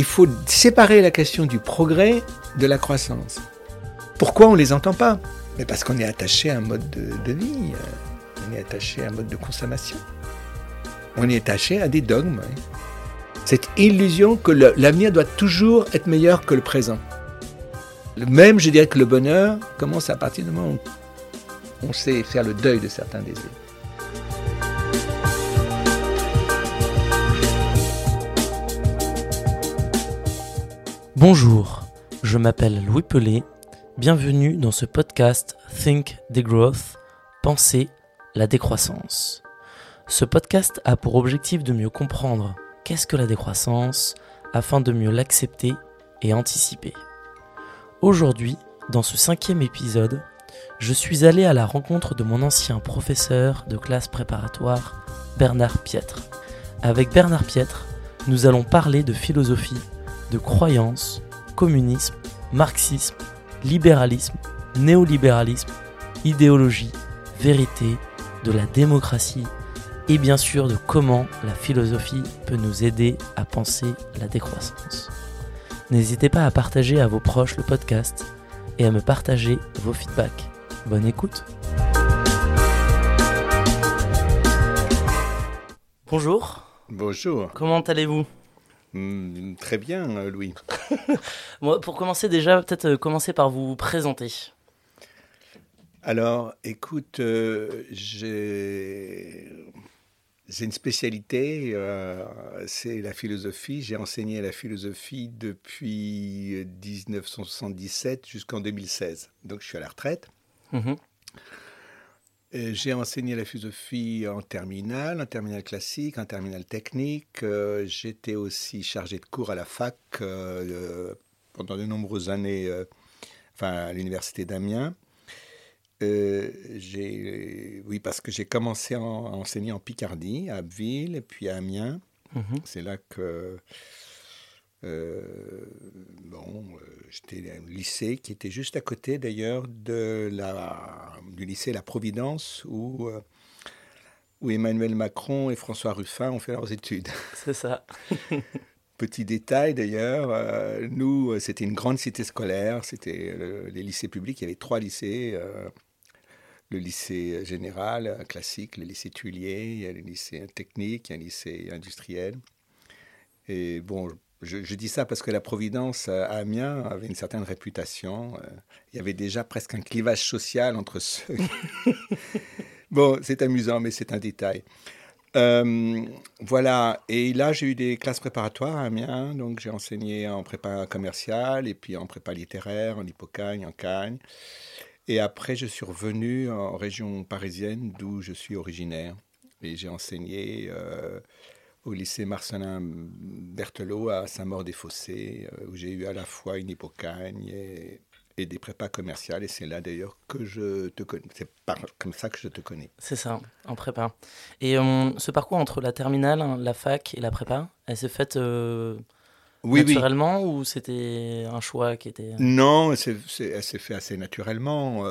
il faut séparer la question du progrès de la croissance. Pourquoi on ne les entend pas? Parce qu'on est attaché à un mode de, vie, euh, on est attaché à un mode de consommation, on est attaché à des dogmes. Cette illusion que l'avenir doit toujours être meilleur que le présent. Même, je dirais que le bonheur commence à partir du moment où on sait faire le deuil de certains désirs. Bonjour, je m'appelle Louis Pelé. Bienvenue dans ce podcast Think Degrowth, Penser la décroissance. Ce podcast a pour objectif de mieux comprendre qu'est-ce que la décroissance afin de mieux l'accepter et anticiper. Aujourd'hui, dans ce cinquième épisode, je suis allé à la rencontre de mon ancien professeur de classe préparatoire, Bernard Pietre. Avec Bernard Pietre, nous allons parler de philosophie de croyances, communisme, marxisme, libéralisme, néolibéralisme, idéologie, vérité, de la démocratie et bien sûr de comment la philosophie peut nous aider à penser la décroissance. N'hésitez pas à partager à vos proches le podcast et à me partager vos feedbacks. Bonne écoute Bonjour. Bonjour. Comment allez-vous? Hmm, très bien, euh, Louis. pour commencer déjà, peut-être euh, commencer par vous présenter. Alors, écoute, euh, j'ai une spécialité, c'est la philosophie. J'ai enseigné la philosophie depuis 1977 jusqu'en 2016. Donc, je suis à la retraite. Mhm. Euh, j'ai enseigné la philosophie en terminale, en terminale classique, en terminale technique. Euh, j'étais aussi chargé de cours à la fac euh, pendant de nombreuses années, enfin à l'université d'Amiens. oui, parce que j'ai commencé à, enseigner en Picardie, à Abbeville, et puis à Amiens. Mhm. C'est là que euh, bon, euh, j'étais au lycée qui était juste à côté d'ailleurs de la, du lycée La Providence où, euh, où Emmanuel Macron et François Ruffin ont fait leurs études. C'est ça. Petit détail d'ailleurs, nous, c'était une grande cité scolaire, c'était les lycées publics, il y avait trois lycées. le lycée général, classique, le lycée Tuilier, il y a le lycée technique, il y a un lycée industriel. Et bon, je, dis ça parce que la Providence à Amiens avait une certaine réputation. Euh, il y avait déjà presque un clivage social entre ceux. bon, c'est amusant, mais c'est un détail. Euh, voilà, et là j'ai eu des classes préparatoires à Amiens, donc j'ai enseigné en prépa commercial et puis en prépa littéraire, en Hippocagne, en Cagne. Et après je suis revenu en région parisienne d'où je suis originaire et j'ai enseigné euh, au lycée Marcelin Berthelot à Saint-Maur-des-Fossés, euh, où j'ai eu à la fois une hypocagne et, des prépas commerciales. Et c'est là d'ailleurs que je te connais. C'est comme ça que je te connais. C'est ça, en prépa. Et euh, ce parcours entre la terminale, hein, la fac et la prépa, elle s'est faite euh, naturellement ou c'était un choix qui était... Non, elle s'est fait assez naturellement.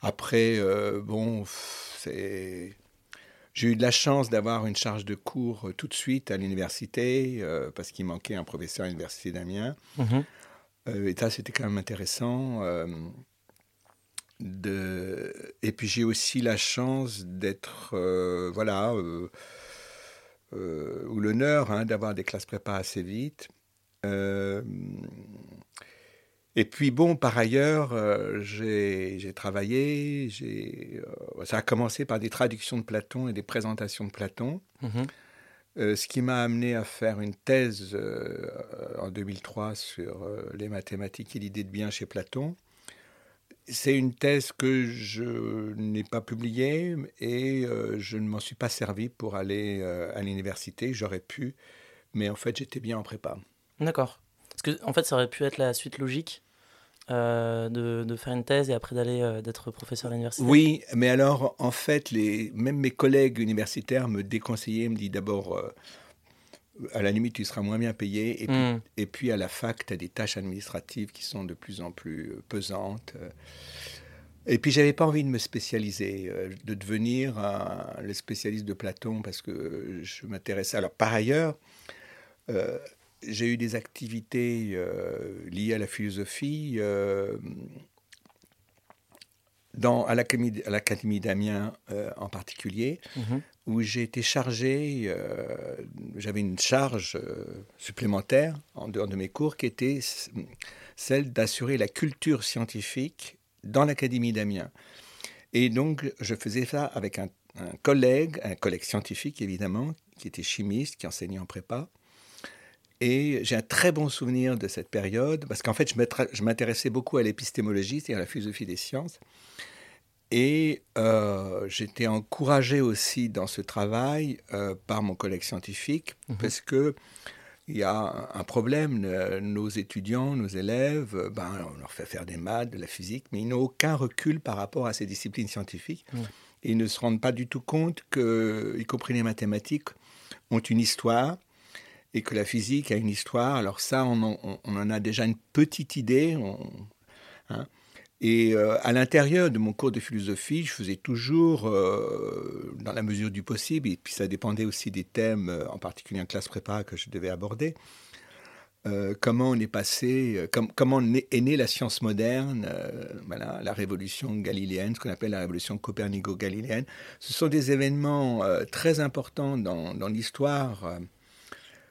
après, bon, c'est j'ai eu de la chance d'avoir une charge de cours euh, tout de suite à l'université, euh, parce qu'il manquait un professeur à l'université d'Amiens. Mhm. Euh, et ça, c'était quand même intéressant. de... Et puis j'ai aussi la chance d'être, voilà, ou l'honneur hein, d'avoir des classes prépa assez vite. Et puis bon, par ailleurs, euh, j'ai travaillé, euh, ça a commencé par des traductions de Platon et des présentations de Platon, mhm. euh, ce qui m'a amené à faire une thèse en 2003 sur les mathématiques et l'idée de bien chez Platon. C'est une thèse que je n'ai pas publiée et je ne m'en suis pas servi pour aller à l'université. J'aurais pu, mais en fait, j'étais bien en prépa. D'accord. Parce que, en fait, ça aurait pu être la suite logique euh, de, faire une thèse et après d'aller euh, d'être professeur à l'université Oui, mais alors en fait, les, même mes collègues universitaires me déconseillaient, me disent d'abord, euh, à la limite, tu seras moins bien payé, et puis, hmm. et puis à la fac, tu as des tâches administratives qui sont de plus en plus pesantes. Et puis, j'avais pas envie de me spécialiser, de devenir le spécialiste de Platon, parce que je m'intéressais. Alors, par ailleurs, j'ai eu des activités liées à la philosophie dans, à l'Académie d'Amiens en particulier, mhm. où j'ai été chargé, j'avais une charge supplémentaire en dehors de mes cours qui était celle d'assurer la culture scientifique dans l'Académie d'Amiens. Et donc, je faisais ça avec un, collègue, un collègue scientifique évidemment, qui était chimiste, qui enseignait en prépa. Et j'ai un très bon souvenir de cette période, parce qu'en fait, je m'intéressais beaucoup à l'épistémologie, c'est-à-dire à la philosophie des sciences. Et euh, j'étais encouragé aussi dans ce travail euh, par mon collègue scientifique, mmh parce que il y a un problème. Nos étudiants, nos élèves, euh, ben, on leur fait faire des maths, de la physique, mais ils n'ont aucun recul par rapport à ces disciplines scientifiques. Et ils ne se rendent pas du tout compte que, y compris les mathématiques, ont une histoire et que la physique a une histoire. Alors ça, on en, a déjà une petite idée. Hein. Et euh, à l'intérieur de mon cours de philosophie, je faisais toujours, euh, dans la mesure du possible, et puis ça dépendait aussi des thèmes, euh, en particulier en classe prépa que je devais aborder, comment on est passé, comment est, née la science moderne, voilà, la révolution galiléenne, ce qu'on appelle la révolution copernico-galiléenne. Ce sont des événements très importants dans, dans l'histoire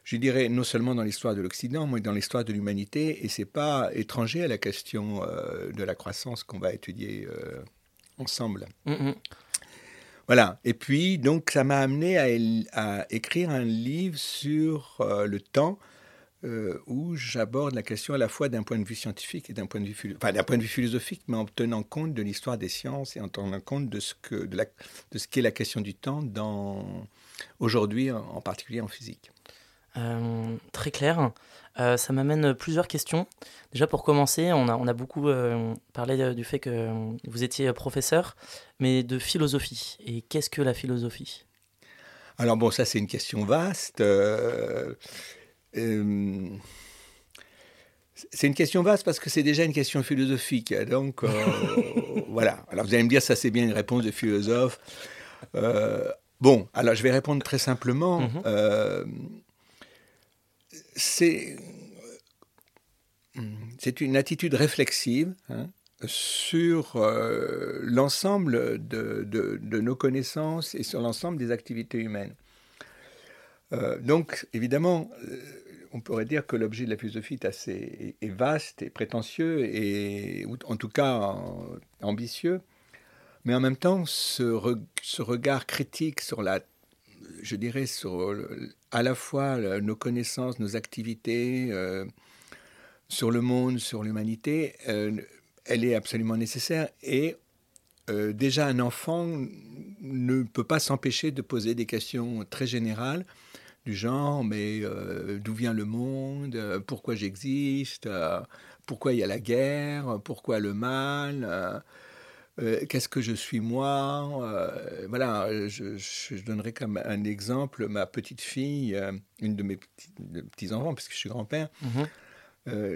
je dirais, non seulement dans l'histoire de l'Occident, mais dans l'histoire de l'humanité, et c'est pas étranger à la question euh, de la croissance qu'on va étudier euh, ensemble. Mm-hmm. Voilà. Et puis, donc, ça m'a amené à, écrire un livre sur euh, le temps, où j'aborde la question à la fois d'un point de vue scientifique et d'un point de vue, enfin, d'un point de vue philosophique, mais en tenant compte de l'histoire des sciences et en tenant compte de ce que, de, la, de ce qu'est la question du temps dans aujourd'hui, en particulier en physique. Euh, très clair. Euh, ça m'amène plusieurs questions. Déjà pour commencer, on a, on a beaucoup euh, parlé du fait que vous étiez professeur, mais de philosophie. Et qu'est-ce que la philosophie? Alors bon, ça c'est une question vaste. c'est une question vaste parce que c'est déjà une question philosophique. Donc voilà. Alors vous allez me dire, ça c'est bien une réponse de philosophe. bon, alors je vais répondre très simplement. C'est c'est une attitude réflexive hein, sur euh, l'ensemble de, nos connaissances et sur l'ensemble des activités humaines. Euh, donc, évidemment, euh, on pourrait dire que l'objet de la philosophie est assez est vaste et prétentieux, et, en tout cas ambitieux, mais en même temps, ce, ce regard critique sur la je dirais, sur à la fois nos connaissances, nos activités, euh, sur le monde, sur l'humanité, euh, elle est absolument nécessaire. Et euh, déjà, un enfant ne peut pas s'empêcher de poser des questions très générales du genre, mais d'où vient le monde? Pourquoi j'existe? Pourquoi il y a la guerre? Pourquoi le mal? Euh, qu'est-ce que je suis moi euh, Voilà, je, donnerai comme un exemple ma petite fille, euh, une de mes petits-enfants, puisque je suis grand-père. Mhm.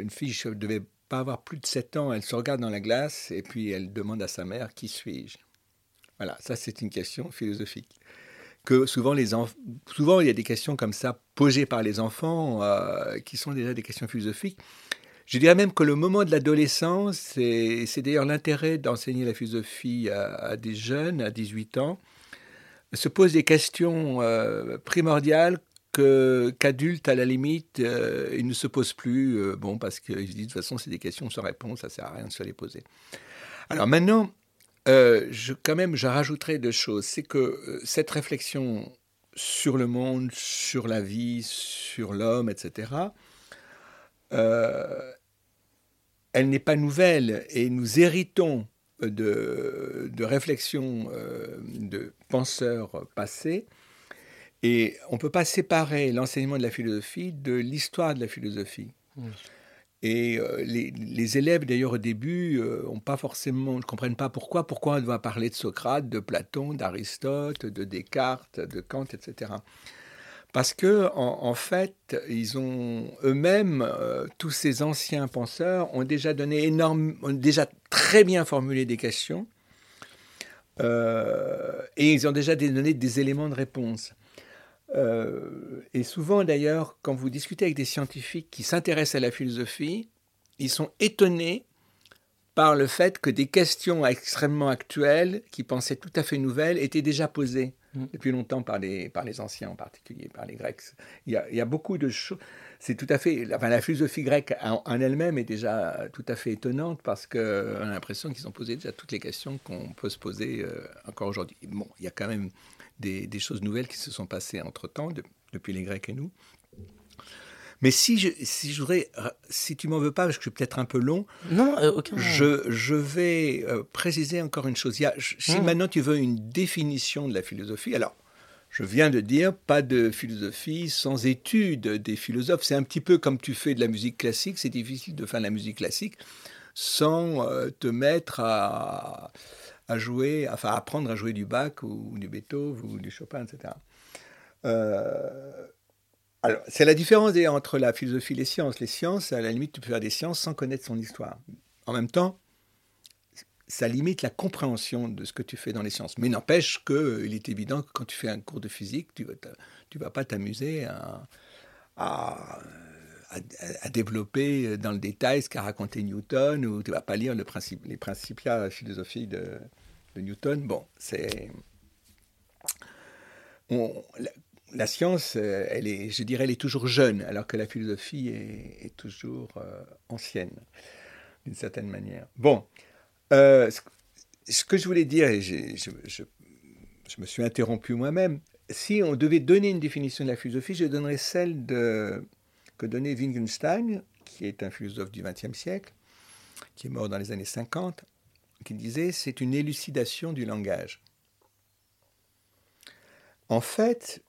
une fille, je ne devais pas avoir plus de 7 ans, elle se regarde dans la glace et puis elle demande à sa mère Qui suis-je? Voilà, ça c'est une question philosophique. Que souvent, les souvent, il y a des questions comme ça posées par les enfants qui sont déjà des questions philosophiques. Je dirais même que le moment de l'adolescence, c'est d'ailleurs l'intérêt d'enseigner la philosophie à, des jeunes, à 18 ans, se pose des questions euh, primordiales qu'adultes, à la limite, euh, ils ne se posent plus, euh, bon, parce qu'ils se disent, de toute façon, c'est des questions sans réponse, ça ne sert à rien de se les poser. Alors maintenant, je, quand même, je rajouterai deux choses. C'est que cette réflexion sur le monde, sur la vie, sur l'homme, etc., euh, elle n'est pas nouvelle et nous héritons de, de réflexions euh, de penseurs passés. Et on ne peut pas séparer l'enseignement de la philosophie de l'histoire de la philosophie. Mmh. Et euh, les, élèves, d'ailleurs, au début, ont pas forcément, ne comprennent pas pourquoi. Pourquoi on doit parler de Socrate, de Platon, d'Aristote, de Descartes, de Kant, etc. Parce que, en, fait, ils ont eux-mêmes, euh, tous ces anciens penseurs, ont déjà très bien formulé des questions, euh, et ils ont déjà donné des éléments de réponse. Euh, et souvent d'ailleurs, quand vous discutez avec des scientifiques qui s'intéressent à la philosophie, ils sont étonnés par le fait que des questions extrêmement actuelles, qui pensaient tout à fait nouvelles, étaient déjà posées mm. depuis longtemps par les, par les anciens en particulier, par les Grecs. Il y a, il y a beaucoup de choses. C'est tout à fait. Enfin, la philosophie grecque en, elle-même est déjà tout à fait étonnante parce qu'on a l'impression qu'ils ont posé déjà toutes les questions qu'on peut se poser euh, encore aujourd'hui. Bon, il y a quand même des, des, choses nouvelles qui se sont passées entre temps, depuis les Grecs et nous. Mais si je, si je voudrais, si tu m'en veux pas, parce que je suis peut-être un peu long, non, euh, je, je, vais euh, préciser encore une chose. Il y a, si mmh. maintenant tu veux une définition de la philosophie, alors je viens de dire pas de philosophie sans étude des philosophes. C'est un petit peu comme tu fais de la musique classique. C'est difficile de faire de la musique classique sans euh, te mettre à, à, jouer, enfin apprendre à jouer du Bach ou, du Beethoven ou du Chopin, etc. Euh, c'est la différence entre la philosophie et les sciences. Les sciences, à la limite, tu peux faire des sciences sans connaître son histoire. En même temps, ça limite la compréhension de ce que tu fais dans les sciences. Mais n'empêche qu'il euh, est évident que quand tu fais un cours de physique, tu ne vas pas t'amuser à, développer dans le détail ce qu'a raconté Newton, ou tu ne vas pas lire les principia philosophiques de, de Newton. Bon, c'est la, science, euh, elle est, je dirais, elle est toujours jeune, alors que la philosophie est, toujours euh, ancienne, d'une certaine manière. Bon, euh, ce que je voulais dire, et je, me suis interrompu moi-même, si on devait donner une définition de la philosophie, je donnerais celle que donnait Wittgenstein, qui est un philosophe du XXe siècle, qui est mort dans les années 50, qui disait c'est une élucidation du langage. En fait,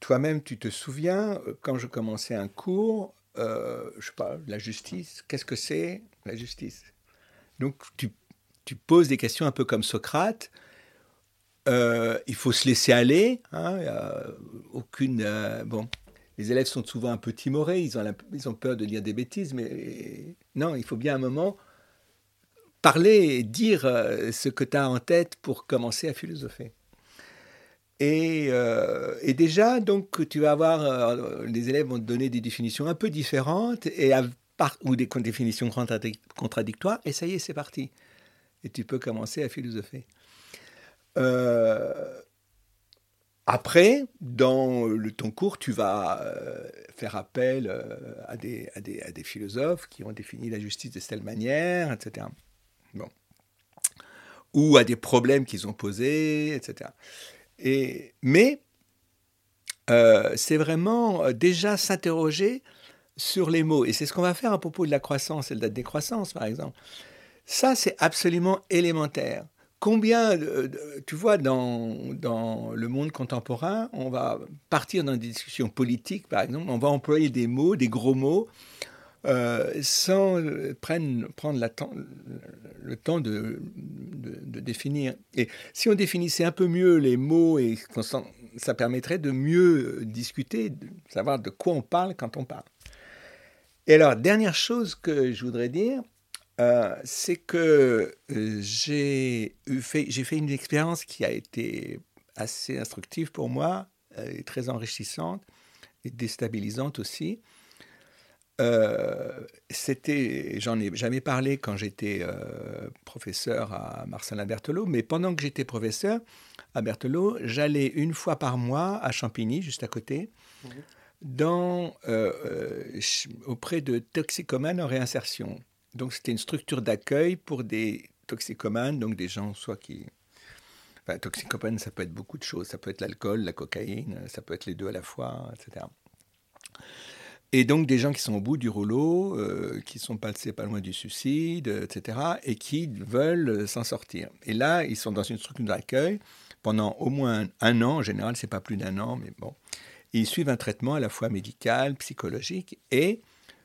toi-même, tu te souviens, quand je commençais un cours, euh, je sais pas, la justice, qu'est-ce que c'est la justice? Donc, tu, poses des questions un peu comme Socrate. Euh, il faut se laisser aller. Hein, aucune. Euh, bon, les élèves sont souvent un peu timorés, ils ont, peur de dire des bêtises, mais non, il faut bien un moment parler et dire euh, ce que tu as en tête pour commencer à philosopher. Euh, et, déjà, donc, tu vas avoir, euh, les élèves vont te donner des définitions un peu différentes et ou des définitions contradictoires, et ça y est, c'est parti. Et tu peux commencer à philosopher. après, dans le, ton cours, tu vas faire appel à des, à, des, à, des, philosophes qui ont défini la justice de telle manière, etc. Bon. Ou à des problèmes qu'ils ont posés, etc. Mais euh, c'est vraiment euh, déjà s'interroger sur les mots. Et c'est ce qu'on va faire à propos de la croissance et de la décroissance, par exemple. Ça, c'est absolument élémentaire. Combien, tu vois, dans, dans le monde contemporain, on va partir dans des discussions politiques, par exemple, on va employer des mots, des gros mots, euh, sans prendre, prendre le temps de, définir. Et si on définissait un peu mieux les mots, et ça permettrait de mieux discuter, de savoir de quoi on parle quand on parle. Et alors, dernière chose que je voudrais dire, euh, c'est que euh, j'ai fait, une expérience qui a été assez instructive pour moi, très enrichissante et déstabilisante aussi. Euh, c'était, j'en ai jamais parlé quand j'étais euh, professeur à Marcelin Berthelot, mais pendant que j'étais professeur à Berthelot, j'allais une fois par mois à Champigny, juste à côté, mhm. dans, euh, auprès de toxicomanes en réinsertion. Donc c'était une structure d'accueil pour des toxicomanes, donc des gens soit qui... Enfin, toxicomane, ça peut être beaucoup de choses. Ça peut être l'alcool, la cocaïne, ça peut être les deux à la fois, etc. Et donc des gens qui sont au bout du rouleau, euh, qui sont passés pas loin du suicide, etc., et qui veulent s'en sortir. Et là, ils sont dans une structure d'accueil pendant au moins un an, en général, c'est pas plus d'un an, mais bon. ils suivent un traitement à la fois médical, psychologique, et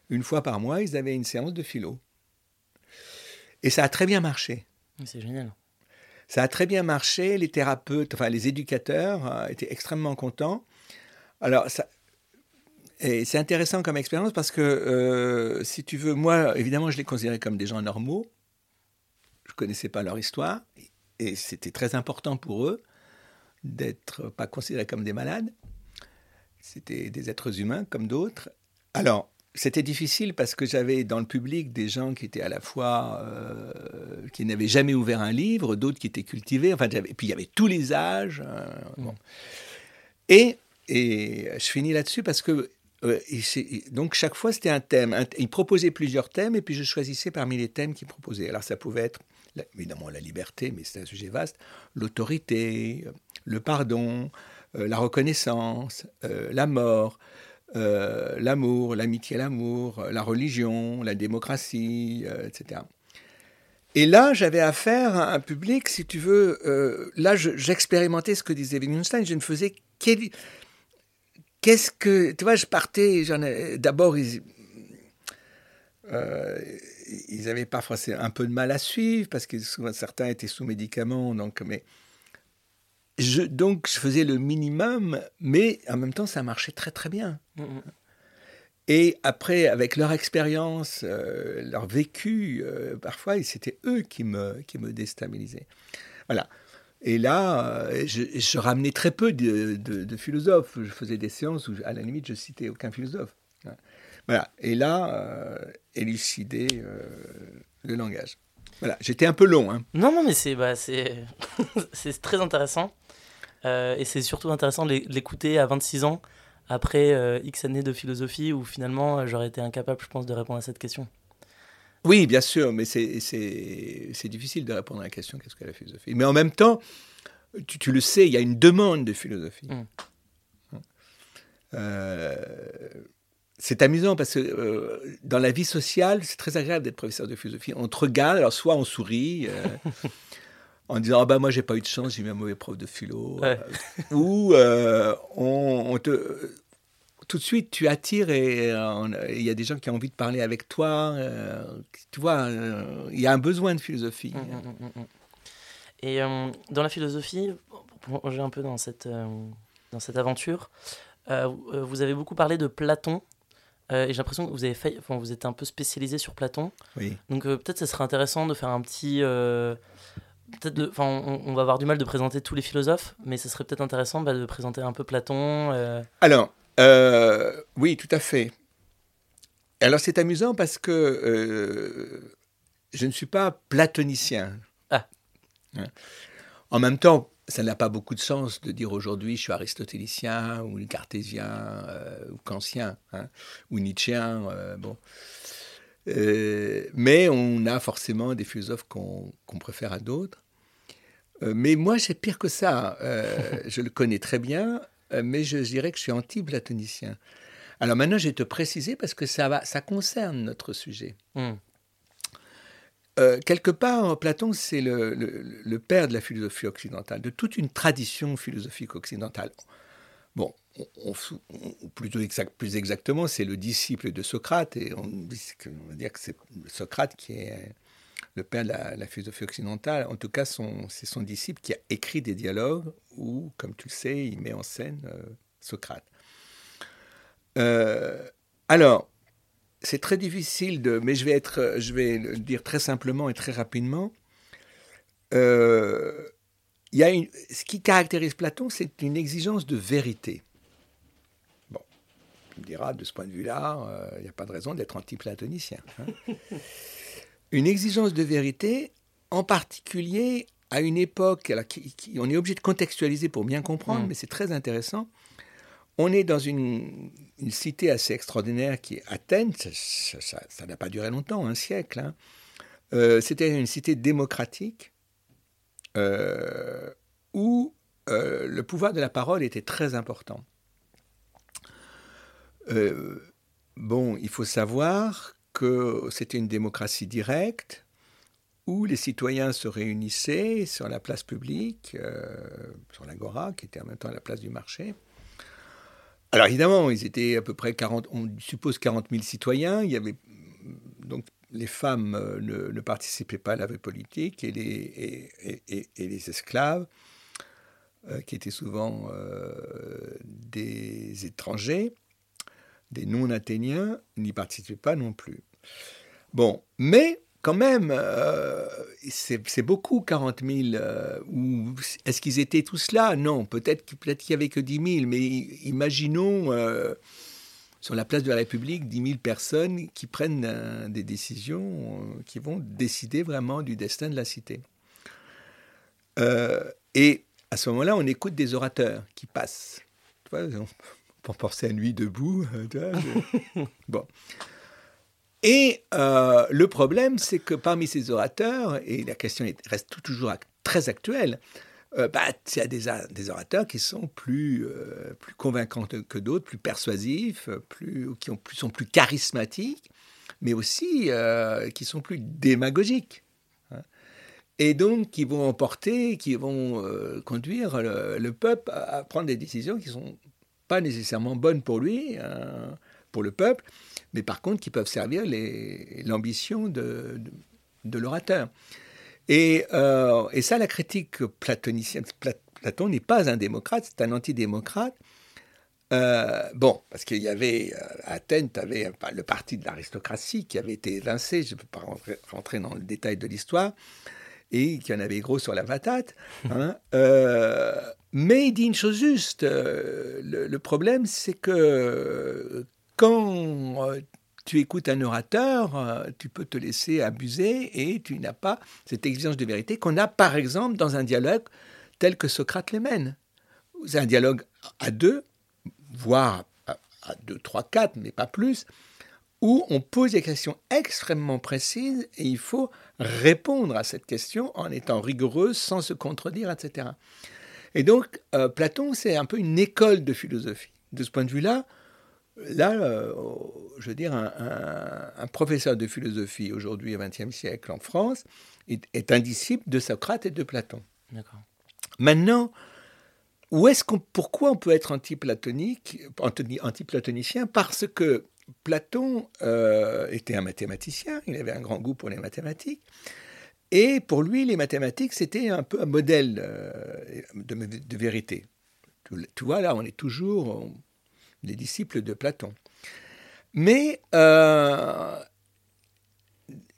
une fois par mois, ils avaient une séance de philo. Et ça a très bien marché. C'est génial. Ça a très bien marché, les thérapeutes, enfin les éducateurs euh, étaient extrêmement contents. Alors, ça, et c'est intéressant comme expérience parce que, euh, si tu veux, moi, évidemment, je les considérais comme des gens normaux. Je ne connaissais pas leur histoire. Et c'était très important pour eux d'être pas considérés comme des malades. C'était des êtres humains comme d'autres. Alors, c'était difficile parce que j'avais dans le public des gens qui étaient à la fois euh, qui n'avaient jamais ouvert un livre, d'autres qui étaient cultivés. Enfin, et puis il y avait tous les âges. Euh, bon. Et, et je finis là-dessus parce que euh, donc chaque fois c'était un thème. il proposait plusieurs thèmes et puis je choisissais parmi les thèmes qu'il proposait. Alors ça pouvait être évidemment la liberté, mais c'est un sujet vaste, l'autorité, le pardon, la reconnaissance, la mort. Euh, l'amour, l'amitié, l'amour, la religion, la démocratie, euh, etc. Et là, j'avais affaire à un public, si tu veux, euh, là, j'expérimentais ce que disait Wittgenstein, je ne faisais qu'est-ce que, tu vois, je partais, d'abord, ils, ils avaient parfois un peu de mal à suivre, parce que certains étaient sous médicaments, donc, mais donc, je faisais le minimum, mais en même temps, ça marchait très, très bien. Mm, mm. Et après, avec leur expérience, euh, leur vécu, euh, parfois, c'était eux qui me, qui me déstabilisaient. Voilà. Et là, euh, je, ramenais très peu de, philosophes. Je faisais des séances où, à la limite, je citais aucun philosophe. Voilà. Et là, élucider le langage. Voilà, j'étais un peu long. Hein. Non, non, mais c'est bah, c'est très intéressant. Euh, et c'est surtout intéressant de l'écouter à 26 ans, après euh, X années de philosophie, où finalement euh, j'aurais été incapable, je pense, de répondre à cette question. Oui, bien sûr, mais c'est difficile de répondre à la question qu'est-ce que la philosophie? Mais en même temps, tu, tu, le sais, il y a une demande de philosophie. Mm. c'est amusant parce que dans la vie sociale, c'est très agréable d'être professeur de philosophie. On te regarde, alors soit on sourit, en disant ah bah moi j'ai pas eu de chance, j'ai eu un mauvais prof de philo, euh, ou euh, on, te tout de suite tu attires et euh, il y a des gens qui ont envie de parler avec toi. tu vois, il y a un besoin de philosophie. Hum, hum, hum, et dans la philosophie, pour plonger un peu dans cette dans cette aventure, vous avez beaucoup parlé de Platon. et j'ai l'impression que vous avez fait, enfin, vous êtes un peu spécialisé sur Platon. Oui. Donc peut-être ce serait intéressant de faire un petit peut-être, enfin, on, va avoir du mal de présenter tous les philosophes, mais ce serait peut-être intéressant bah, de présenter un peu Platon. Euh. Alors, euh, oui, tout à fait. Alors, c'est amusant parce que euh, je ne suis pas platonicien. Ah. Hein. En même temps, ça n'a pas beaucoup de sens de dire aujourd'hui je suis aristotélicien ou cartésien ou kantien hein, ou nietzschéen. bon. mais on a forcément des philosophes qu'on préfère à d'autres. Euh, mais moi, c'est pire que ça. Euh, je le connais très bien, euh, mais je dirais que je suis anti-platonicien. Alors maintenant, je vais te préciser parce que ça, va, ça concerne notre sujet. Hmm. quelque part, Platon, c'est le, le, père de la philosophie occidentale, de toute une tradition philosophique occidentale. Bon, on, plutôt exact, plus exactement, c'est le disciple de Socrate, et on, on va dire que c'est Socrate qui est le père de la, philosophie occidentale. En tout cas, c'est son disciple qui a écrit des dialogues où, comme tu le sais, il met en scène euh, Socrate. Euh, alors, c'est très difficile de, mais je vais être, je vais le dire très simplement et très rapidement. Euh, y a une, ce qui caractérise Platon, c'est une exigence de vérité. Bon, tu me diras, de ce point de vue-là, il n'y a pas de raison d'être anti-platonicien. Hein. une exigence de vérité, en particulier à une époque, alors on est obligé de contextualiser pour bien comprendre, mm. mais c'est très intéressant. On est dans une, cité assez extraordinaire qui est Athènes, ça n'a pas duré longtemps, un siècle. Hein. Euh, c'était une cité démocratique euh, où euh, le pouvoir de la parole était très important. bon, il faut savoir que c'était une démocratie directe où les citoyens se réunissaient sur la place publique, euh, sur l'Agora, qui était en même temps la place du marché. Alors évidemment, ils étaient à peu près 40, on suppose 40 000 citoyens. Il y avait donc les femmes euh, ne, participaient pas à la vie politique et les, esclaves, euh, qui étaient souvent des étrangers, des non-athéniens n'y participaient pas non plus. Bon, mais quand même, euh, c'est beaucoup 40 000. Euh, est-ce qu'ils étaient tous là? Non, peut-être peut qu'il n'y avait que 10 000, mais imaginons euh, sur la place de la République 10 000 personnes qui prennent des décisions qui vont décider vraiment du destin de la cité. et à ce moment-là, on écoute des orateurs qui passent. Peut penser à Nuit debout. bon. Et euh, le problème, c'est que parmi ces orateurs, et la question reste toujours très actuelle, euh, bah, il y a des, orateurs qui sont plus, euh, plus convaincants que d'autres, plus persuasifs, plus, qui ont, plus, sont plus charismatiques, mais aussi qui sont plus démagogiques. Hein. Et donc, qui vont emporter, qui vont conduire le, peuple à, prendre des décisions qui sont pas nécessairement bonnes pour lui, hein, pour le peuple, mais par contre qui peuvent servir l'ambition de, de, l'orateur. Et, euh, et, ça, la critique platonicienne, Platon n'est pas un démocrate, c'est un antidémocrate. Euh, bon, parce qu'il y avait euh, à Athènes, tu avais le parti de l'aristocratie qui avait été évincé, je ne peux pas rentrer, dans le détail de l'histoire, et qui en avait gros sur la patate. Hein. mais il dit une chose juste, le, le problème c'est que quand euh, tu écoutes un orateur, euh, tu peux te laisser abuser et tu n'as pas cette exigence de vérité qu'on a par exemple dans un dialogue tel que Socrate les mène. C'est un dialogue à deux, voire à deux, trois, quatre, mais pas plus, où on pose des questions extrêmement précises et il faut répondre à cette question en étant rigoureux, sans se contredire, etc. Et donc, euh, Platon, c'est un peu une école de philosophie. De ce point de vue-là, Là, euh, je veux dire, un, professeur de philosophie aujourd'hui au XXe siècle en France est, un disciple de Socrate et de Platon. Maintenant, où est-ce qu'on, pourquoi on peut être anti-platonique, anti-platonicien Parce que Platon euh, était un mathématicien, il avait un grand goût pour les mathématiques, et pour lui, les mathématiques, c'était un peu un modèle euh, de, vérité. Tu, vois, là, on est toujours, les disciples de Platon. Mais euh,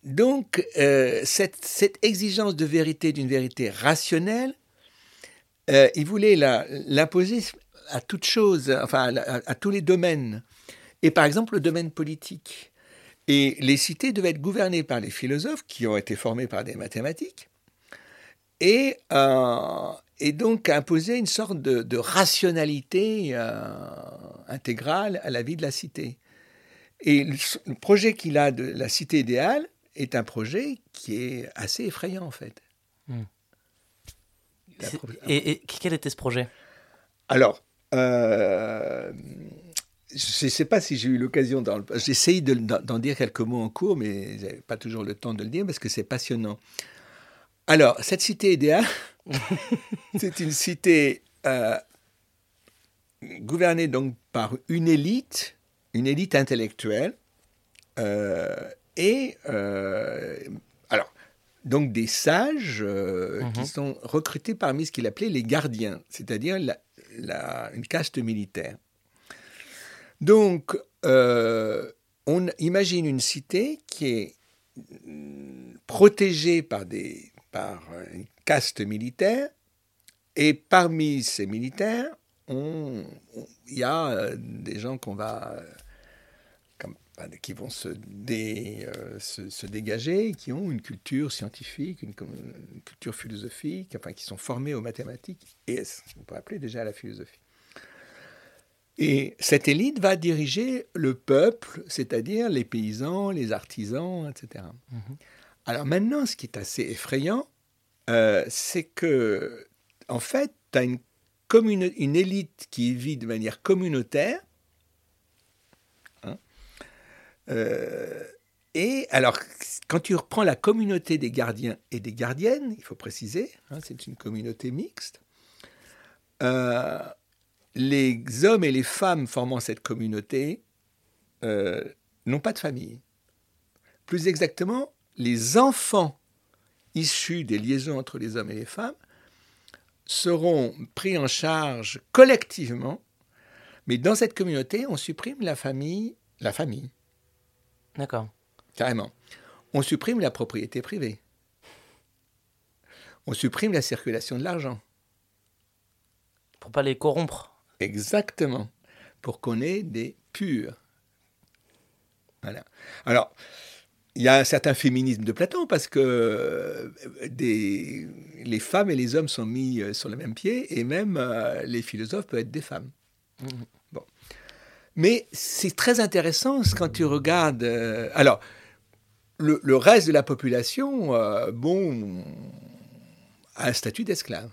donc, euh, cette, exigence de vérité, d'une vérité rationnelle, il voulait l'imposer à toute chose, enfin à, tous les domaines. Et par exemple, le domaine politique. Et les cités devaient être gouvernées par les philosophes qui ont été formés par des mathématiques. Et, et donc imposer une sorte de, rationalité euh, intégrale à la vie de la cité. Et le, projet qu'il a de la cité idéale est un projet qui est assez effrayant en fait. Hmm. Et, quel était ce projet? Alors, euh, je ne sais pas si j'ai eu l'occasion, j'essaye d'en dire quelques mots en cours, mais je pas toujours le temps de le dire parce que c'est passionnant. Alors, cette cité idéale, c'est une cité euh, gouvernée donc par une élite, une élite intellectuelle, euh, et euh, alors donc des sages qui mhm. sont recrutés parmi ce qu'il appelait les gardiens, c'est-à-dire une caste militaire. Donc, on imagine une cité qui est protégée par des par une caste militaire. Et parmi ces militaires, il y a euh, des gens euh, qui vont se, euh, se, dégager, qui ont une culture scientifique, une, culture philosophique, enfin, qui sont formés aux mathématiques et on peut appeler déjà la philosophie. Et cette élite va diriger le peuple, c'est-à-dire les paysans, les artisans, etc. Alors maintenant, ce qui est assez effrayant, euh, c'est que, en fait, tu as une, une élite qui vit de manière communautaire. Hein, euh, et alors, quand tu reprends la communauté des gardiens et des gardiennes, il faut préciser, hein, c'est une communauté mixte, euh, les hommes et les femmes formant cette communauté n'ont pas de famille. Plus exactement, les enfants issus des liaisons entre les hommes et les femmes seront pris en charge collectivement, mais dans cette communauté, on supprime la famille, la famille. D'accord. Carrément. on supprime la propriété privée. On supprime la circulation de l'argent. Pour pas les corrompre. Exactement. Pour qu'on ait des purs. Voilà. Alors, il y a un certain féminisme de Platon parce que euh, des, les femmes et les hommes sont mis euh, sur le même pied et même euh, les philosophes peuvent être des femmes. Mmh. Bon. Mais c'est très intéressant quand tu regardes. alors, le, le, reste de la population, bon, a un statut d'esclave.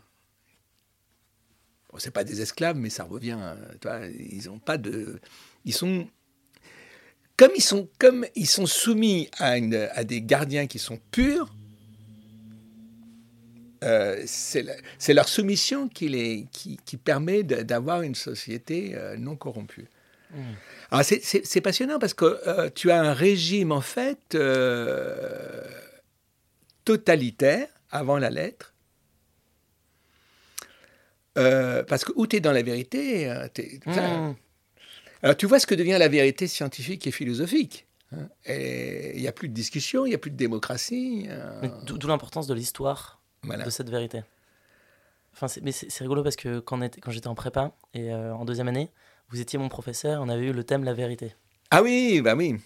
Bon, c'est pas des esclaves, mais ça revient. Toi, ils ont pas de. Ils sont comme ils sont, comme ils sont soumis à, une, à des gardiens qui sont purs, euh, c'est leur soumission qui, les, qui, qui permet d'avoir une société euh, non corrompue. Mmh. C'est passionnant parce que euh, tu as un régime en fait totalitaire avant la lettre. Parce que où tu es dans la vérité, mmh. Alors tu vois ce que devient la vérité scientifique et philosophique. Hein. il n'y a plus de discussion, il n'y a plus de démocratie. Euh. D'où l'importance de l'histoire de cette vérité. Enfin, mais c'est rigolo parce que quand, quand j'étais en prépa et euh, en deuxième année, vous étiez mon professeur, on avait eu le thème la vérité. Ah oui, bah oui.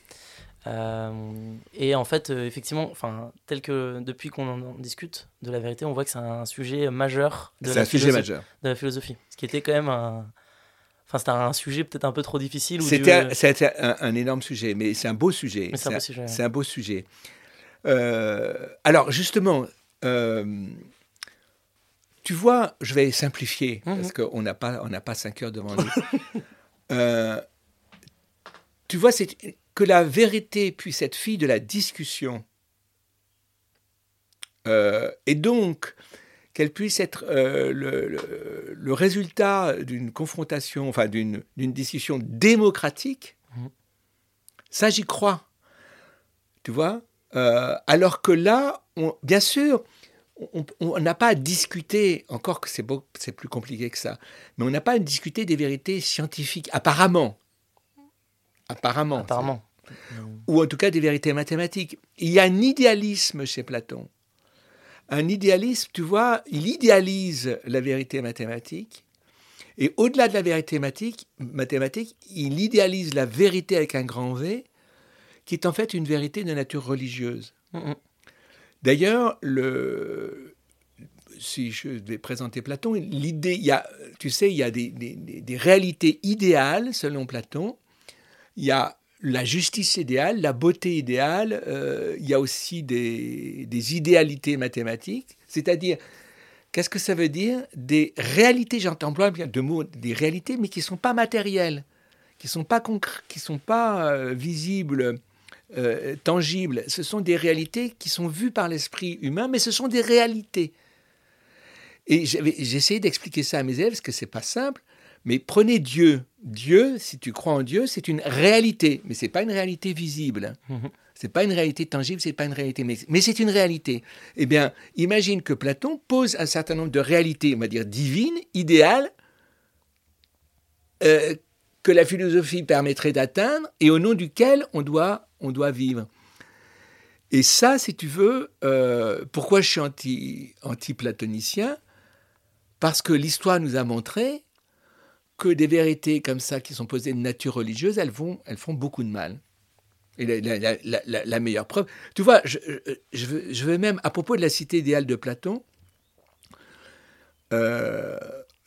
Euh, et en fait, effectivement, enfin, tel que depuis qu'on en discute de la vérité, on voit que c'est un sujet majeur de la, un sujet majeur. de la philosophie. Ce qui était quand même un, Enfin, c'était un sujet peut-être un peu trop difficile. C'était un, énorme sujet, mais c'est un beau sujet. C'est un, beau sujet. Euh, alors, justement, euh, tu vois, je vais simplifier, mhm. parce qu'on n'a pas, on pas cinq heures devant nous. Euh, tu vois, c'est que la vérité puisse être fille de la discussion. et donc, qu'elle puisse être euh, le, résultat d'une confrontation, enfin d'une discussion démocratique, mmh. ça j'y crois. Tu vois euh, Alors que là, bien sûr, on n'a pas à discuter, encore que c'est plus compliqué que ça, mais on n'a pas à discuter des vérités scientifiques, apparemment. Apparemment. Apparemment. Ou en tout cas des vérités mathématiques. Il y a un idéalisme chez Platon un idéalisme, tu vois, il idéalise la vérité mathématique. Et au-delà de la vérité mathématique, il idéalise la vérité avec un grand V, qui est en fait une vérité de nature religieuse. D'ailleurs, le, si je vais présenter Platon, l'idée, il y a, tu sais, il y a des, des, réalités idéales selon Platon. Il y a la justice idéale, la beauté idéale, euh, il y a aussi des, idéalités mathématiques, c'est-à-dire, qu'est-ce que ça veut dire? Des réalités, j'entends bien de mots, des réalités, mais qui ne sont pas matérielles, qui ne sont pas, qui sont pas euh, visibles, euh, tangibles. Ce sont des réalités qui sont vues par l'esprit humain, mais ce sont des réalités. Et j'ai essayé d'expliquer ça à mes élèves, parce que c'est pas simple. Mais prenez Dieu. Dieu, si tu crois en Dieu, c'est une réalité, mais c'est pas une réalité visible. Mhm. C'est pas une réalité tangible, c'est pas une réalité, mais, mais c'est une réalité. Eh bien, imagine que Platon pose un certain nombre de réalités, on va dire divines, idéales, euh, que la philosophie permettrait d'atteindre et au nom duquel on doit, on doit vivre. Et ça, si tu veux, euh, pourquoi je suis anti, anti-platonicien? Parce que l'histoire nous a montré que des vérités comme ça qui sont posées de nature religieuse, elles, vont, elles font beaucoup de mal. Et la, meilleure preuve, tu vois, je, veux, je, veux, même, à propos de la cité idéale de Platon, euh,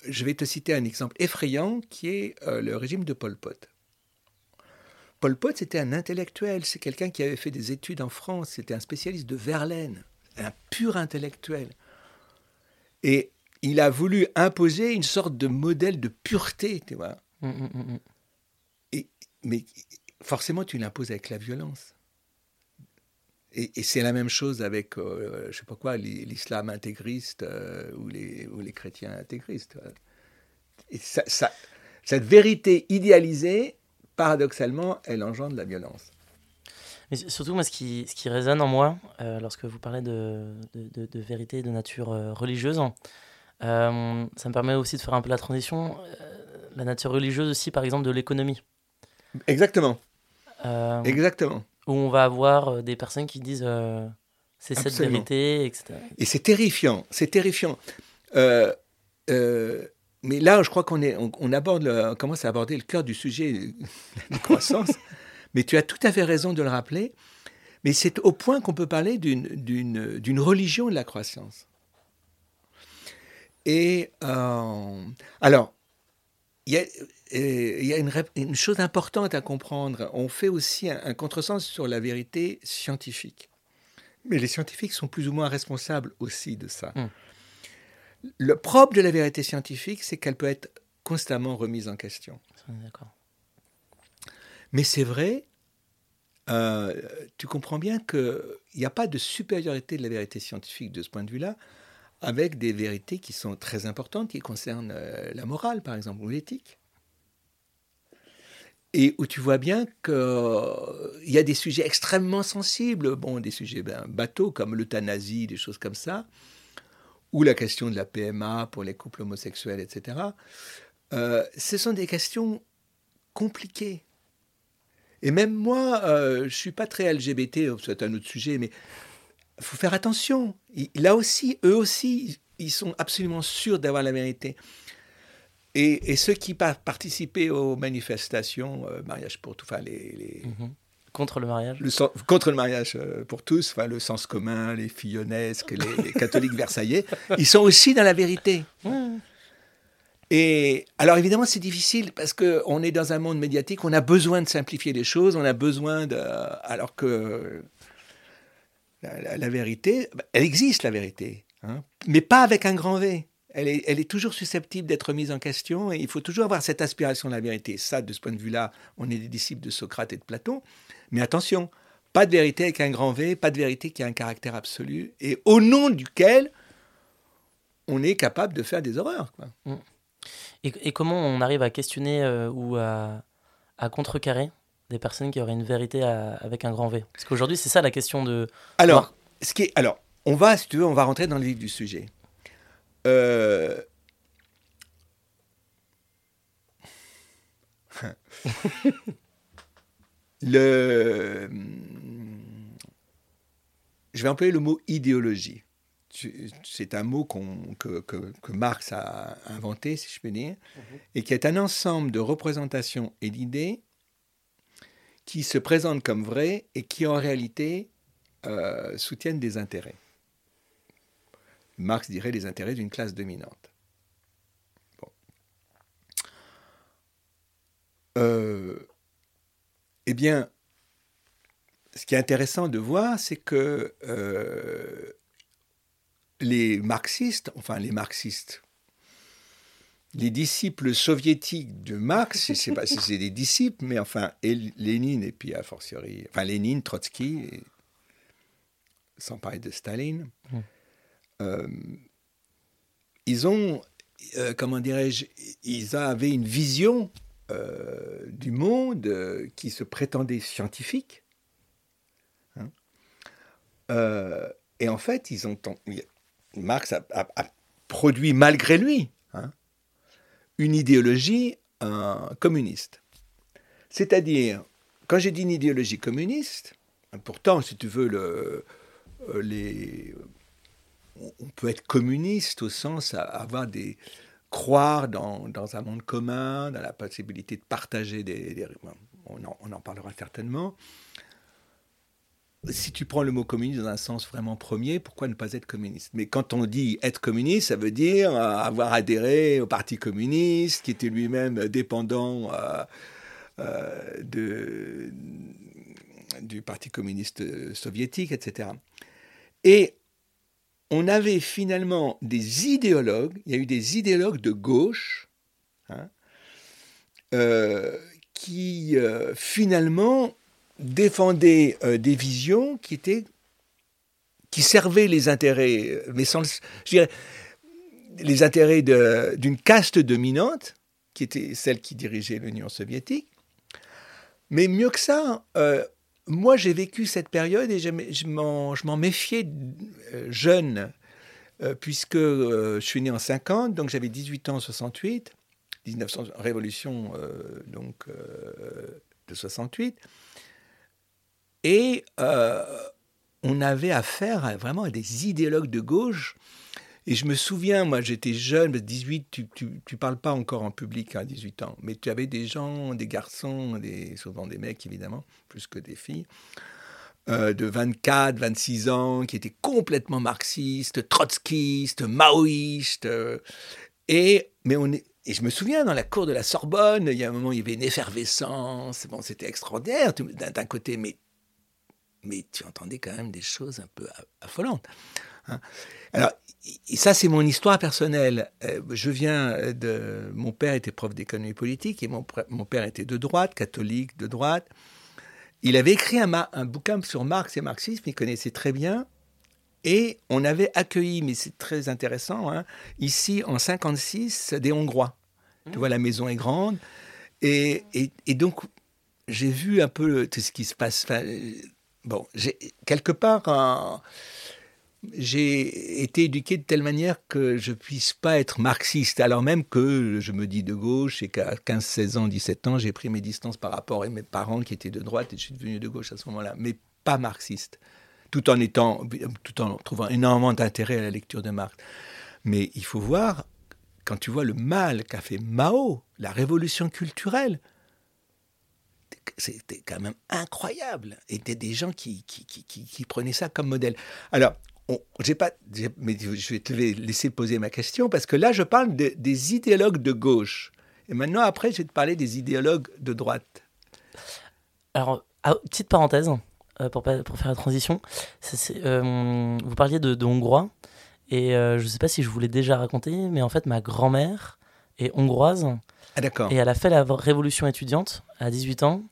je vais te citer un exemple effrayant qui est euh, le régime de Pol Pot. Pol Pot, c'était un intellectuel, c'est quelqu'un qui avait fait des études en France, c'était un spécialiste de Verlaine, un pur intellectuel. Et il a voulu imposer une sorte de modèle de pureté, tu vois. Mm, mm, mm, et, mais forcément, tu l'imposes avec la violence. Et, c'est la même chose avec, je euh, je sais pas quoi, l'islam intégriste euh, ou, les, ou les chrétiens intégristes. Et ça, cette vérité idéalisée, paradoxalement, elle engendre la violence. Mais surtout, moi, ce qui, ce qui résonne en moi, euh, lorsque vous parlez de, de, de, vérité de nature religieuse, euh, ça me permet aussi de faire un peu la transition. Euh, la nature religieuse aussi, par exemple, de l'économie. Exactement. Euh, Exactement. Où on va avoir des personnes qui disent c'est cette vérité, etc. Et c'est terrifiant, c'est terrifiant. mais là, je crois qu'on est, on, aborde, commence à aborder le cœur du sujet, la croissance. mais tu as tout à fait raison de le rappeler. Mais c'est au point qu'on peut parler d'une religion de la croissance. Et euh, alors, il y a, euh, y a une, chose importante à comprendre. On fait aussi un, contresens sur la vérité scientifique. Mais les scientifiques sont plus ou moins responsables aussi de ça. Hmm. Le propre de la vérité scientifique, c'est qu'elle peut être constamment remise en question. D'accord. Mais c'est vrai euh, tu comprends bien qu'il n'y a pas de supériorité de la vérité scientifique de ce point de vue-là, avec des vérités qui sont très importantes, qui concernent euh, la morale, par exemple, ou l'éthique. Et où tu vois bien qu'il euh, y a des sujets extrêmement sensibles, bon, des sujets ben, bateaux comme l'euthanasie, des choses comme ça, ou la question de la PMA pour les couples homosexuels, etc. ce sont des questions compliquées et même moi, euh, je ne suis pas très LGBT, c'est un autre sujet, mais faut faire attention. là aussi, eux aussi, ils sont absolument sûrs d'avoir la vérité. Et, ceux qui participaient aux manifestations, euh, mariage pour tout, enfin les, mhm. Contre le mariage le Contre le mariage euh, pour tous, enfin, le sens commun, les fillonesques, les, les catholiques versaillais, ils sont aussi dans la vérité. Et alors évidemment, c'est difficile parce qu'on est dans un monde médiatique, on a besoin de simplifier les choses, on a besoin de... Alors que la, vérité, elle existe la vérité, hein, mais pas avec un grand V. Elle est, toujours susceptible d'être mise en question et il faut toujours avoir cette aspiration de la vérité. Ça, de ce point de vue-là, on est des disciples de Socrate et de Platon. Mais attention, pas de vérité avec un grand V, pas de vérité qui a un caractère absolu et au nom duquel on est capable de faire des horreurs. Mm. Et, comment on arrive à questionner euh, ou à, contrecarrer? Des personnes qui auraient une vérité avec un grand V Parce qu'aujourd'hui, c'est ça la question de. Alors, ce qui est, alors, on va, si tu veux, on va rentrer dans le vif du sujet. Euh, le... Je vais employer le mot idéologie c'est un mot que, Marx a inventé, si je peux dire, mhm. et qui est un ensemble de représentations et d'idées qui se présentent comme vraies et qui en réalité euh, soutiennent des intérêts. Marx dirait les intérêts d'une classe dominante. Euh, eh bien, ce qui est intéressant de voir, c'est que euh, les marxistes, enfin les marxistes, les disciples soviétiques de Marx, je ne sais pas si c'est des disciples, mais enfin, et Lénine, et puis a fortiori, enfin Lénine, Trotsky, sans parler de Staline, mmh. euh, ils ont, euh, comment dirais-je, ils avaient une vision euh, du monde qui se prétendait scientifique. Hein. et en fait, ils ont, Marx a, produit malgré lui une idéologie communiste. C'est-à-dire, quand j'ai dit une idéologie communiste, pourtant, si tu veux, euh, on peut être communiste au sens à avoir des croire dans, un monde commun, dans la possibilité de partager des, on, on, en, parlera certainement si tu prends le mot communiste dans un sens vraiment premier, pourquoi ne pas être communiste? Mais quand on dit être communiste, ça veut dire euh, avoir adhéré au Parti communiste, qui était lui-même dépendant euh, euh, du Parti communiste soviétique, etc. Et on avait finalement des idéologues, il y a eu des idéologues de gauche, hein, qui finalement défendait euh, des visions qui étaient qui servaient les intérêts, euh, mais sans, je dirais, les intérêts d'une caste dominante, qui était celle qui dirigeait l'Union soviétique. Mais mieux que ça, euh, moi j'ai vécu cette période et je, m'en méfiais jeune, puisque je suis né en 50, donc j'avais 18 ans en 68, 1900, révolution donc, de 68. Et on avait affaire vraiment à des idéologues de gauche. Et je me souviens, moi j'étais jeune, 18, tu, tu, parles pas encore en public à 18 ans, mais tu avais des gens, des garçons, des, souvent des mecs évidemment, plus que des filles, euh, de 24, 26 ans, qui étaient complètement marxistes, trotskistes, maoïstes. Euh, et, mais on et je me souviens, dans la cour de la Sorbonne, il y a un moment, il y avait une effervescence. Bon, c'était extraordinaire d'un côté, mais mais tu entendais quand même des choses un peu affolantes. Hein. Alors, ça, c'est mon histoire personnelle. Euh, je viens de. Mon père était prof d'économie politique et mon, mon, père était de droite, catholique, de droite. Il avait écrit un, un bouquin sur Marx et marxisme, il connaissait très bien. Et on avait accueilli, mais c'est très intéressant, hein, ici en 56, des Hongrois. Tu vois, la maison est grande. Et, et, et donc, j'ai vu un peu tout ce qui se passe. Bon, quelque part, j'ai été éduqué de telle manière que je puisse pas être marxiste, alors même que je me dis de gauche et qu'à 15, 16 ans, 17 ans, j'ai pris mes distances par rapport à mes parents qui étaient de droite et je suis devenu de gauche à ce moment-là, mais pas marxiste, tout en étant, tout en trouvant énormément d'intérêt à la lecture de Marx. Mais il faut voir, quand tu vois le mal qu'a fait Mao, la révolution culturelle, c'était quand même incroyable. Et des gens qui, qui, qui, qui, prenaient ça comme modèle. Alors, j'ai pas, mais je vais te laisser poser ma question parce que là, je parle des idéologues de gauche. Et maintenant, après, je vais te parler des idéologues de droite. Alors, ah, petite parenthèse euh, pour, pour, faire la transition. Euh, vous parliez de, Hongrois. Et euh, je ne sais pas si je vous l'ai déjà raconté, mais en fait, ma grand-mère est hongroise. Ah, d'accord. Et elle a fait la révolution étudiante à 18 ans.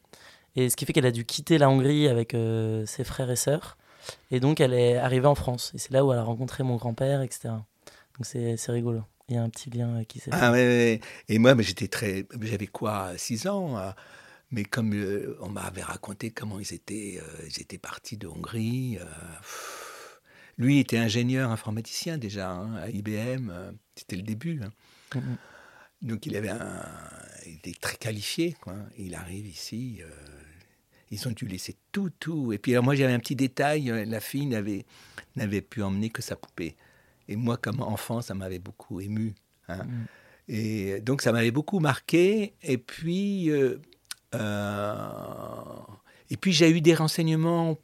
Et ce qui fait qu'elle a dû quitter la Hongrie avec euh, ses frères et sœurs. Et donc, elle est arrivée en France. Et c'est là où elle a rencontré mon grand-père, etc. Donc, c'est rigolo. Il y a un petit lien qui s'est Ah, ouais, Et moi, j'étais très. J'avais quoi, 6 ans euh, Mais comme euh, on m'avait raconté comment ils étaient, ils étaient partis de Hongrie. lui était ingénieur informaticien déjà hein, à IBM. C'était le début. Hein. Mm, mm. Donc il avait un, il était très qualifié. Quoi. il arrive ici. Ils ont dû laisser tout, tout. Et puis alors moi j'avais un petit détail, euh, la fille n'avait, n'avait pu emmener que sa poupée. Et moi comme enfant, ça m'avait beaucoup ému. Hein. Mm. Et donc ça m'avait beaucoup marqué. Et puis, euh, euh, et puis j'ai eu des renseignements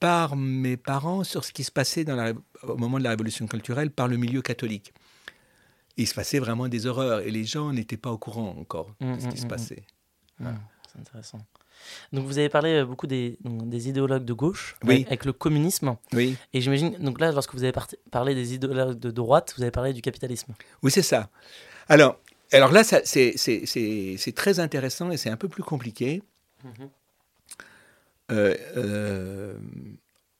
par mes parents sur ce qui se passait dans la, au moment de la révolution culturelle par le milieu catholique. il se passait vraiment des horreurs et les gens n'étaient pas au courant encore de ce qui mm, se mm, passait. C'est intéressant. Donc vous avez parlé euh, beaucoup des, des idéologues de gauche avec, le communisme. Oui. Et j'imagine, donc là, lorsque vous avez parlé des idéologues de droite, vous avez parlé du capitalisme. Oui, c'est ça. Alors, alors là, c'est très intéressant et c'est un peu plus compliqué. Mhm. Euh, euh,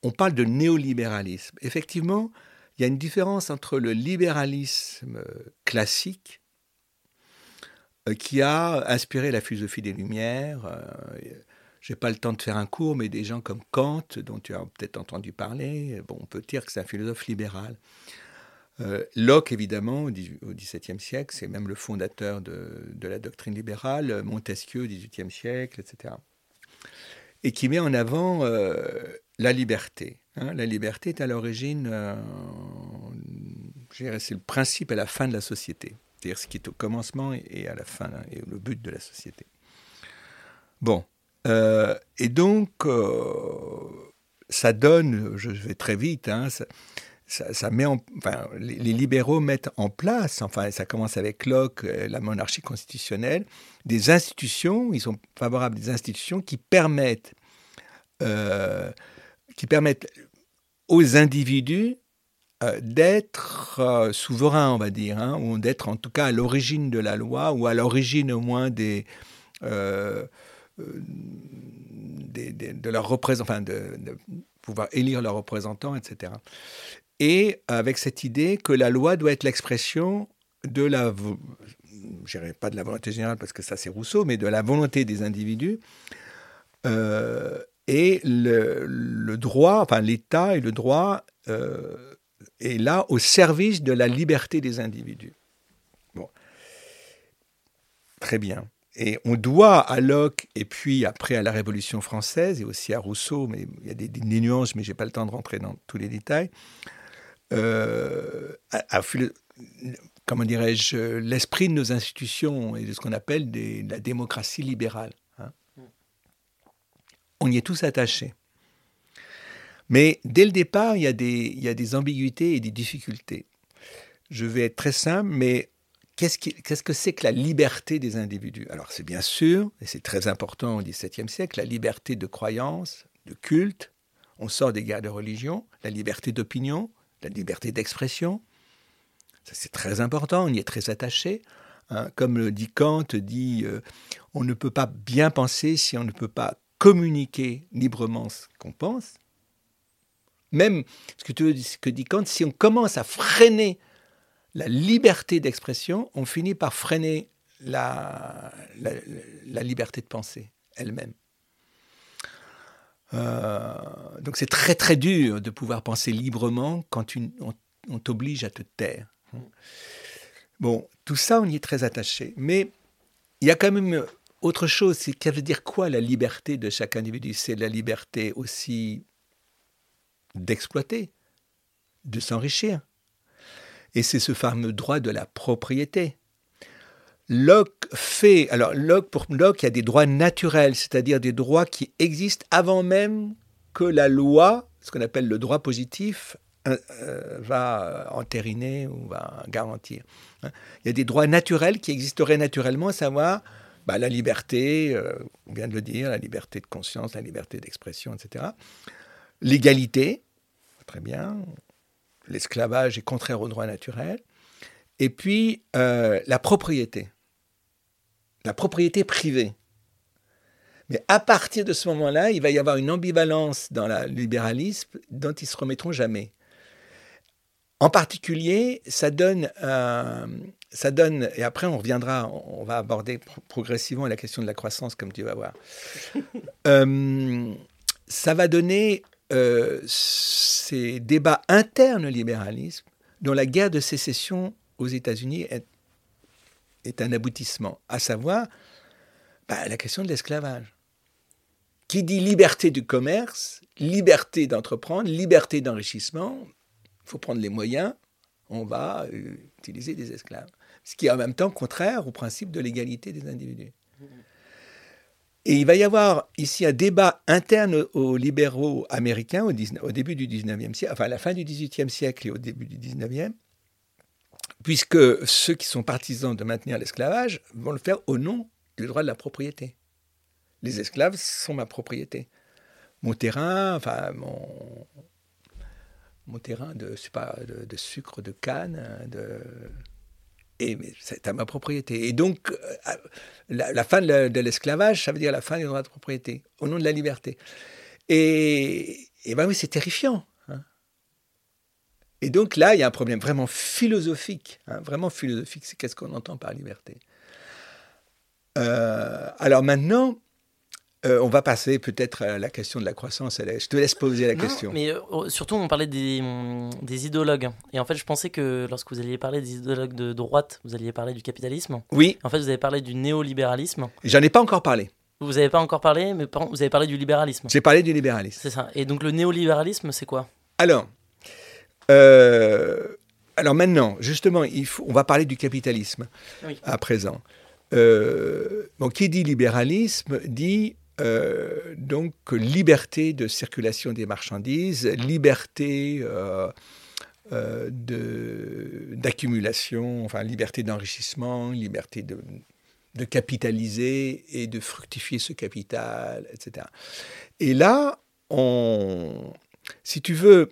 on parle de néolibéralisme. Effectivement, il y a une différence entre le libéralisme classique qui a inspiré la philosophie des Lumières. Euh, je n'ai pas le temps de faire un cours, mais des gens comme Kant, dont tu as peut-être entendu parler, bon, on peut dire que c'est un philosophe libéral. Euh, Locke, évidemment, au XVIIe siècle, c'est même le fondateur de, la doctrine libérale, Montesquieu au XVIIIe siècle, etc. Et qui met en avant la liberté. Hein. La liberté est à l'origine, c'est le principe et la fin de la société c'est-à-dire ce qui est au commencement et à la fin, hein, et le but de la société. Bon, euh, et donc, euh, ça donne, je vais très vite, hein, ça, met en, enfin, les, libéraux mettent en place, enfin, ça commence avec Locke, euh, la monarchie constitutionnelle, des institutions, ils sont favorables des institutions qui permettent, qui permettent aux individus euh, d'être euh, souverain, on va dire, hein, ou d'être en tout cas à l'origine de la loi, ou à l'origine au moins euh, de leur représentant, de, pouvoir élire leurs représentants, etc. Et avec cette idée que la loi doit être l'expression de la, pas de la volonté générale parce que ça c'est Rousseau, mais de la volonté des individus. et le, droit, enfin l'État et le droit est là au service de la liberté des individus. Bon. Très bien. et on doit à Locke, et puis après à la Révolution française, et aussi à Rousseau, mais il y a des, nuances, mais je n'ai pas le temps de rentrer dans tous les détails, euh, à, comment dirais-je, l'esprit de nos institutions et de ce qu'on appelle la démocratie libérale. Hein. On y est tous attachés. Mais dès le départ, il y, a des, ambiguïtés et des difficultés. Je vais être très simple, mais qu'est-ce, que c'est que la liberté des individus? Alors c'est bien sûr, et c'est très important au XVIIe siècle, la liberté de croyance, de culte, on sort des guerres de religion, la liberté d'opinion, la liberté d'expression. Ça c'est très important, on y est très attaché. Hein. comme le dit Kant, dit euh, on ne peut pas bien penser si on ne peut pas communiquer librement ce qu'on pense. Même ce que, dit Kant, si on commence à freiner la liberté d'expression, on finit par freiner la, liberté de penser elle-même. Euh, donc c'est très très dur de pouvoir penser librement quand on, t'oblige à te taire. Bon, tout ça, on y est très attaché. Mais il y a quand même autre chose, qu'elle veut dire quoi la liberté de chaque individu? C'est la liberté aussi d'exploiter, de s'enrichir, et c'est ce fameux droit de la propriété. Locke fait, alors Locke, pour Locke, il y a des droits naturels, c'est-à-dire des droits qui existent avant même que la loi, ce qu'on appelle le droit positif, euh, euh, va entériner ou va garantir. Hein. Il y a des droits naturels qui existeraient naturellement, à savoir bah, la liberté, euh, on vient de le dire, la liberté de conscience, la liberté d'expression, etc. L'égalité, très bien, l'esclavage est contraire au droit naturel. Et puis, euh, la propriété. La propriété privée. Mais à partir de ce moment-là, il va y avoir une ambivalence dans le libéralisme dont ils se remettront jamais. En particulier, ça donne, ça donne, et après on reviendra, on va aborder progressivement la question de la croissance, comme tu vas voir. Euh, ça va donner euh, ces débats internes au libéralisme, dont la guerre de sécession aux États-Unis est, un aboutissement, à savoir bah, la question de l'esclavage. Qui dit liberté du commerce, liberté d'entreprendre, liberté d'enrichissement, il faut prendre les moyens, on va euh, utiliser des esclaves. Ce qui est en même temps contraire au principe de l'égalité des individus. Et il va y avoir ici un débat interne aux libéraux américains au, début du 19e siècle, enfin à la fin du 18e siècle et au début du 19e, puisque ceux qui sont partisans de maintenir l'esclavage vont le faire au nom du droit de la propriété. Les esclaves sont ma propriété. Mon terrain, enfin mon, mon terrain de, sucre, de canne, de, et c'est à ma propriété. Et donc, euh, la, fin de l'esclavage, ça veut dire la fin des droits de propriété, au nom de la liberté. Et, et ben oui, c'est terrifiant. Hein. Et donc là, il y a un problème vraiment philosophique, hein, vraiment philosophique, c'est qu'est-ce qu'on entend par liberté. Euh, alors maintenant, euh, on va passer peut-être à la question de la croissance. Je te laisse poser la question. Mais euh, oh, surtout, on parlait des, des, idéologues. Et en fait, je pensais que lorsque vous alliez parler des idéologues de droite, vous alliez parler du capitalisme. Oui. En fait, vous avez parlé du néolibéralisme. J'en ai pas encore parlé. Vous n'avez pas encore parlé, mais vous avez parlé du libéralisme. J'ai parlé du libéralisme. C'est ça. Et donc le néolibéralisme, c'est quoi? Alors, euh, alors maintenant, justement, il faut, on va parler du capitalisme à présent. bon, qui dit libéralisme dit euh, donc liberté de circulation des marchandises, liberté euh, euh, d'accumulation, enfin liberté d'enrichissement, liberté de, capitaliser et de fructifier ce capital, etc. Et là, si tu veux,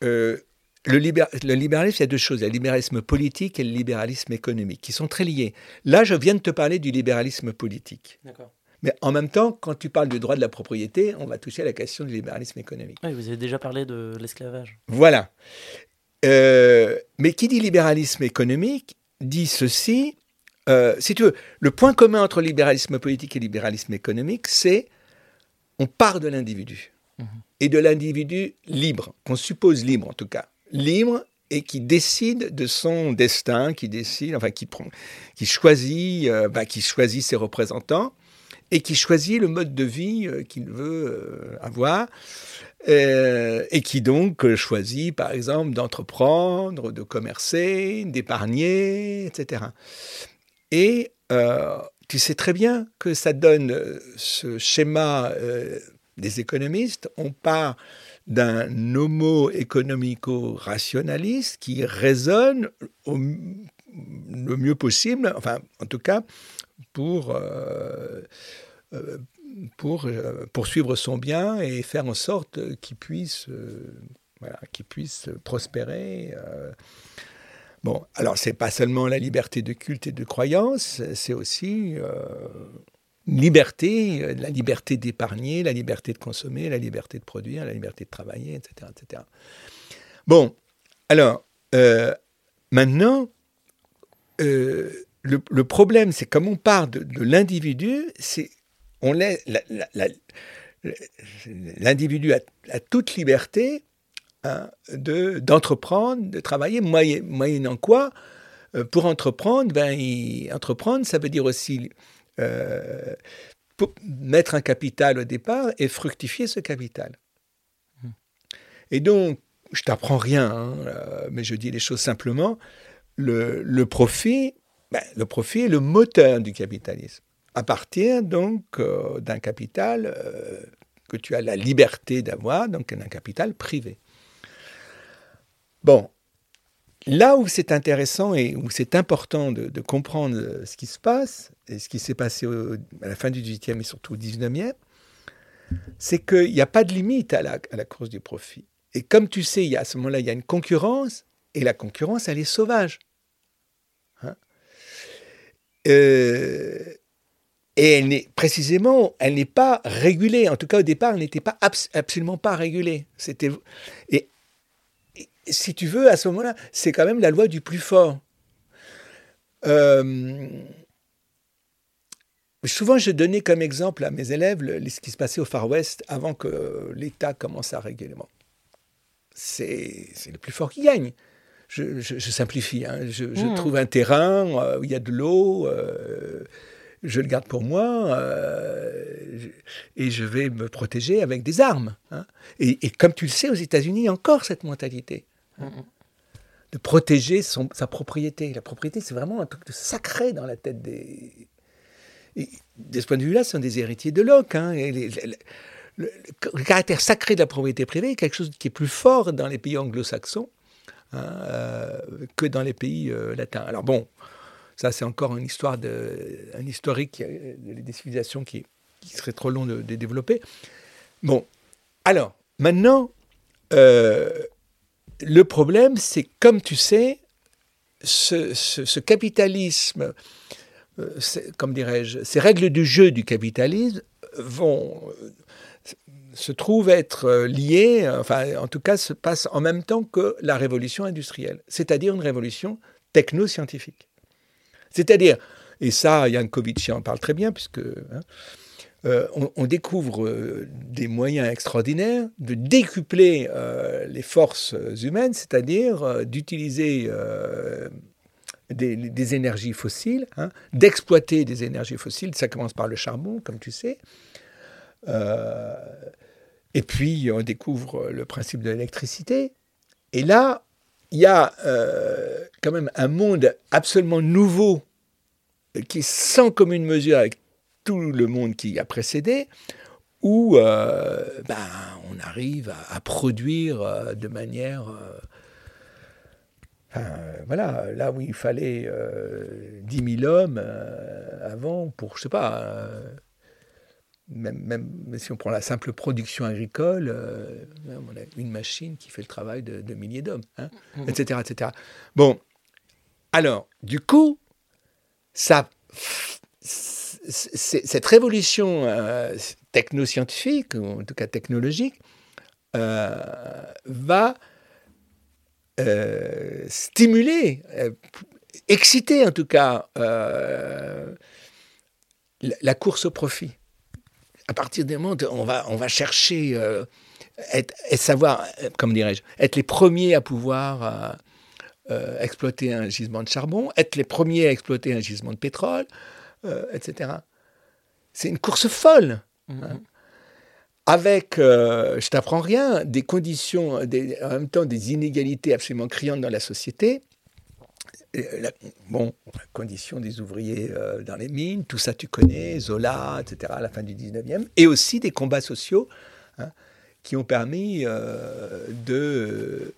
le, libéralisme, il y a deux choses. Le libéralisme politique et le libéralisme économique, qui sont très liés. Là, je viens de te parler du libéralisme politique. D'accord. Mais en même temps, quand tu parles du droit de la propriété, on va toucher à la question du libéralisme économique. Oui, vous avez déjà parlé de l'esclavage. Voilà. Euh, mais qui dit libéralisme économique dit ceci. Euh, si tu veux, le point commun entre libéralisme politique et libéralisme économique, c'est on part de l'individu. Mhm. Et de l'individu libre, qu'on suppose libre en tout cas. Libre et qui décide de son destin, qui décide, enfin qui prend, qui choisit, euh, bah, qui choisit ses représentants et qui choisit le mode de vie euh, qu'il veut euh, avoir. et qui donc choisit, par exemple, d'entreprendre, de commercer, d'épargner, etc. Et tu sais très bien que ça donne ce schéma des économistes. On part d'un homo economico-rationaliste qui raisonne le mieux possible, enfin, en tout cas, pour, euh, euh, pour euh, poursuivre son bien et faire en sorte qu'il puisse, qu'il puisse prospérer. Bon, alors c'est pas seulement la liberté de culte et de croyance, c'est aussi liberté, euh, la liberté d'épargner, la liberté de consommer, la liberté de produire, la liberté de travailler, etc. etc. Bon, alors, euh, maintenant, euh, le, problème, c'est comme on parle de, l'individu, c'est on l'individu a, toute liberté hein, de, d'entreprendre, de travailler, moyennant quoi, pour entreprendre, ben, entreprendre, ça veut dire aussi euh, mettre un capital au départ et fructifier ce capital. Et donc, je t'apprends rien, hein, euh, mais je dis les choses simplement. Le, profit, ben, le profit est le moteur du capitalisme. À partir donc euh, d'un capital que tu as la liberté d'avoir, donc d'un capital privé. Bon, Là où c'est intéressant et où c'est important de, comprendre euh, ce qui se passe, et ce qui s'est passé à la fin du 18e et surtout au 19e, c'est qu'il n'y a pas de limite à la, course du profit. Et comme tu sais, y a, à ce moment-là, il y a une concurrence, et la concurrence, elle est sauvage. Euh, et elle n'est précisément, elle n'est pas régulée. En tout cas, au départ, elle n'était pas absolument pas régulée. C'était et si tu veux, à ce moment-là, c'est quand même la loi du plus fort. Euh, souvent, je donnais comme exemple à mes élèves ce qui se passait au Far West avant que l'État commence à réguler. C'est le plus fort qui gagne. Je, simplifie. Hein. Je, mmh. trouve un terrain euh, où il y a de l'eau. Euh, je le garde pour moi et je vais me protéger avec des armes. Hein. Et, et, comme tu le sais, aux États-Unis, il y a encore cette mentalité de protéger son, sa propriété. La propriété, c'est vraiment un truc de sacré dans la tête des... de ce point de vue-là, ce sont des héritiers de Locke. Hein, et le, caractère sacré de la propriété privée est quelque chose qui est plus fort dans les pays anglo-saxons hein, euh, que dans les pays euh, latins. Alors bon, ça c'est encore une histoire de, un historique euh, des civilisations qui, serait trop long de, développer. Bon, alors maintenant, le problème, c'est comme tu sais, ce, capitalisme, comme dirais-je, ces règles du jeu du capitalisme vont se trouvent être euh, liées, enfin en tout cas se passent en même temps que la révolution industrielle, c'est-à-dire une révolution techno-scientifique. C'est-à-dire, et ça Yankovic en parle très bien, puisque hein, euh, on, découvre euh, des moyens extraordinaires de décupler les forces humaines, c'est-à-dire d'utiliser des, énergies fossiles, hein, d'exploiter des énergies fossiles. Ça commence par le charbon, comme tu sais. Et puis, on découvre le principe de l'électricité. Et là, il y a quand même un monde absolument nouveau qui est sans commune mesure avec tout le monde qui a précédé, où euh, ben, on arrive à, produire euh, de manière... Euh, voilà, là où il fallait 10 000 hommes avant pour, je sais pas, même, même, si on prend la simple production agricole, on a une machine qui fait le travail de, milliers d'hommes, etc., mmh. etc. Bon, alors, du coup, ça cette révolution euh, technoscientifique, ou en tout cas technologique, euh, va euh, stimuler, exciter en tout cas la, course au profit. À partir du moment où on va, on va chercher, être, savoir, comme dirais-je, être les premiers à pouvoir euh, exploiter un gisement de charbon, être les premiers à exploiter un gisement de pétrole, euh, etc. C'est une course folle. Hein. Mhm. Avec, euh, je t'apprends rien, des conditions, en même temps des inégalités absolument criantes dans la société. La, bon, conditions des ouvriers dans les mines, tout ça tu connais, Zola, etc., à la fin du 19e, et aussi des combats sociaux hein, qui ont permis de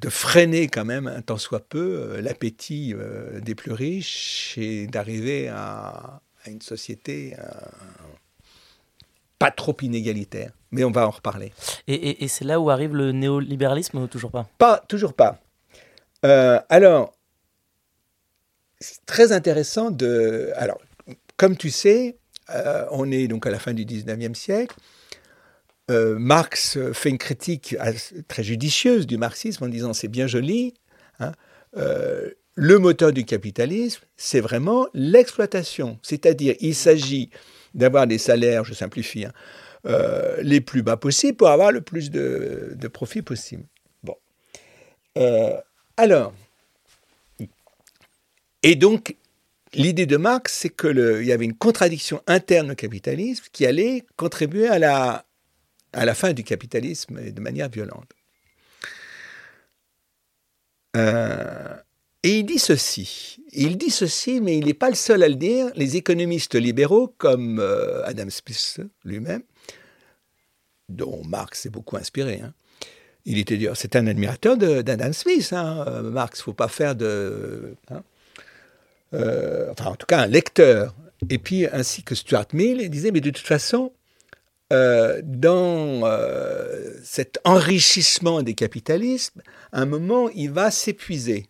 de freiner quand même un tant soit peu euh, l'appétit euh, des plus riches et d'arriver à, une société euh, pas trop inégalitaire. Mais on va en reparler. Et, c'est là où arrive le néolibéralisme ou toujours pas? Pas, toujours pas. Alors, c'est très intéressant de... Alors, comme tu sais, on est donc à la fin du 19e siècle. Euh, Marx fait une critique très judicieuse du marxisme en disant c'est bien joli, hein, euh, le moteur du capitalisme, c'est vraiment l'exploitation. C'est-à-dire, il s'agit d'avoir des salaires, je simplifie, hein, euh, les plus bas possibles pour avoir le plus de, de profit possible. Bon. Alors, et donc, l'idée de Marx, c'est qu'il y avait une contradiction interne au capitalisme qui allait contribuer à la, fin du capitalisme de manière violente. Euh, et il dit ceci. Il dit ceci, mais il n'est pas le seul à le dire. Les économistes libéraux, comme euh, Adam Smith lui-même, dont Marx s'est beaucoup inspiré, hein, il était c'est un admirateur d'Adam Smith. Hein, euh, Marx, faut pas faire de, hein, enfin en tout cas un lecteur. Et puis ainsi que Stuart Mill, il disait mais de toute façon, euh, dans euh, cet enrichissement des capitalismes, à un moment, il va s'épuiser.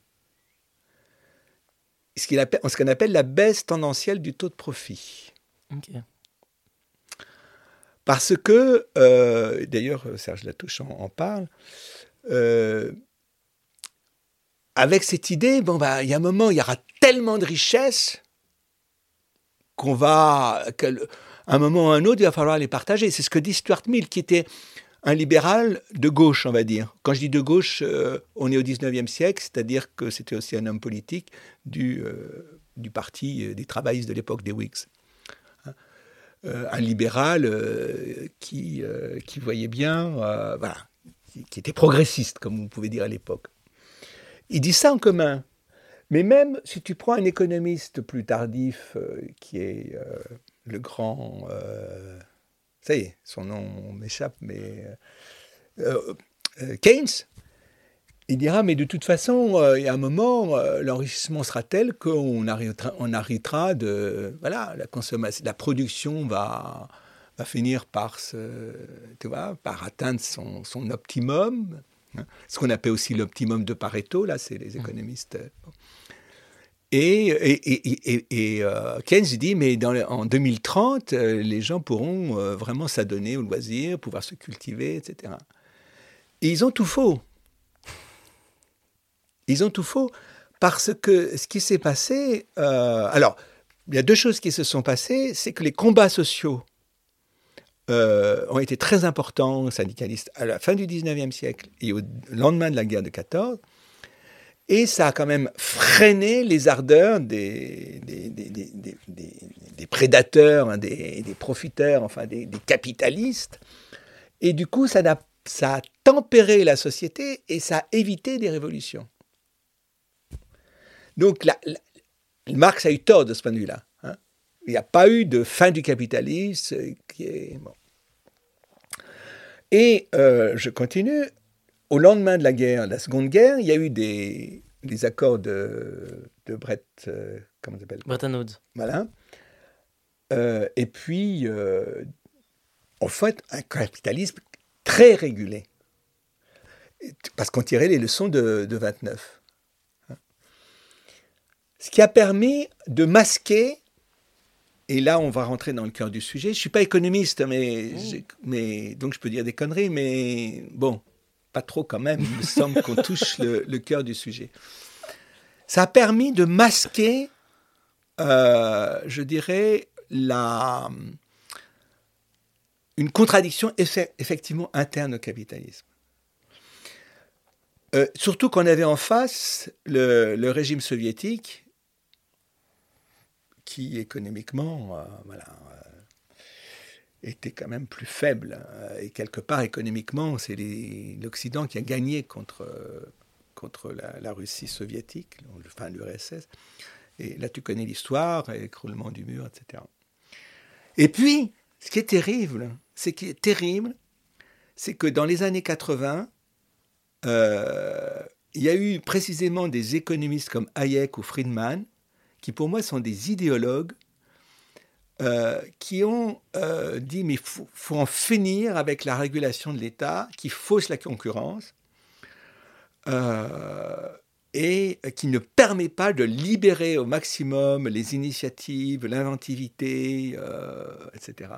Ce qu'on appelle, appelle, la baisse tendancielle du taux de profit. Parce que, euh, d'ailleurs, Serge Latouche en, parle, avec cette idée, bon, bah, il y a un moment, il y aura tellement de richesses qu'on va un moment ou un autre, il va falloir les partager. C'est ce que dit Stuart Mill, qui était un libéral de gauche, on va dire. Quand je dis de gauche, euh, on est au 19e siècle, c'est-à-dire que c'était aussi un homme politique du, euh, du parti euh, des travaillistes de l'époque des Whigs. Hein. un libéral qui, qui voyait bien, voilà, qui, était progressiste, comme vous pouvez dire à l'époque. Il dit ça en commun. Mais même si tu prends un économiste plus tardif, qui est le grand. Euh, ça y est, son nom m'échappe, mais. Euh, euh, Keynes, il dira, mais de toute façon, il y a un moment, l'enrichissement sera tel qu'on arrêtera, on arrêtera de... Voilà, la consommation, la production va, va finir par, se, tu vois, par atteindre son, son optimum, hein. ce qu'on appelle aussi l'optimum de Pareto, là, c'est les mmh. économistes. Et, et, euh, Keynes dit, mais dans en 2030, euh, les gens pourront euh, vraiment s'adonner au loisir, pouvoir se cultiver, etc. Et ils ont tout faux. Ils ont tout faux parce que ce qui s'est passé... alors, il y a deux choses qui se sont passées. C'est que les combats sociaux ont été très importants, syndicalistes, à la fin du 19e siècle et au lendemain de la guerre de 14 et ça a quand même freiné les ardeurs des, prédateurs, hein, des, profiteurs, enfin des, capitalistes. Et du coup, ça a tempéré la société et ça a évité des révolutions. Donc, la, Marx a eu tort de ce point de vue-là. Hein. Il n'y a pas eu de fin du capitalisme euh, qui est. Bon. Et euh, je continue au lendemain de la guerre, la Seconde Guerre, il y a eu des, des accords de, de Brett, euh, comment s'appelle? Bretton Woods. Voilà. Euh, et puis, en fait, un capitalisme très régulé. Parce qu'on tirait les leçons de, de 29. Ce qui a permis de masquer, et là on va rentrer dans le cœur du sujet, je ne suis pas économiste, mais, mmh. mais donc je peux dire des conneries, mais bon, pas trop quand même, il me semble qu'on touche le, cœur du sujet. Ça a permis de masquer, euh, je dirais, la, une contradiction effectivement interne au capitalisme. Euh, surtout qu'on avait en face le, régime soviétique qui économiquement voilà, était quand même plus faible. Et quelque part, économiquement, c'est l'Occident qui a gagné contre, contre la, Russie soviétique, enfin l'URSS. Et là, tu connais l'histoire, écroulement du mur, etc. Et puis, ce qui est terrible, ce qui terrible, c'est que dans les années 80, euh, il y a eu précisément des économistes comme Hayek ou Friedman, qui pour moi sont des idéologues, euh, qui ont euh, dit mais il faut, en finir avec la régulation de l'État qui fausse la concurrence et qui ne permet pas de libérer au maximum les initiatives, l'inventivité, etc.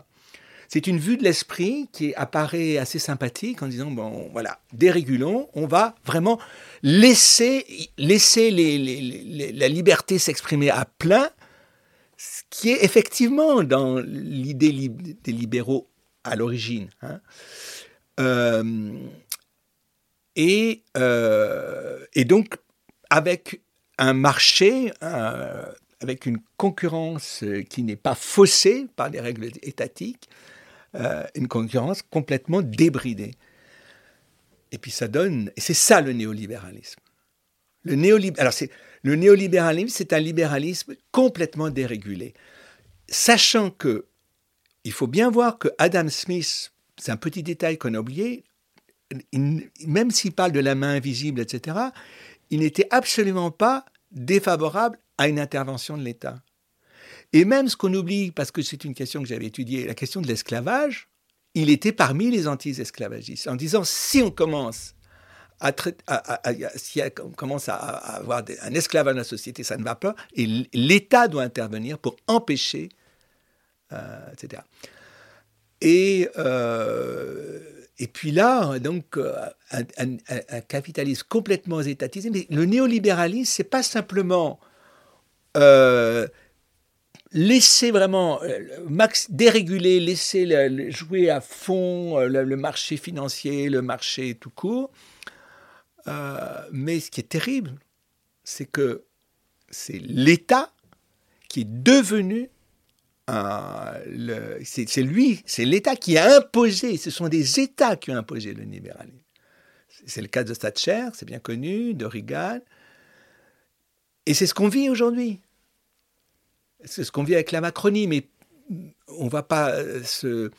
C'est une vue de l'esprit qui apparaît assez sympathique en disant, bon, voilà, dérégulons, on va vraiment laisser, la liberté s'exprimer à plein, ce qui est effectivement dans l'idée des libéraux à l'origine. Hein. Euh, euh, et, donc, avec un marché, avec une concurrence qui n'est pas faussée par des règles étatiques, euh, une concurrence complètement débridée. Et puis ça donne, et c'est ça le néolibéralisme. Le, Alors c'est, le néolibéralisme, c'est un libéralisme complètement dérégulé. Sachant que, il faut bien voir que Adam Smith, c'est un petit détail qu'on a oublié, même s'il parle de la main invisible, etc., il n'était absolument pas défavorable à une intervention de l'État. Et même ce qu'on oublie, parce que c'est une question que j'avais étudiée, la question de l'esclavage, il était parmi les anti-esclavagistes, en disant si on commence à, si on commence à, avoir un esclavage dans la société, ça ne va pas, et l'État doit intervenir pour empêcher, euh, etc. Et, euh, et puis là, donc, euh, un, capitalisme complètement étatisé, mais le néolibéralisme, c'est pas simplement laisser vraiment euh, déréguler, laisser jouer à fond euh, le, marché financier, le marché tout court. Euh, mais ce qui est terrible, c'est que c'est l'État qui est devenu c'est lui, c'est l'État qui a imposé, ce sont des États qui ont imposé le libéralisme. C'est le cas de Thatcher, c'est bien connu, de Reagan. Et c'est ce qu'on vit aujourd'hui. C'est ce qu'on vit avec la Macronie, mais on ne va pas euh, se,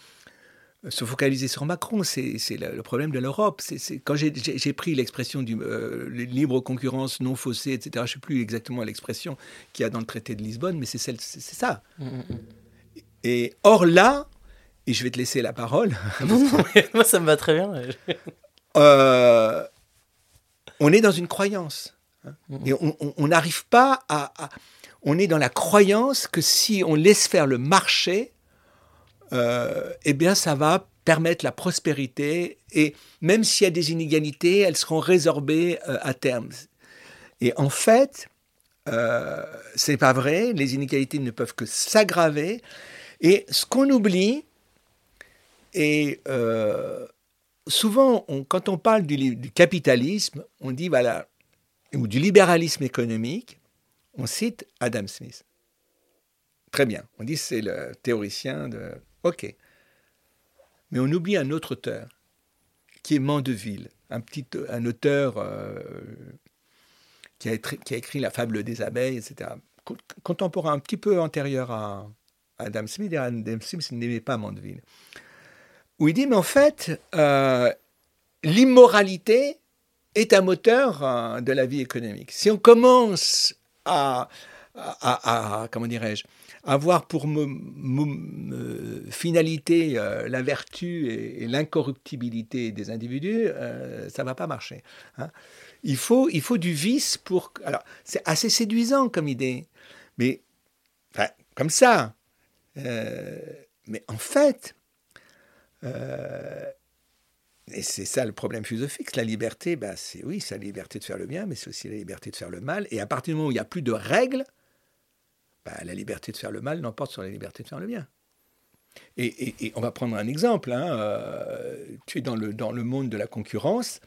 se, focaliser sur Macron. C'est le, problème de l'Europe. Quand j'ai pris l'expression du euh, libre concurrence non faussée, etc., je ne sais plus exactement l'expression qu'il y a dans le traité de Lisbonne, mais c'est ça. Mmh, mmh, mmh. Et or là, et je vais te laisser la parole. moi ça me va très bien. Euh, on est dans une croyance. Hein. on n'arrive pas à on est dans la croyance que si on laisse faire le marché, euh, eh bien, ça va permettre la prospérité et même s'il y a des inégalités, elles seront résorbées euh, à terme. Et en fait, euh, c'est pas vrai. Les inégalités ne peuvent que s'aggraver. Et ce qu'on oublie, et euh, souvent, quand on parle du, du, capitalisme, on dit voilà, ou du libéralisme économique, on cite Adam Smith. Très bien, on dit c'est le théoricien de... Ok. Mais on oublie un autre auteur, qui est Mandeville, un, auteur euh, qui, a écrit, La fable des abeilles, etc. Contemporain un petit peu antérieur à Adam Smith, et Adam Smith n'aimait pas Mandeville. Où il dit, mais en fait, euh, l'immoralité est un moteur euh, de la vie économique. Si on commence à, comment dirais-je, avoir pour finalité euh, la vertu et, l'incorruptibilité des individus, euh, ça va pas marcher. Hein. Il, faut, il faut du vice pour... Alors, c'est assez séduisant comme idée, mais comme ça. Euh, mais en fait, et c'est ça le problème philosophique. La liberté, bah, c'est oui, c'est la liberté de faire le bien, mais c'est aussi la liberté de faire le mal. Et à partir du moment où il n'y a plus de règles, bah, la liberté de faire le mal n'emporte sur la liberté de faire le bien. Et, on va prendre un exemple. Hein, euh, tu es dans le, dans le monde de la concurrence.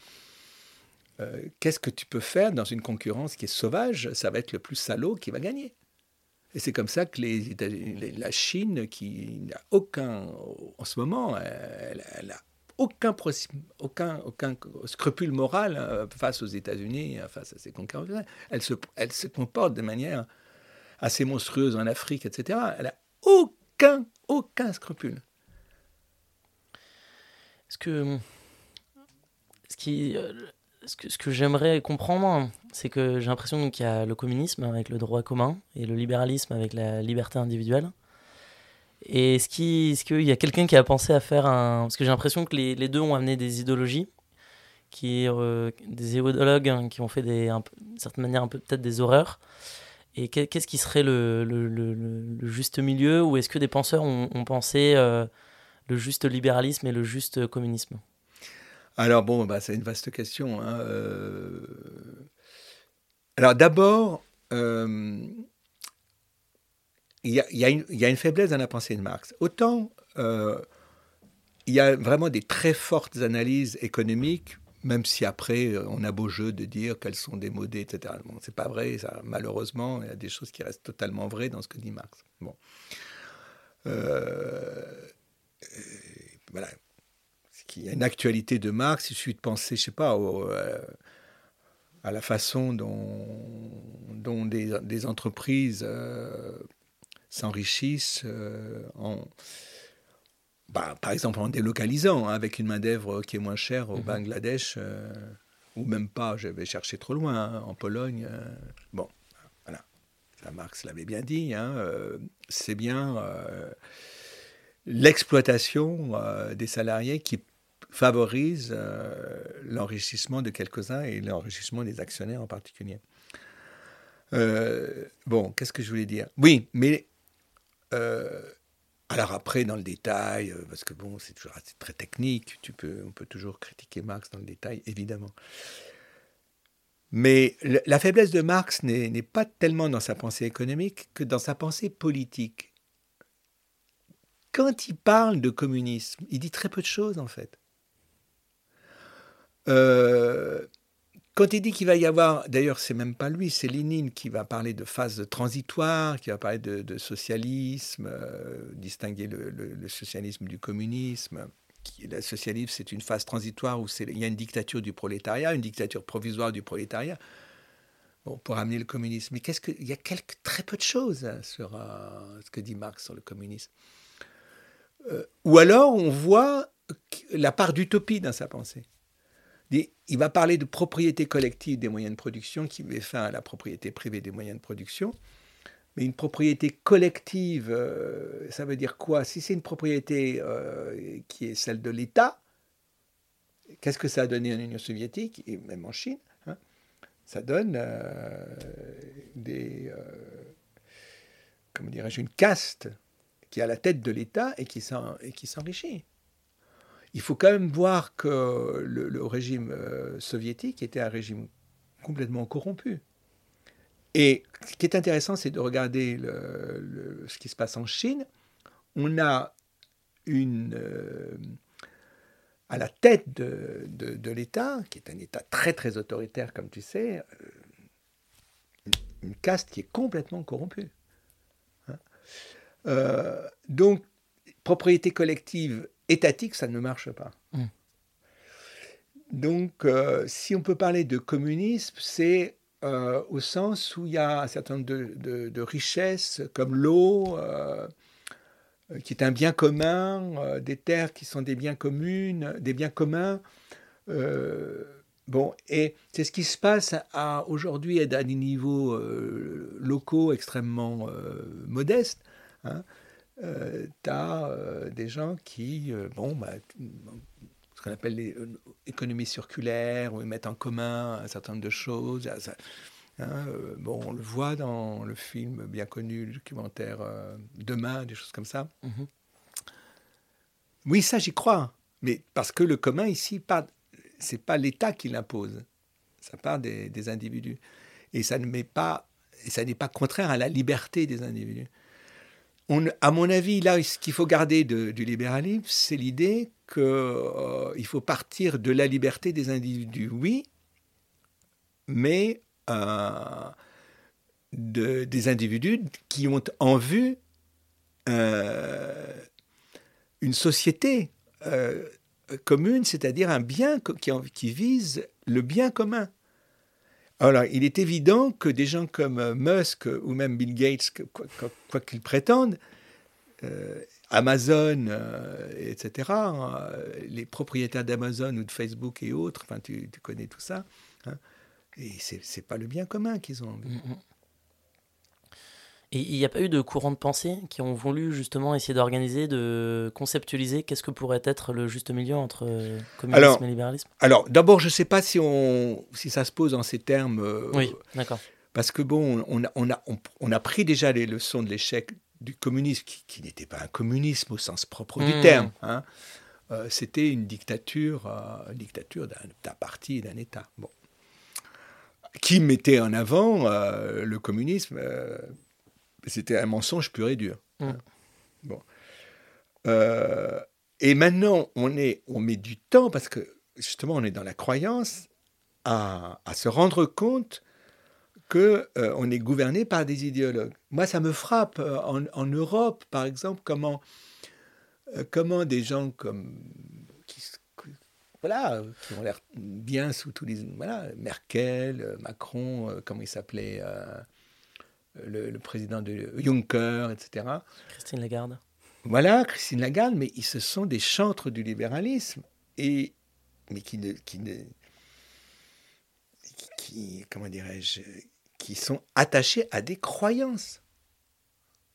euh, qu'est-ce que tu peux faire dans une concurrence qui est sauvage? Ça va être le plus salaud qui va gagner. Et c'est comme ça que les, la Chine, qui n'a aucun, en ce moment, elle, n'a aucun, scrupule moral euh, face aux États-Unis, face à ses concurrents, elle se, comporte de manière assez monstrueuse en Afrique, etc. Elle n'a aucun, scrupule. Ce que, ce que j'aimerais comprendre, c'est que j'ai l'impression qu'il y a le communisme avec le droit commun et le libéralisme avec la liberté individuelle. Et est-ce qu'il y a quelqu'un qui a pensé à faire un... Parce que j'ai l'impression que les, deux ont amené des idéologies, qui, euh, des idéologues hein, qui ont fait des, d'une certaine manière un peu peut-être des horreurs. Et qu'est-ce qui serait le, juste milieu Ou est-ce que des penseurs ont, pensé euh, le juste libéralisme et le juste communisme? Alors bon, bah, c'est une vaste question. Hein, euh. Alors d'abord, euh, il y, a une faiblesse dans la pensée de Marx. Autant euh, il y a vraiment des très fortes analyses économiques, même si après on a beau jeu de dire qu'elles sont démodées, etc. Bon, c'est pas vrai, malheureusement, il y a des choses qui restent totalement vraies dans ce que dit Marx. Bon. voilà, il y a une actualité de Marx, il suffit de penser, je sais pas, euh, à la façon dont, des, entreprises euh, s'enrichissent euh, en, bah, par exemple en délocalisant, hein, avec une main-d'œuvre qui est moins chère au mhm. Bangladesh, ou même pas, je vais chercher trop loin, hein, en Pologne. bon, voilà, ça Marx l'avait bien dit, hein, c'est bien l'exploitation des salariés qui favorise euh, l'enrichissement de quelques-uns et l'enrichissement des actionnaires en particulier. Euh, bon, qu'est-ce que je voulais dire? Oui, mais euh, alors après, dans le détail, parce que bon, c'est toujours très technique, on peut toujours critiquer Marx dans le détail, évidemment. Mais la faiblesse de Marx n'est pas tellement dans sa pensée économique que dans sa pensée politique. Quand il parle de communisme, il dit très peu de choses en fait. Euh, quand il dit qu'il va y avoir, d'ailleurs, c'est même pas lui, c'est Lénine qui va parler de phase transitoire, qui va parler de, socialisme, euh, distinguer le, socialisme du communisme. le socialisme, c'est une phase transitoire où il y a une dictature du prolétariat, une dictature provisoire du prolétariat. Pour amener le communisme. Mais qu'est-ce que, il y a très peu de choses hein, sur euh, ce que dit Marx sur le communisme. ou alors, on voit la part d'utopie dans sa pensée il va parler de propriété collective des moyens de production qui met fin à la propriété privée des moyens de production. Mais une propriété collective, euh, ça veut dire quoi? Si c'est une propriété euh, qui est celle de l'État, qu'est-ce que ça a donné en Union soviétique et même en Chine hein? Ça donne euh, des, comment dirais-je, une caste qui est à la tête de l'État et qui s'enrichit il faut quand même voir que le, régime euh, soviétique était un régime complètement corrompu. Et ce qui est intéressant, c'est de regarder ce qui se passe en Chine. On a une, euh, à la tête de, l'État, qui est un État très très autoritaire, comme tu sais, euh, une, caste qui est complètement corrompue. Hein. donc, propriété collective étatique, ça ne marche pas. Hmm. Donc, euh, si on peut parler de communisme, c'est euh, au sens où il y a un certain nombre de, richesses comme l'eau, euh, qui est un bien commun, des terres qui sont des biens communs, des biens communs. bon, et c'est ce qui se passe aujourd'hui à des niveaux locaux extrêmement modestes. Hein euh, tu as euh, des gens qui, euh, bon, bah, ce qu'on appelle l'économie circulaire, où ils mettent en commun un certain nombre de choses. Hein, bon, on le voit dans le film bien connu, le documentaire Demain, des choses comme ça. Mhm. Oui, ça, j'y crois. Mais parce que le commun, ici, ce n'est pas l'État qui l'impose. Ça part des, des, individus. Et ça ne met pas, et ça n'est pas contraire à la liberté des individus à mon avis, là, ce qu'il faut garder du libéralisme, c'est l'idée qu'il euh, faut partir de la liberté des individus, oui, mais de, des individus qui ont en vue une société commune, c'est-à-dire un bien qui, vise le bien commun. Alors, il est évident que des gens comme Musk ou même Bill Gates, quoi qu'ils prétendent, euh, Amazon, euh, etc., hein, les propriétaires d'Amazon ou de Facebook et autres, enfin, tu, connais tout ça, hein, et c'est pas le bien commun qu'ils ont. Mm, mm. Et il n'y a pas eu de courant de pensée qui ont voulu justement essayer d'organiser, de conceptualiser qu'est-ce que pourrait être le juste milieu entre communisme et libéralisme? Alors, d'abord, je ne sais pas si, on, si ça se pose en ces termes. Euh, oui, d'accord. Parce que bon, on a, on, a, on a pris déjà les leçons de l'échec du communisme, qui, n'était pas un communisme au sens propre du hmm. terme. Hein. Euh, c'était une dictature, euh, une dictature d'un parti et d'un État. Bon. Qui mettait en avant euh, le communisme C'était un mensonge pur et dur. Hmm. Hein. Bon. et maintenant, on, est, on met du temps, parce que justement, on est dans la croyance, à, à se rendre compte qu'on euh, est gouverné par des idéologues. Moi, ça me frappe euh, en, Europe, par exemple, comment, euh, comment des gens comme qui, voilà, qui ont l'air bien sous tous les voilà, Merkel, Macron, comment il s'appelait, le, président de Juncker, etc. Christine Lagarde. Voilà, Christine Lagarde, mais ils se sont des chantres du libéralisme et mais qui ne qui ne qui, comment dirais-je, qui sont attachés à des croyances.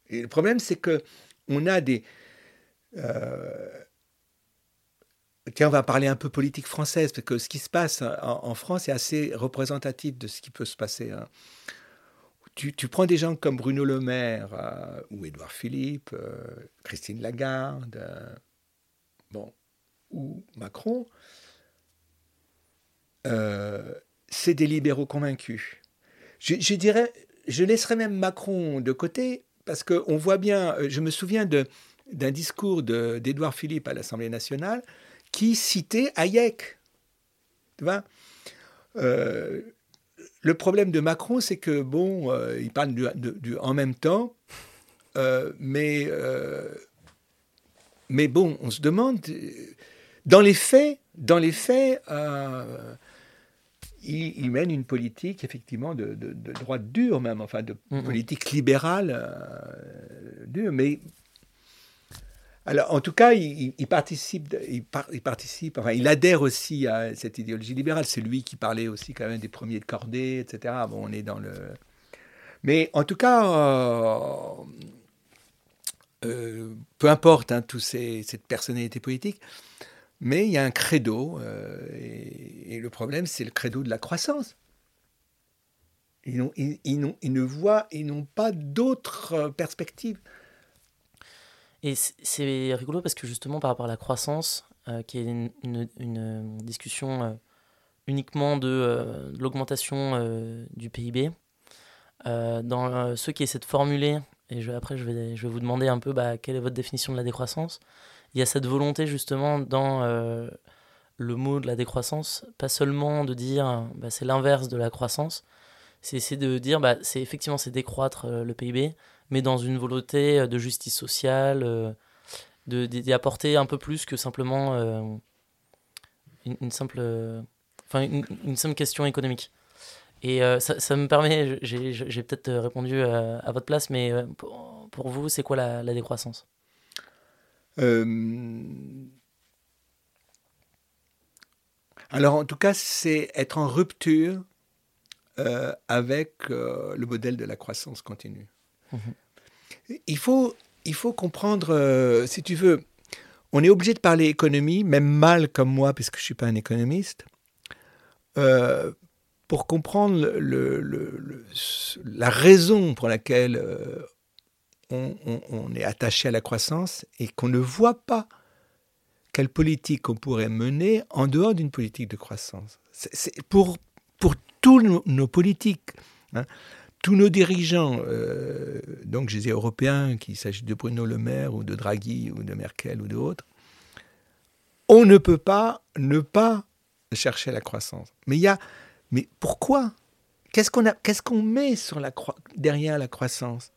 Et le problème, c'est que on a des. Euh, tiens, on va parler un peu politique française, parce que ce qui se passe en, France est assez représentatif de ce qui peut se passer. Hein. Tu, prends des gens comme Bruno Le Maire euh, ou Édouard Philippe, euh, Christine Lagarde, bon, ou Macron, c'est des libéraux convaincus. Je, dirais, je laisserais même Macron de côté, parce qu'on voit bien, euh, je me souviens d'un discours d'Édouard Philippe à l'Assemblée nationale qui citait Hayek. Tu vois? Euh, le problème de Macron, c'est que, bon, euh, il parle du, en même temps, mais, mais bon, on se demande, dans les faits, dans les faits, il, mène une politique effectivement de, droite dure même, enfin de politique libérale euh, dure. Mais alors, en tout cas, il, participe, il, participe, enfin, il adhère aussi à cette idéologie libérale. C'est lui qui parlait aussi quand même des premiers de cordée, etc. Bon, on est dans le. Mais en tout cas, euh, euh, peu importe hein, toute cette personnalité politique, mais il y a un credo, euh, et, le problème, c'est le credo de la croissance. Ils, ils, ils, ne voient, ils n'ont pas d'autres perspectives. Et c'est rigolo parce que justement, par rapport à la croissance, euh, qui est une, une, discussion uniquement de, l'augmentation du PIB, dans ceux qui essaient de formuler, et après je vais, vous demander un peu bah, quelle est votre définition de la décroissance, il y a cette volonté justement dans euh, le mot de la décroissance, pas seulement de dire bah, c'est l'inverse de la croissance, c'est de dire bah, c'est effectivement c'est décroître euh, le PIB, mais dans une volonté euh, de justice sociale, d'y apporter un peu plus que simplement une, simple, enfin une, simple question économique. Et ça, ça, me permet, j'ai peut-être répondu à, votre place, mais pour, pour vous, c'est quoi la, décroissance? Euh, alors en tout cas, c'est être en rupture euh, avec euh, le modèle de la croissance continue. Mhm. Il, faut, il faut comprendre, si tu veux, on est obligé de parler économie, même mal comme moi, puisque je ne suis pas un économiste, pour comprendre le, la raison pour laquelle on, est attaché à la croissance et qu'on ne voit pas quelle politique on pourrait mener en dehors d'une politique de croissance. C'est pour, pour tous nos, politiques, hein, tous nos dirigeants, euh, donc je disais européens, qu'il s'agisse de Bruno Le Maire ou de Draghi ou de Merkel ou d'autres, on ne peut pas ne pas chercher la croissance. Mais y a, mais pourquoi? Qu'est-ce qu'on qu'est-ce qu'on met sur la derrière la croissance?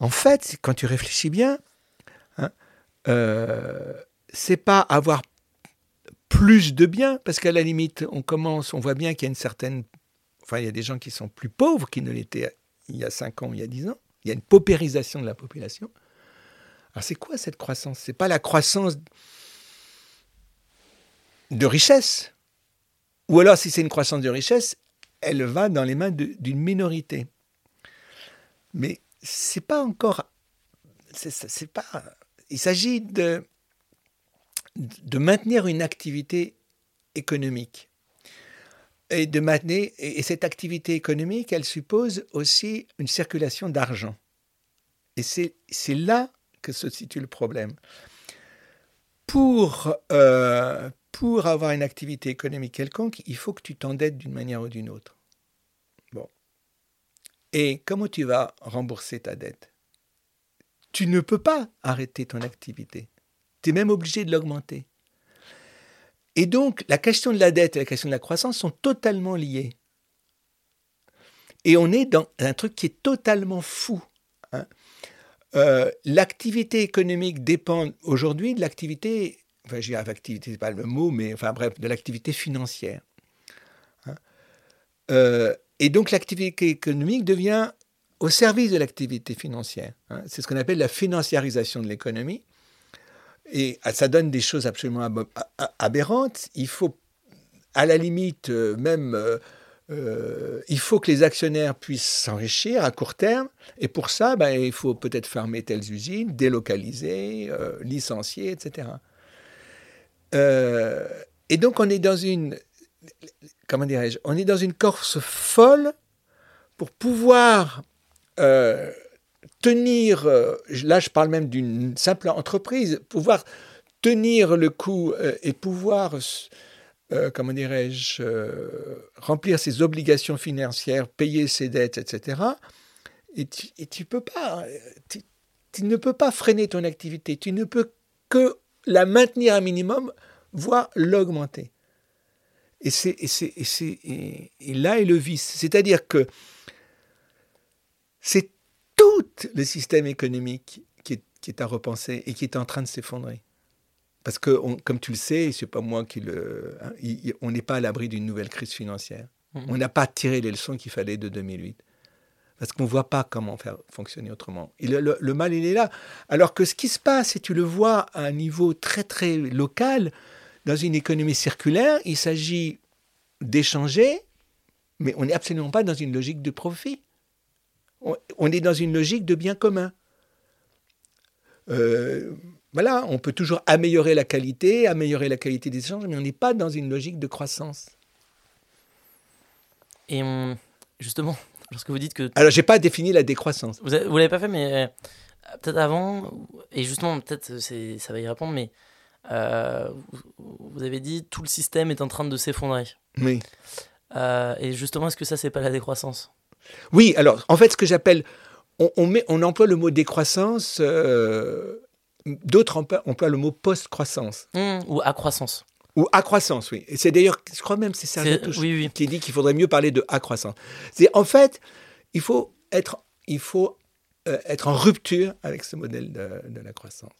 En fait, quand tu réfléchis bien, hein, euh, c'est pas avoir plus de biens, parce qu'à la limite, on commence, on voit bien qu'il y a une certaine, enfin, il y a des gens qui sont plus pauvres qu'ils ne l'étaient il y a 5 ans, il y a 10 ans. Il y a une paupérisation de la population. Alors c'est quoi cette croissance? C'est pas la croissance de richesse? Ou alors si c'est une croissance de richesse, elle va dans les mains d'une minorité. Mais c'est pas encore c'est pas il s'agit de de maintenir une activité économique et de maintenir et cette activité économique elle suppose aussi une circulation d'argent et c'est là que se situe le problème. Pour, euh, pour avoir une activité économique quelconque, il faut que tu t'endettes d'une manière ou d'une autre. Bon. Et comment tu vas rembourser ta dette? Tu ne peux pas arrêter ton activité. Tu es même obligé de l'augmenter. Et donc, la question de la dette et la question de la croissance sont totalement liées. Et on est dans un truc qui est totalement fou. Hein. Euh, l'activité économique dépend aujourd'hui de l'activité, enfin, mot, mais enfin bref, de l'activité financière. Hein. Euh, et donc l'activité économique devient au service de l'activité financière. Hein. C'est ce qu'on appelle la financiarisation de l'économie. Et ah, ça donne des choses absolument aberrantes. Il faut, à la limite, euh, même euh, il faut que les actionnaires puissent s'enrichir à court terme, et pour ça, ben, il faut peut-être fermer telles usines, délocaliser, euh, licencier, etc. Euh, et donc on est dans une, comment dirais-je, on est dans une course folle pour pouvoir tenir, là je parle même d'une simple entreprise, pouvoir tenir le coup et pouvoir euh, comment dirais-je, euh, remplir ses obligations financières, payer ses dettes, etc. Et tu, et peux pas, tu, ne peux pas freiner ton activité, tu ne peux que la maintenir à minimum, voire l'augmenter. Et, c'est, et, et, là est le vice. C'est-à-dire que c'est tout le système économique qui est, qui est à repenser et qui est en train de s'effondrer. Parce que, comme tu le sais, c'est pas moi qui le. Hein, on n'est pas à l'abri d'une nouvelle crise financière. Mhm. On n'a pas tiré les leçons qu'il fallait de 2008. Parce qu'on ne voit pas comment faire fonctionner autrement. le, mal, il est là. Alors que ce qui se passe, et tu le vois à un niveau très, très local, dans une économie circulaire, il s'agit d'échanger, mais on n'est absolument pas dans une logique de profit. On, est dans une logique de bien commun. Euh, voilà, on peut toujours améliorer la qualité, améliorer la qualité des échanges, mais on n'est pas dans une logique de croissance. Et justement, lorsque vous dites que... Alors, j'ai pas défini la décroissance. Vous ne l'avez pas fait, mais euh, peut-être avant, et justement, peut-être ça va y répondre, mais euh, vous avez dit tout le système est en train de s'effondrer. Oui. Euh, et justement, est-ce que ça, c'est pas la décroissance? Oui, alors, en fait, ce que j'appelle... On, met, on emploie le mot décroissance D'autres emploient, le mot post-croissance. Mmh, ou accroissance. Ou accroissance, oui. Et c'est d'ailleurs, je crois même c'est Serge qui dit qu'il faudrait mieux parler de accroissance. C'est en fait, il faut être, il faut euh, être en rupture avec ce modèle de, la croissance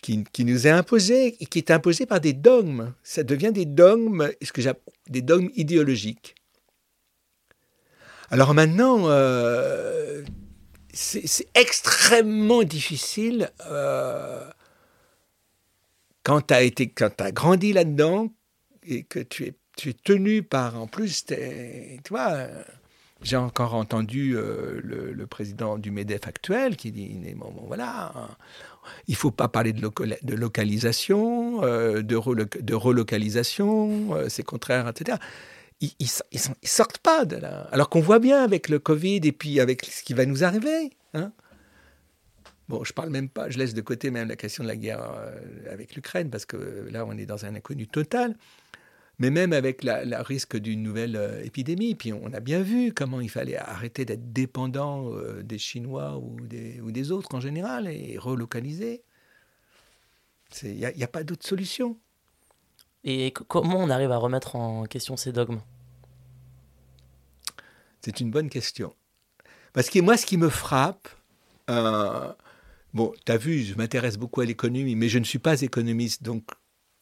qui, qui, nous est imposé et qui est imposé par des dogmes. Ça devient des dogmes, ce que des dogmes idéologiques. Alors maintenant, euh, c'est extrêmement difficile euh, quand tu as, grandi là-dedans et que tu es, tenu par, en plus, tu vois, j'ai encore entendu euh, le, président du MEDEF actuel qui dit, voilà, il faut pas parler de, localisation, de, relocalisation, c'est contraire, etc ils, ils, sortent pas de là. Alors qu'on voit bien avec le Covid et puis avec ce qui va nous arriver. Hein. Bon, je parle même pas, je laisse de côté même la question de la guerre euh, avec l'Ukraine, parce que là, on est dans un inconnu total. Mais même avec le risque d'une nouvelle euh, épidémie, puis on a bien vu comment il fallait arrêter d'être dépendant euh, des Chinois ou des, ou des, autres en général et relocaliser. Il n'y a, pas d'autre solution. Et comment on arrive à remettre en question ces dogmes? C'est une bonne question. Parce que moi, ce qui me frappe, euh, bon, tu as vu, je m'intéresse beaucoup à l'économie, mais je ne suis pas économiste, donc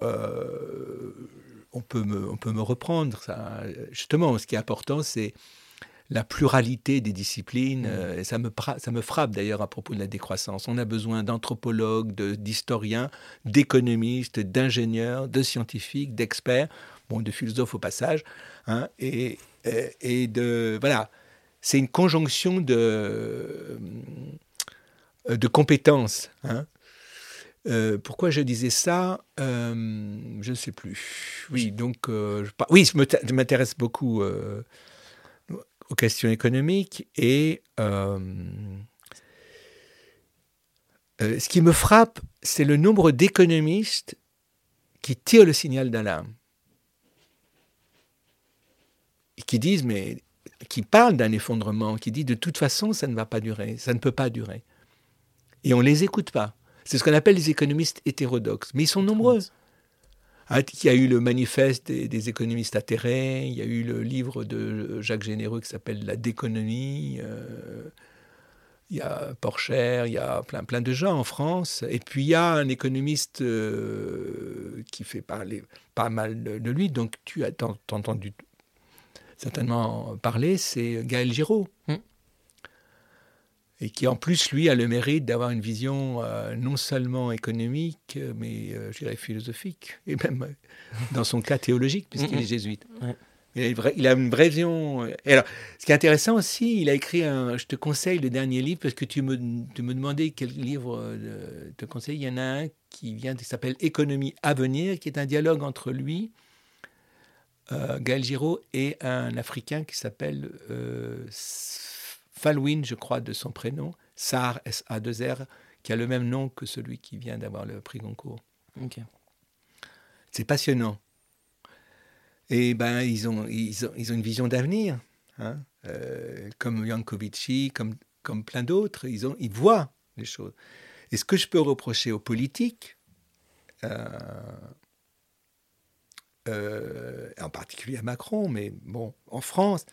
euh, on, peut me, on peut me reprendre. Ça. Justement, ce qui est important, c'est la pluralité des disciplines. Mmh. Euh, et ça me, ça me frappe d'ailleurs à propos de la décroissance. On a besoin d'anthropologues, d'historiens, d'économistes, d'ingénieurs, de scientifiques, d'experts, bon, de philosophes au passage, hein, et, et, de... Voilà, c'est une conjonction de, euh, de compétences. Hein. Euh, pourquoi je disais ça euh, Je ne sais plus. Oui, donc, je, oui, je m'intéresse beaucoup aux questions économiques et ce qui me frappe, c'est le nombre d'économistes qui tirent le signal d'alarme et qui disent mais qui parlent d'un effondrement, qui dit de toute façon ça ne va pas durer, ça ne peut pas durer. Et on ne les écoute pas. C'est ce qu'on appelle les économistes hétérodoxes. Mais ils sont nombreux. Ah, il y a eu le manifeste des, économistes atterrés, il y a eu le livre de Jacques Généreux qui s'appelle La déconomie, euh, il y a Porcher, il y a plein, plein de gens en France. Et puis il y a un économiste euh, qui fait parler pas mal de, lui, donc tu as entendu certainement parler, c'est Gaël Giraud. Hmm et qui en plus, lui, a le mérite d'avoir une vision euh, non seulement économique, mais euh, je dirais philosophique, et même euh, dans son cas théologique, puisqu'il est jésuite. Il, a une vraie vision. Et alors, ce qui est intéressant aussi, il a écrit un. Je te conseille le dernier livre, parce que tu me, tu me demandais quel livre te conseille. Il y en a un qui vient, qui s'appelle Économie à venir, qui est un dialogue entre lui, Gaël Giraud, et un Africain qui s'appelle Falwin, je crois, de son prénom, Sar, S-A-2-R, qui a le même nom que celui qui vient d'avoir le prix Goncourt. C'est passionnant. Et ben, ils ont, ils ont, ils ont une vision d'avenir, hein, euh, comme Yankovici, comme, comme plein d'autres. Ils, ont, ils voient les choses. Et ce que je peux reprocher aux politiques, euh, euh, en particulier à Macron, mais bon, en France,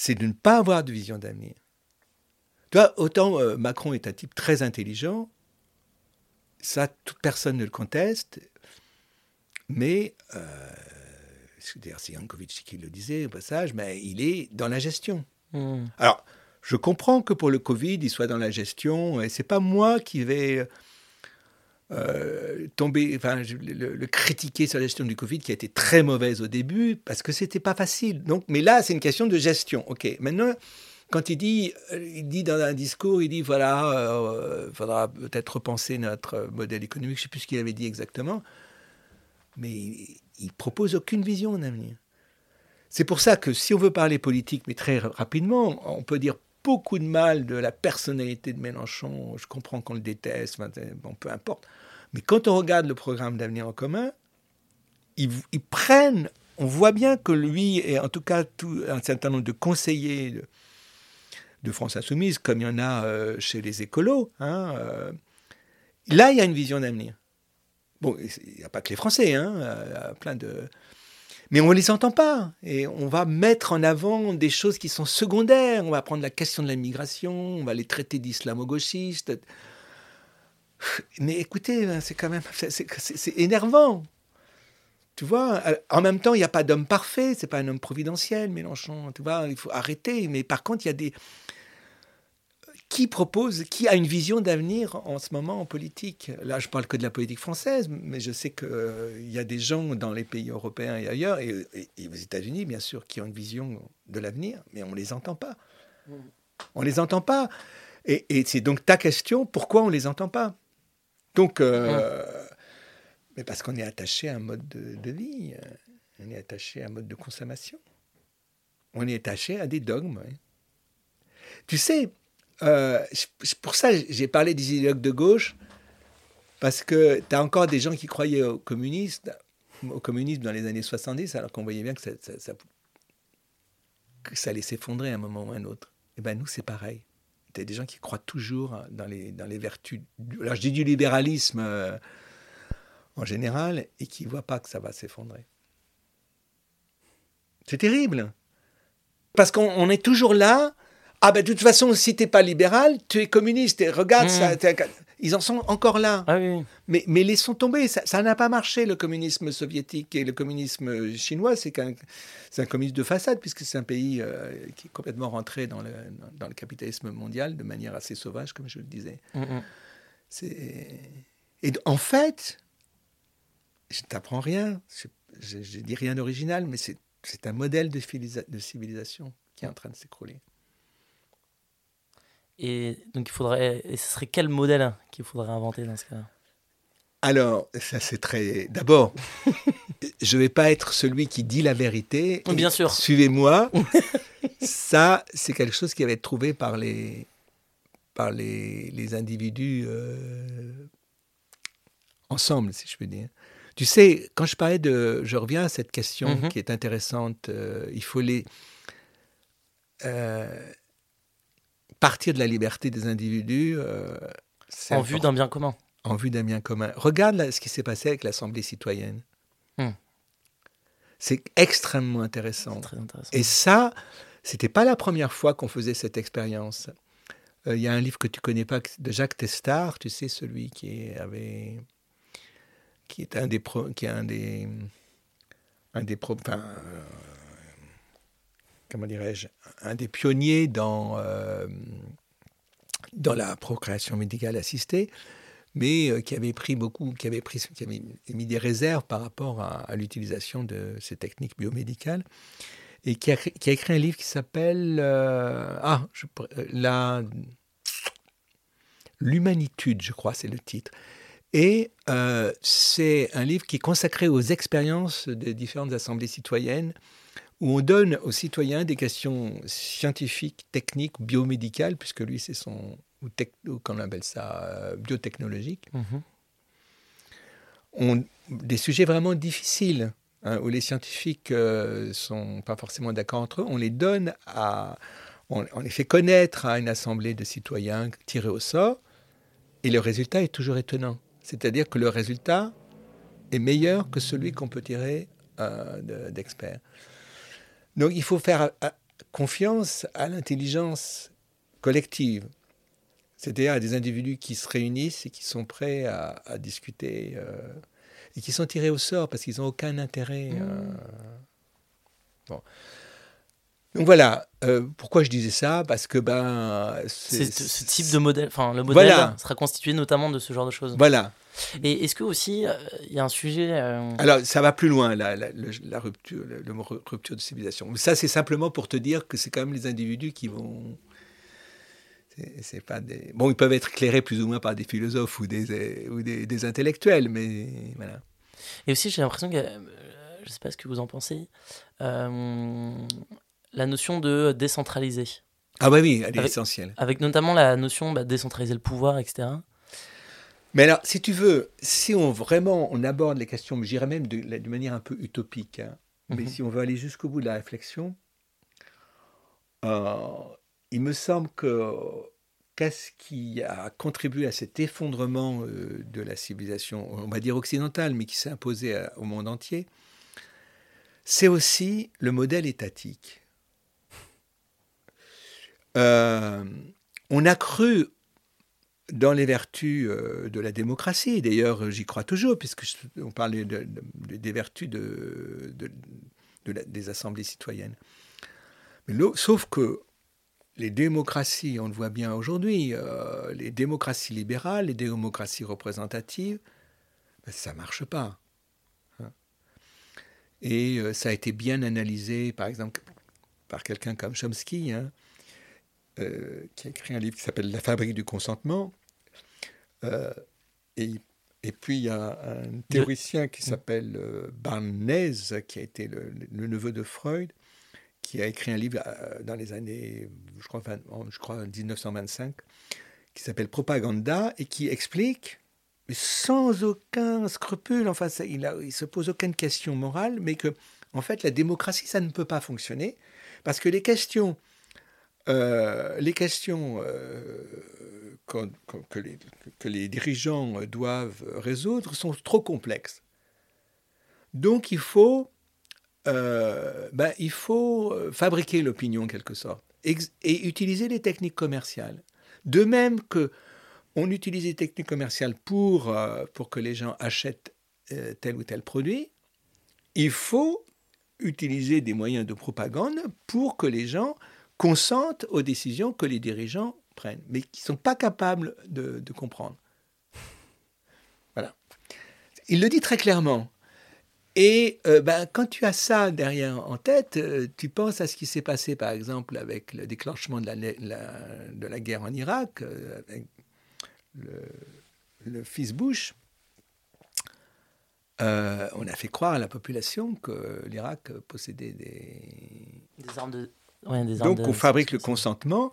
c'est de ne pas avoir de vision d'avenir. Tu vois, autant euh, Macron est un type très intelligent, ça, toute personne ne le conteste, mais, euh, c'est Yankovic qui le disait au passage, mais il est dans la gestion. Hmm. Alors, je comprends que pour le Covid, il soit dans la gestion, et c'est pas moi qui vais euh, tomber, enfin, le, critiquer sur la gestion du Covid qui a été très mauvaise au début parce que c'était pas facile. Donc, mais là, c'est une question de gestion. Ok. Maintenant, quand il dit, euh, il dit dans un discours, il dit voilà, il euh, faudra peut-être repenser notre modèle économique. Je sais plus ce qu'il avait dit exactement, mais il, il propose aucune vision d'avenir. C'est pour ça que si on veut parler politique, mais très rapidement, on peut dire beaucoup de mal de la personnalité de Mélenchon. Je comprends qu'on le déteste, bon, peu importe. Mais quand on regarde le programme d'avenir en commun, ils, prennent, on voit bien que lui, et en tout cas tout, un certain nombre de conseillers de, France Insoumise, comme il y en a euh, chez les écolos, hein, euh, là, il y a une vision d'avenir. Bon, il n'y a pas que les Français, hein, il y a plein de... Mais on ne les entend pas. Et on va mettre en avant des choses qui sont secondaires. On va prendre la question de la migration, on va les traiter d'islamo-gauchistes. Mais écoutez, c'est quand même énervant. Tu vois, en même temps, il n'y a pas d'homme parfait, c'est pas un homme providentiel, Mélenchon. Tu vois, il faut arrêter. Mais par contre, il y a des qui propose, qui a une vision d'avenir en ce moment en politique? Là, je parle que de la politique française, mais je sais qu'il euh, y a des gens dans les pays européens et ailleurs, et, aux États-Unis, bien sûr, qui ont une vision de l'avenir, mais on ne les entend pas. On ne les entend pas. Et, c'est donc ta question, pourquoi on ne les entend pas? Donc, euh, mais parce qu'on est attaché à un mode de, vie, on est attaché à un mode de consommation, on est attaché à des dogmes. Tu sais, euh, pour ça, j'ai parlé des idéologues de gauche, parce que tu as encore des gens qui croyaient au communisme, au communisme dans les années 70, alors qu'on voyait bien que ça, allait s'effondrer à un moment ou à un autre. Et eh ben nous, c'est pareil. Tu as des gens qui croient toujours dans les, dans les vertus, alors je dis du libéralisme euh, en général, et qui ne voient pas que ça va s'effondrer. C'est terrible. Parce qu'on est toujours là. Ah ben de toute façon, si t'es pas libéral, tu es communiste. Et regarde, ça, Mmh. ils en sont encore là. Ah oui. Mais, mais laissons tomber, ça ça n'a pas marché le communisme soviétique et le communisme chinois, c'est c'est un communisme de façade puisque c'est un pays euh, qui est complètement rentré dans le, dans le capitalisme mondial de manière assez sauvage, comme je le disais. Mm, mm. C'est- Et en fait, je t'apprends rien, je, je dis rien d'original, mais c'est un modèle de civilisation qui est en train de s'écrouler. Et donc il faudrait. Et ce serait quel modèle hein, qu'il faudrait inventer dans ce cas Alors, ça c'est très. D'abord, je vais pas être celui qui dit la vérité. et Bien sûr. Suivez-moi. ça, c'est quelque chose qui va être trouvé par les par les, les individus euh, ensemble, si je peux dire. Tu sais, quand je parlais de, je reviens à cette question Mhm. qui est intéressante. euh, il faut les euh, partir de la liberté des individus. euh, En vue d'un bien commun. en vue d'un bien commun. Regarde là, ce qui s'est passé avec l'Assemblée citoyenne. Hmm. C'est extrêmement intéressant. Très intéressant. Et ça, c'était pas la première fois qu'on faisait cette expérience. Euh, Il y a un livre que tu connais pas de Jacques Testard, tu sais celui qui avait, qui est un des pro- qui est un des, un des pro- enfin, euh, comment dirais-je, un des pionniers dans euh, dans la procréation médicale assistée, mais euh, qui avait pris beaucoup, qui avait pris, qui avait mis des réserves par rapport à, l'utilisation de ces techniques biomédicales et qui a, écrit un livre qui s'appelle euh, ah je euh, la l'humanitude je crois c'est le titre. Et c'est un livre qui est consacré aux expériences des différentes assemblées citoyennes où on donne aux citoyens des questions scientifiques, techniques, biomédicales, puisque lui c'est son ou, tec- ou qu'on appelle ça euh, biotechnologique, Mhm. on, des sujets vraiment difficiles, hein, où les scientifiques ne sont pas forcément d'accord entre eux, on les donne à. On, on les fait connaître à une assemblée de citoyens tirés au sort, et le résultat est toujours étonnant. C'est-à-dire que le résultat est meilleur que celui qu'on peut tirer euh, de- d'experts. Donc il faut faire euh, confiance à l'intelligence collective, c'est-à-dire à des individus qui se réunissent et qui sont prêts à, à discuter euh, et qui sont tirés au sort parce qu'ils n'ont aucun intérêt. euh, Bon. Donc voilà, euh, pourquoi je disais ça? Parce que ben, C'est ce ce type de modèle, enfin le modèle Voilà. sera constitué notamment de ce genre de choses. Voilà. Et est-ce que aussi euh, il y a un sujet euh, Alors, ça va plus loin, la, la- le- la rupture, le, le rupture de civilisation. Mais ça, c'est simplement pour te dire que c'est quand même les individus qui vont. c'est- pas des. Bon, ils peuvent être éclairés plus ou moins par des philosophes ou des, ou des, des intellectuels, mais voilà. Et aussi, j'ai l'impression que, euh, je sais pas ce que vous en pensez, euh, la notion de décentraliser, Ah, bah oui, elle est Avec- essentielle. avec notamment la notion de décentraliser le pouvoir, etc. Mais alors, si tu veux, si on vraiment on aborde les questions, j'irais même de, de manière un peu utopique, hein, mais Mhm. si on veut aller jusqu'au bout de la réflexion, euh, il me semble que qu'est-ce qui a contribué à cet effondrement euh, de la civilisation, on va dire occidentale, mais qui s'est imposé à- au monde entier, c'est aussi le modèle étatique. Euh, on a cru dans les vertus euh, de la démocratie, d'ailleurs j'y crois toujours, puisque on parlait de- de- des vertus des assemblées citoyennes. Sauf que les démocraties, on le voit bien aujourd'hui, euh, les démocraties libérales, les démocraties représentatives, ben, ça ne marche pas. hein. Et euh, ça a été bien analysé, par exemple, par quelqu'un comme Chomsky, hein, qui a écrit un livre qui s'appelle La fabrique du consentement. Euh, et, et puis il y a un théoricien qui s'appelle euh, Barnez, qui a été le, le neveu de Freud, qui a écrit un livre euh, dans les années, je crois, 20 en- je crois 1925, qui s'appelle Propaganda, et qui explique, mais sans aucun scrupule, enfin, ça, il ne se pose aucune question morale, mais que, en fait, la démocratie, ça ne peut pas fonctionner, parce que les questions euh, les questions que, les, que les dirigeants doivent résoudre sont trop complexes. Donc il faut ben, il faut fabriquer l'opinion en quelque sorte et utiliser les techniques commerciales. De même que on utilise les techniques commerciales pour, pour que les gens achètent tel ou tel produit, il faut utiliser des moyens de propagande pour que les gens consentent aux décisions que les dirigeants mais qui ne sont pas capables de, comprendre. Voilà. Il le dit très clairement. Et euh, ben, quand tu as ça derrière en tête, euh, tu penses à ce qui s'est passé, par exemple, avec le déclenchement de la, de la guerre en Irak, euh, avec le, le, fils Bush. on a fait croire à la population que l'Irak possédait des... des armes de, donc on fabrique le consentement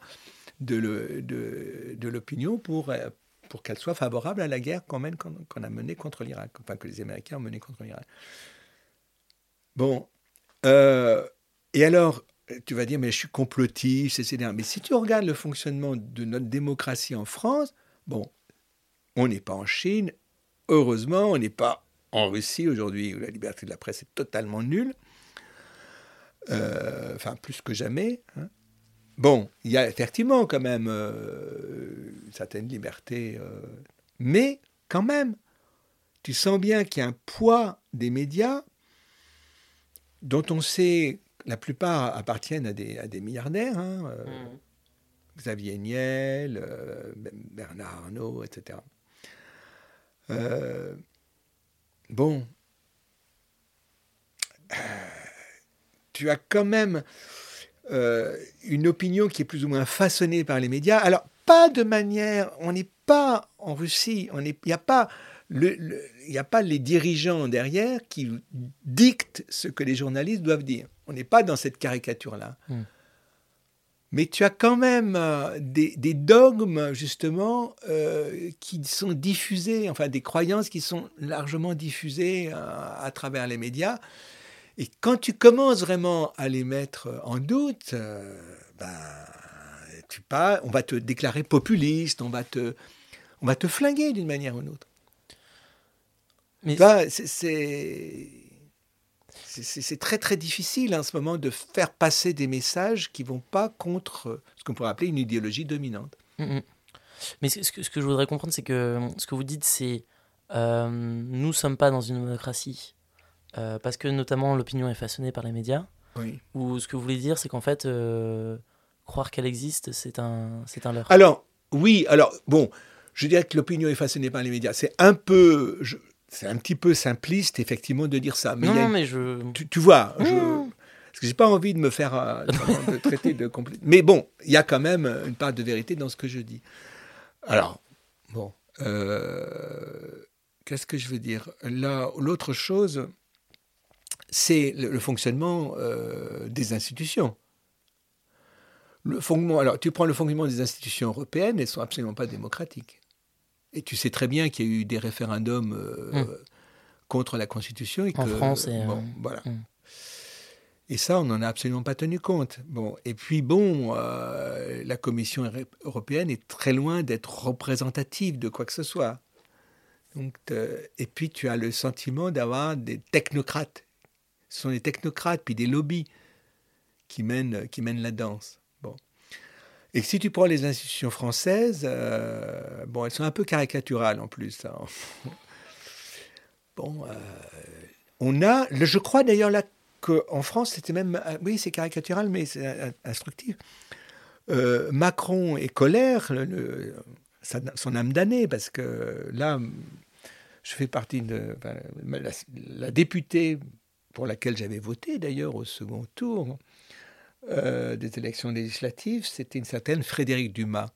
de l'opinion pour, euh, pour qu'elle soit favorable à la guerre qu'on a menée contre l'Irak, enfin que les Américains ont menée contre l'Irak. Bon, euh, et alors, tu vas dire, mais je suis complotiste, etc. Mais si tu regardes le fonctionnement de notre démocratie en France, bon, on n'est pas en Chine, heureusement, on n'est pas en Russie aujourd'hui, où la liberté de la presse est totalement nulle. Euh, enfin plus que jamais. Hein. Bon, il y a effectivement quand même euh, une certaine liberté, euh, mais quand même, tu sens bien qu'il y a un poids des médias dont on sait la plupart appartiennent à des, à des milliardaires, hein, mmh. Xavier Niel, Bernard Arnault, etc. bon, tu as quand même euh, une opinion qui est plus ou moins façonnée par les médias. Alors, pas de manière, on n'est pas en Russie, il n'y a pas... il n'y a pas les dirigeants derrière qui dictent ce que les journalistes doivent dire. On n'est pas dans cette caricature-là. Hmm. Mais tu as quand même euh, des, dogmes, justement, euh, qui sont diffusés, enfin des croyances qui sont largement diffusées à travers les médias et quand tu commences vraiment à les mettre en doute, euh, ben, tu pas, on va te déclarer populiste, on va te, on va te flinguer d'une manière ou d'une autre. Mais c'est c'est très très difficile en ce moment de faire passer des messages qui vont pas contre ce qu'on pourrait appeler une idéologie dominante. Mm, mm. Mais ce que, ce que, je voudrais comprendre, c'est que ce que vous dites, c'est euh, nous sommes pas dans une démocratie. Euh, parce que notamment l'opinion est façonnée par les médias. Oui. Ou ce que vous voulez dire, c'est qu'en fait, euh, croire qu'elle existe, c'est un, c'est un leurre. Alors, oui, alors, bon, je dirais que l'opinion est façonnée par les médias. C'est un peu, c'est un petit peu simpliste, effectivement, de dire ça. Mais non, mais je. Tu, vois, je, parce que j'ai pas envie de me faire euh, de traiter de complet. Mais bon, il y a quand même une part de vérité dans ce que je dis. Alors, bon, qu'est-ce que je veux dire? Là, l'autre chose, c'est le, fonctionnement euh, des institutions. Le fonctionnement, alors, tu prends le fonctionnement des institutions européennes, elles ne sont absolument pas démocratiques. Et tu sais très bien qu'il y a eu des référendums euh, hum. contre la Constitution. Et en France, et bon, voilà. Hum. Et ça, on n'en a absolument pas tenu compte. Bon, et puis bon, euh, la Commission européenne est très loin d'être représentative de quoi que ce soit. Donc, et puis tu as le sentiment d'avoir des technocrates ce sont des technocrates puis des lobbies qui mènent, qui mènent la danse. Bon. Et si tu prends les institutions françaises, euh, bon, elles sont un peu caricaturales en plus. Hein. bon, euh, on a, je crois d'ailleurs là qu'en France, c'était même, euh, oui, c'est caricatural, mais c'est instructif. Macron est colère, son âme damnée, parce que là, je fais partie de la députée pour laquelle j'avais voté d'ailleurs au second tour euh, des élections législatives, c'était une certaine Frédérique Dumas.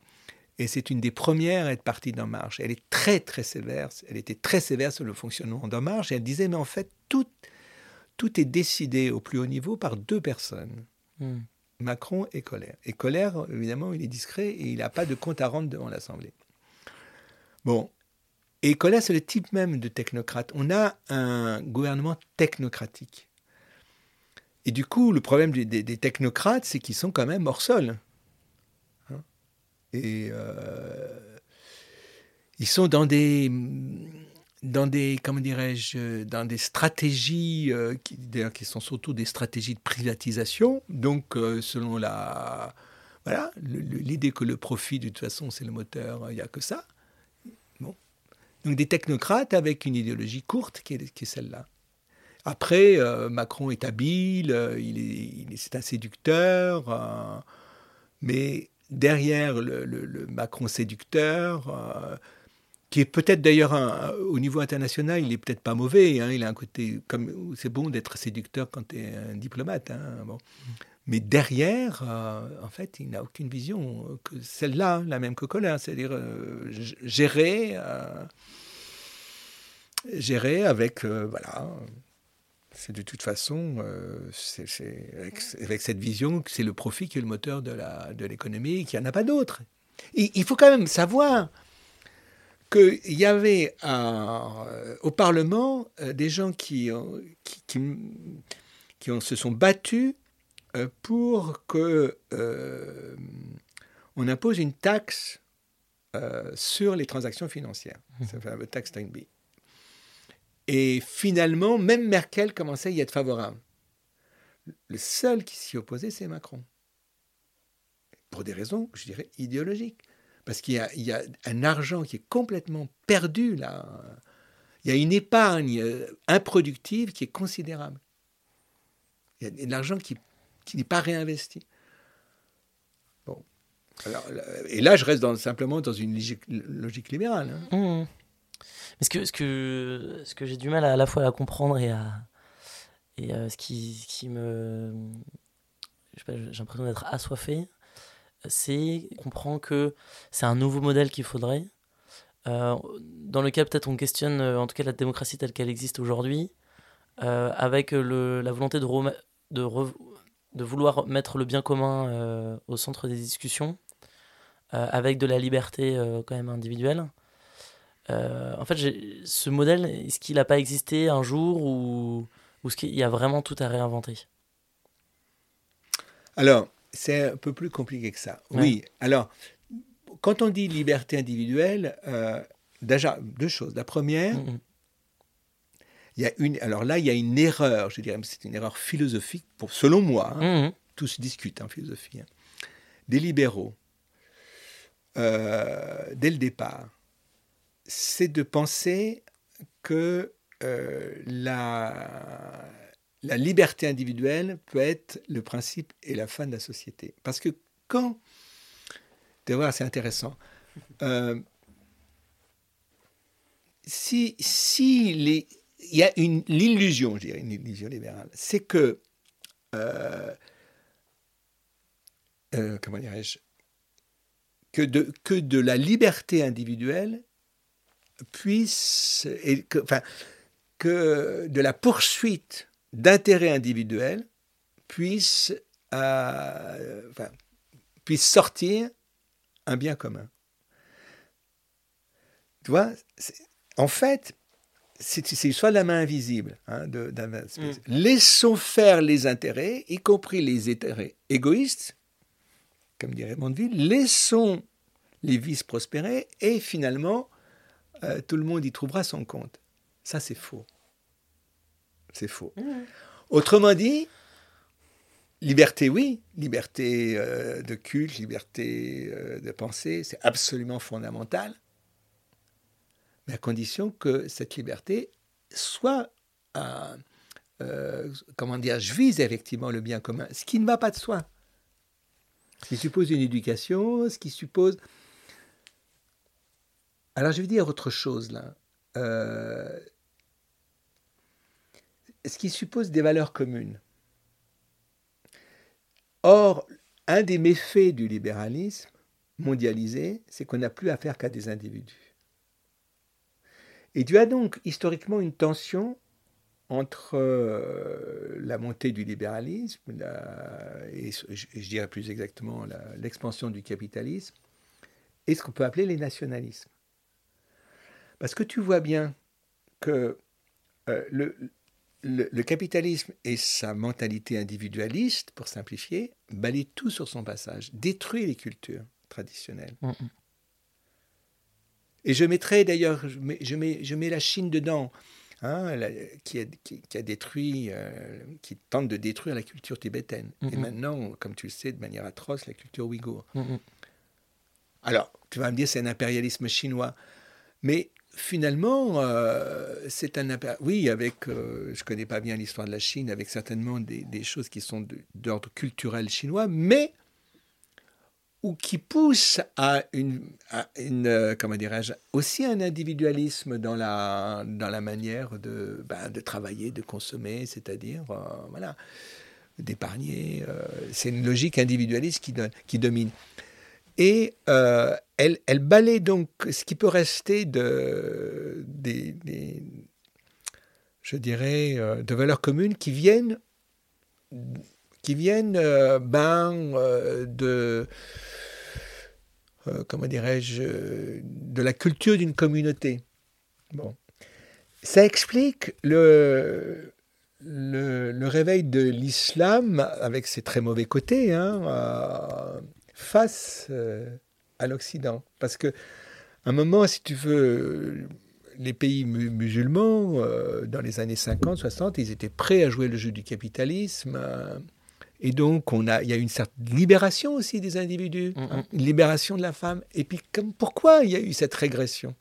Et c'est une des premières à être partie d'En Marche. Elle est très très sévère, elle était très sévère sur le fonctionnement d'En Marche, et elle disait, mais en fait, tout, tout est décidé au plus haut niveau par deux personnes. Hmm. Macron et Colère. Et Colère, évidemment, il est discret et il n'a pas de compte à rendre devant l'Assemblée. Bon, et Collas, c'est le type même de technocrate. On a un gouvernement technocratique. Et du coup, le problème des, technocrates, c'est qu'ils sont quand même hors sol. Hein. et euh, ils sont dans des, dans des, comment dirais-je, dans des stratégies qui, qui sont surtout des stratégies de privatisation. Donc, selon la, voilà, l'idée que le profit, de toute façon, c'est le moteur, il n'y a que ça. Donc des technocrates avec une idéologie courte qui est, celle-là. Après, euh, Macron est habile, euh, il est, un séducteur, euh, mais derrière le, Macron séducteur, qui est peut-être d'ailleurs au niveau international, il est peut-être pas mauvais. Hein, il a un côté comme c'est bon d'être séducteur quand tu es un diplomate. Hein, bon. Mais derrière, euh, en fait, il n'a aucune vision que celle-là, la même que Colin, c'est-à-dire euh, gérer, euh, gérer avec, voilà, c'est de toute façon, avec, cette vision que c'est le profit qui est le moteur de, la, de l'économie, qu'il n'y en a pas d'autre. Il, faut quand même savoir qu'il y avait au Parlement des gens qui, qui, qui, se sont battus euh, pour que euh, on impose une taxe euh, sur les transactions financières, le fameux taxe Steinby. Et finalement, même Merkel commençait à y être favorable. Le seul qui s'y opposait, c'est Macron. Pour des raisons, je dirais, idéologiques. Parce qu'il y, y, a un argent qui est complètement perdu là. Il y a une épargne improductive qui est considérable. Il y a de l'argent qui qui n'est pas réinvesti. Bon. et là, je reste simplement dans une logique, libérale. Hein. Mmh. Mais ce que, ce que, ce que j'ai du mal à, la fois à comprendre et à. Et ce, qui, qui me. J'ai l'impression d'être assoiffé, c'est comprend que c'est un nouveau modèle qu'il faudrait. Euh, dans lequel peut-être on questionne en tout cas la démocratie telle qu'elle existe aujourd'hui, euh, avec le, la volonté de, de de vouloir mettre le bien commun euh, au centre des discussions, euh, avec de la liberté euh, quand même individuelle. en fait, ce modèle, est-ce qu'il n'a pas existé un jour ou, ou est-ce qu'il y a vraiment tout à réinventer? Alors, c'est un peu plus compliqué que ça. Oui, alors, quand on dit liberté individuelle, déjà, deux choses. La première, mm, mm. Il y a une, alors là, il y a une erreur, je dirais, c'est une erreur philosophique, pour, selon moi, hein, mmh. tout se discute en philosophie, hein. des libéraux, euh, dès le départ, c'est de penser que euh, la, la liberté individuelle peut être le principe et la fin de la société. Parce que quand, tu voir, c'est intéressant, euh, si, si les, il y a une l'illusion, je dirais, une illusion libérale, c'est que euh, euh, comment dirais-je que de, que de la liberté individuelle puisse, et que, enfin, que de la poursuite d'intérêts individuels puisse, euh, puisse sortir un bien commun. Tu vois, en fait, c'est soit la main invisible. Hein, de, mm. Laissons faire les intérêts, y compris les intérêts égoïstes, comme dirait Mondeville. Laissons les vices prospérer et finalement, euh, tout le monde y trouvera son compte. Ça, c'est faux. C'est faux. Mm. Autrement dit, liberté, oui, liberté euh, de culte, liberté euh, de pensée, c'est absolument fondamental à condition que cette liberté soit, euh, euh, comment dire, je vise effectivement le bien commun, ce qui ne va pas de soi. Ce qui suppose une éducation, ce qui suppose... Alors je vais dire autre chose là. Euh, ce qui suppose des valeurs communes. Or, un des méfaits du libéralisme mondialisé, c'est qu'on n'a plus affaire qu'à des individus. Et tu as donc historiquement une tension entre euh, la montée du libéralisme et je, dirais plus exactement l'expansion du capitalisme et ce qu'on peut appeler les nationalismes. Parce que tu vois bien que euh, le, capitalisme et sa mentalité individualiste, pour simplifier, balaye tout sur son passage, détruit les cultures traditionnelles. Mm, mm. Et je mettrai d'ailleurs, je mets, je, mets, je mets la Chine dedans, hein, qui, a, qui, a, détruit, euh, qui tente de détruire la culture tibétaine. Et maintenant, comme tu le sais, de manière atroce, la culture ouïghour. Alors, tu vas me dire, c'est un impérialisme chinois. Mais finalement, euh, c'est un oui, avec, euh, je connais pas bien l'histoire de la Chine, avec certainement des, des choses qui sont d'ordre culturel chinois, mais ou qui pousse à une, une euh, comment dirais-je, aussi un individualisme dans la, dans la manière de, ben, de travailler, de consommer, c'est-à-dire, euh, voilà, d'épargner. Euh, c'est une logique individualiste qui, domine. Et elle, elle balaie donc ce qui peut rester de, des je dirais, de valeurs communes qui viennent qui viennent euh, ben, euh, de, euh, comment dirais-je, de la culture d'une communauté. Bon. Ça explique le, le, réveil de l'islam avec ses très mauvais côtés hein, face à l'Occident. Parce que un moment, si tu veux, les pays musulmans, dans les années 50, 60, ils étaient prêts à jouer le jeu du capitalisme. Et donc, on a, il y a une certaine libération aussi des individus, mm, hein, mm. une libération de la femme. Et puis, comme, pourquoi il y a eu cette régression?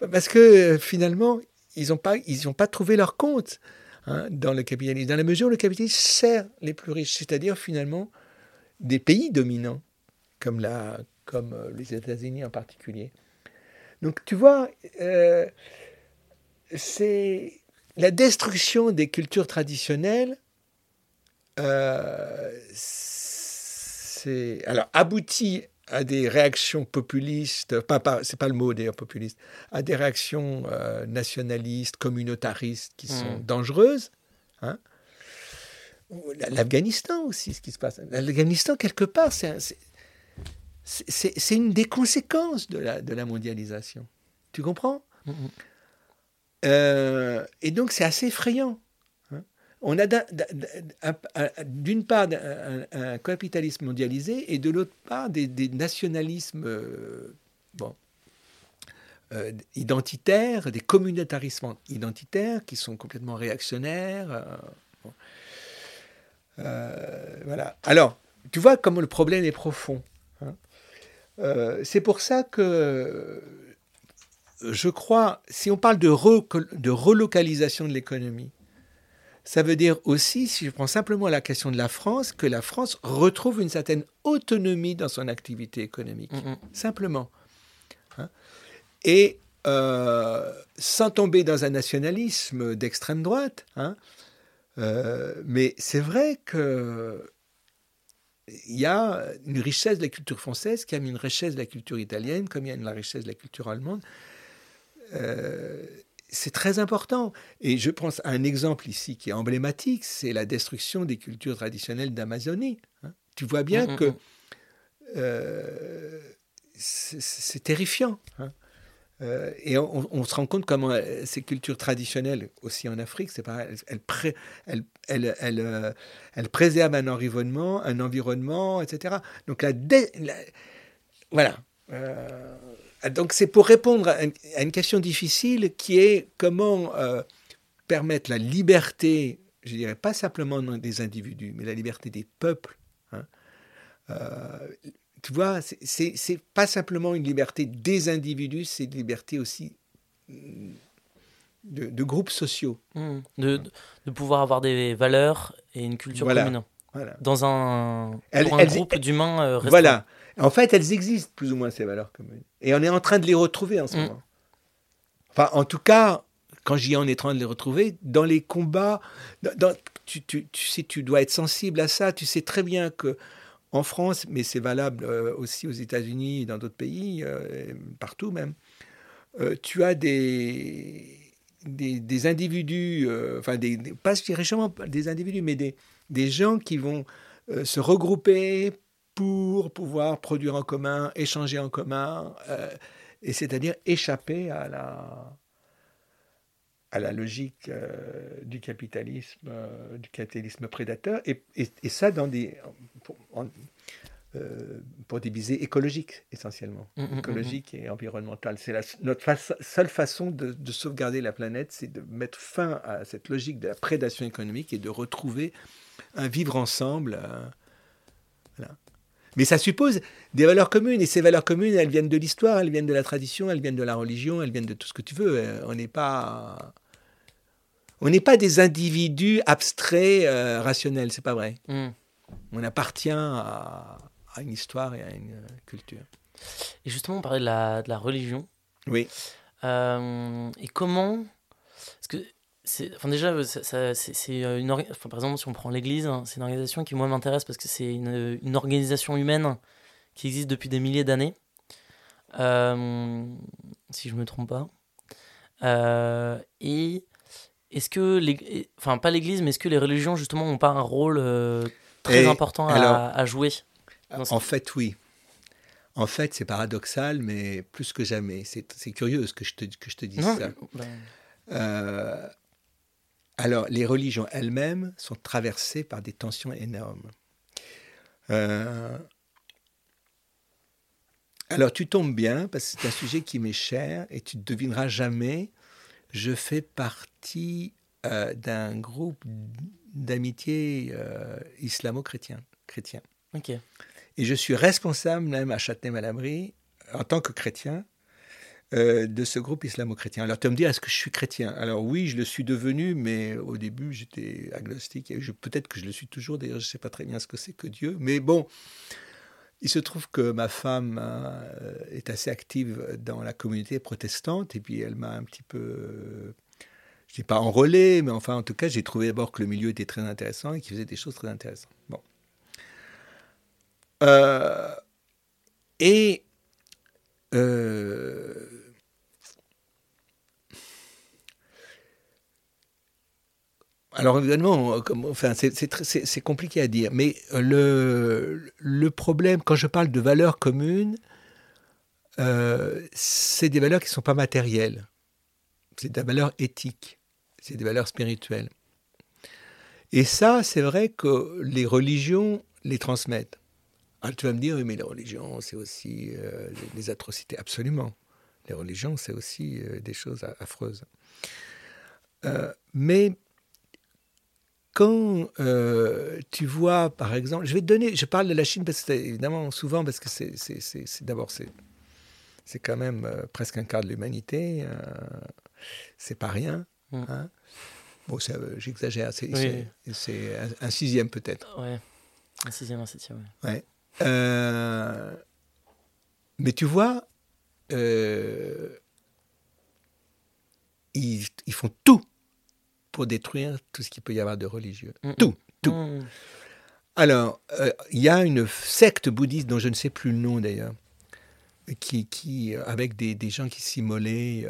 Bah, Parce que euh, finalement, ils n'ont pas, ils pas trouvé leur compte hein, dans le capitalisme. Dans la mesure où le capitalisme sert les plus riches, c'est-à-dire finalement des pays dominants, comme, la, comme euh, les États-Unis en particulier. Donc, tu vois, euh, c'est la destruction des cultures traditionnelles c'est alors abouti à des réactions populistes, pas, pas, c'est pas le mot d'ailleurs populiste, à des réactions euh, nationalistes, communautaristes qui sont hmm. dangereuses. Hein. L'Afghanistan aussi, ce qui se passe. L'Afghanistan, quelque part, c'est, une des conséquences de la, de la mondialisation. Tu comprends? Hmm, hmm. Euh, Et donc, c'est assez effrayant on a d'une part un, capitalisme mondialisé et de l'autre part des, nationalismes euh, euh, identitaires, des communautarismes identitaires qui sont complètement réactionnaires. Euh, voilà. Alors, tu vois comme le problème est profond. Hein. C'est pour ça que je crois, si on parle de relocalisation de l'économie, ça veut dire aussi, si je prends simplement la question de la France, que la France retrouve une certaine autonomie dans son activité économique. Mm, mm. Simplement. Hein. Et euh, sans tomber dans un nationalisme d'extrême droite, hein, euh, mais c'est vrai que il y a une richesse de la culture française qui a mis une richesse de la culture italienne, comme il y a une richesse de la culture allemande. Euh, c'est très important. Et je pense à un exemple ici qui est emblématique, c'est la destruction des cultures traditionnelles d'Amazonie. Hein. Tu vois bien mm, mm, que mm. Euh, c'est terrifiant. Hein. Euh, et on, se rend compte comment euh, ces cultures traditionnelles, aussi en Afrique, c'est pas, elles, elles, préservent un environnement, un environnement, etc. Donc la, la voilà. Ah, donc c'est pour répondre à une, question difficile qui est comment euh, permettre la liberté, je dirais pas simplement des individus, mais la liberté des peuples. Hein. Euh, tu vois, c'est pas simplement une liberté des individus, c'est une liberté aussi de, groupes sociaux. Mmh. De, de, pouvoir avoir des valeurs et une culture commune. Dans un, un groupe d'humains euh, Voilà. En fait, elles existent plus ou moins, ces valeurs communes. Et on est en train de les retrouver en ce mm. moment. Enfin, en tout cas, quand j'y en est en train de les retrouver, dans les combats, tu, sais, tu dois être sensible à ça. Tu sais très bien que en France, mais c'est valable euh, aussi aux États-Unis et dans d'autres pays, euh, partout même, euh, tu as des, des, individus, enfin, des, pas directement des individus, mais des, des gens qui vont se regrouper pour pouvoir produire en commun, échanger en commun, euh, et c'est-à-dire échapper à la, à la logique euh, du capitalisme, euh, du capitalisme prédateur, et, et, ça dans des, pour des visées écologiques essentiellement, Mm, mm, mm, mm. écologiques et environnementales. C'est notre fa- seule façon de, de sauvegarder la planète, c'est de mettre fin à cette logique de la prédation économique et de retrouver un vivre ensemble. voilà. Mais ça suppose des valeurs communes, et ces valeurs communes, elles viennent de l'histoire, elles viennent de la tradition, elles viennent de la religion, elles viennent de tout ce que tu veux. Euh, On n'est pas, on n'est pas des individus abstraits, euh, rationnels, c'est pas vrai. Mm. On appartient à, à une histoire et à une euh, culture. Et justement, on parlait de la, de la religion. Oui. Euh, et comment Parce que, enfin déjà, ça- ça- c'est, c'est une enfin, par exemple, si on prend l'Église, hein, c'est une organisation qui moi m'intéresse parce que c'est une, une organisation humaine qui existe depuis des milliers d'années, Euh, si je me trompe pas. Euh, et est-ce que, et- enfin pas l'Église, mais est-ce que les religions justement n'ont pas un rôle euh, très Et important à, alors- à jouer En fait, oui. En fait, c'est paradoxal, mais plus que jamais. C'est curieux que je te, que je te dise Non, ça. ben, Euh, alors, les religions elles-mêmes sont traversées par des tensions énormes. Euh, alors, tu tombes bien, parce que c'est un sujet qui m'est cher, et tu ne devineras jamais, je fais partie euh, d'un groupe d'amitié euh, islamo-chrétien. Chrétien. ok. Et je suis responsable même à Châtenay-Malabry, en tant que chrétien, euh, de ce groupe islamo-chrétien. Alors tu me dire, est-ce que je suis chrétien? Alors oui, je le suis devenu, mais au début j'étais agnostique. Je- Peut-être que je le suis toujours, d'ailleurs je ne sais pas très bien ce que c'est que Dieu. Mais bon, il se trouve que ma femme euh, est assez active dans la communauté protestante, et puis elle m'a un petit peu... euh, je dis pas enrôlé, mais enfin en tout cas j'ai trouvé d'abord que le milieu était très intéressant et qu'il faisait des choses très intéressantes. Bon. Et euh, alors évidemment, c'est- compliqué à dire, mais le, le problème, quand je parle de valeurs communes, euh, c'est des valeurs qui ne sont pas matérielles. C'est des valeurs éthiques, c'est des valeurs spirituelles. Et ça, c'est vrai que les religions les transmettent. Alors tu vas me dire, oui, mais les religions, c'est aussi euh, des atrocités. Absolument. Les religions, c'est aussi euh, des choses affreuses. Euh, mais quand euh, tu vois, par exemple, je vais te donner, je parle de la Chine parce que évidemment souvent parce que c'est, d'abord c'est, c'est quand même presque un quart de l'humanité, euh, c'est pas rien. Mm. hein. Bon, j'exagère, c'est, Oui. un, un sixième peut-être. Ouais. Un sixième, un septième. ouais. Ouais. Euh, mais tu vois, euh, ils, ils font tout pour détruire tout ce qu'il peut y avoir de religieux. Tout, tout. Mm. Alors, euh, il y a une secte bouddhiste dont je ne sais plus le nom d'ailleurs, qui, qui, avec des, des gens qui s'immolaient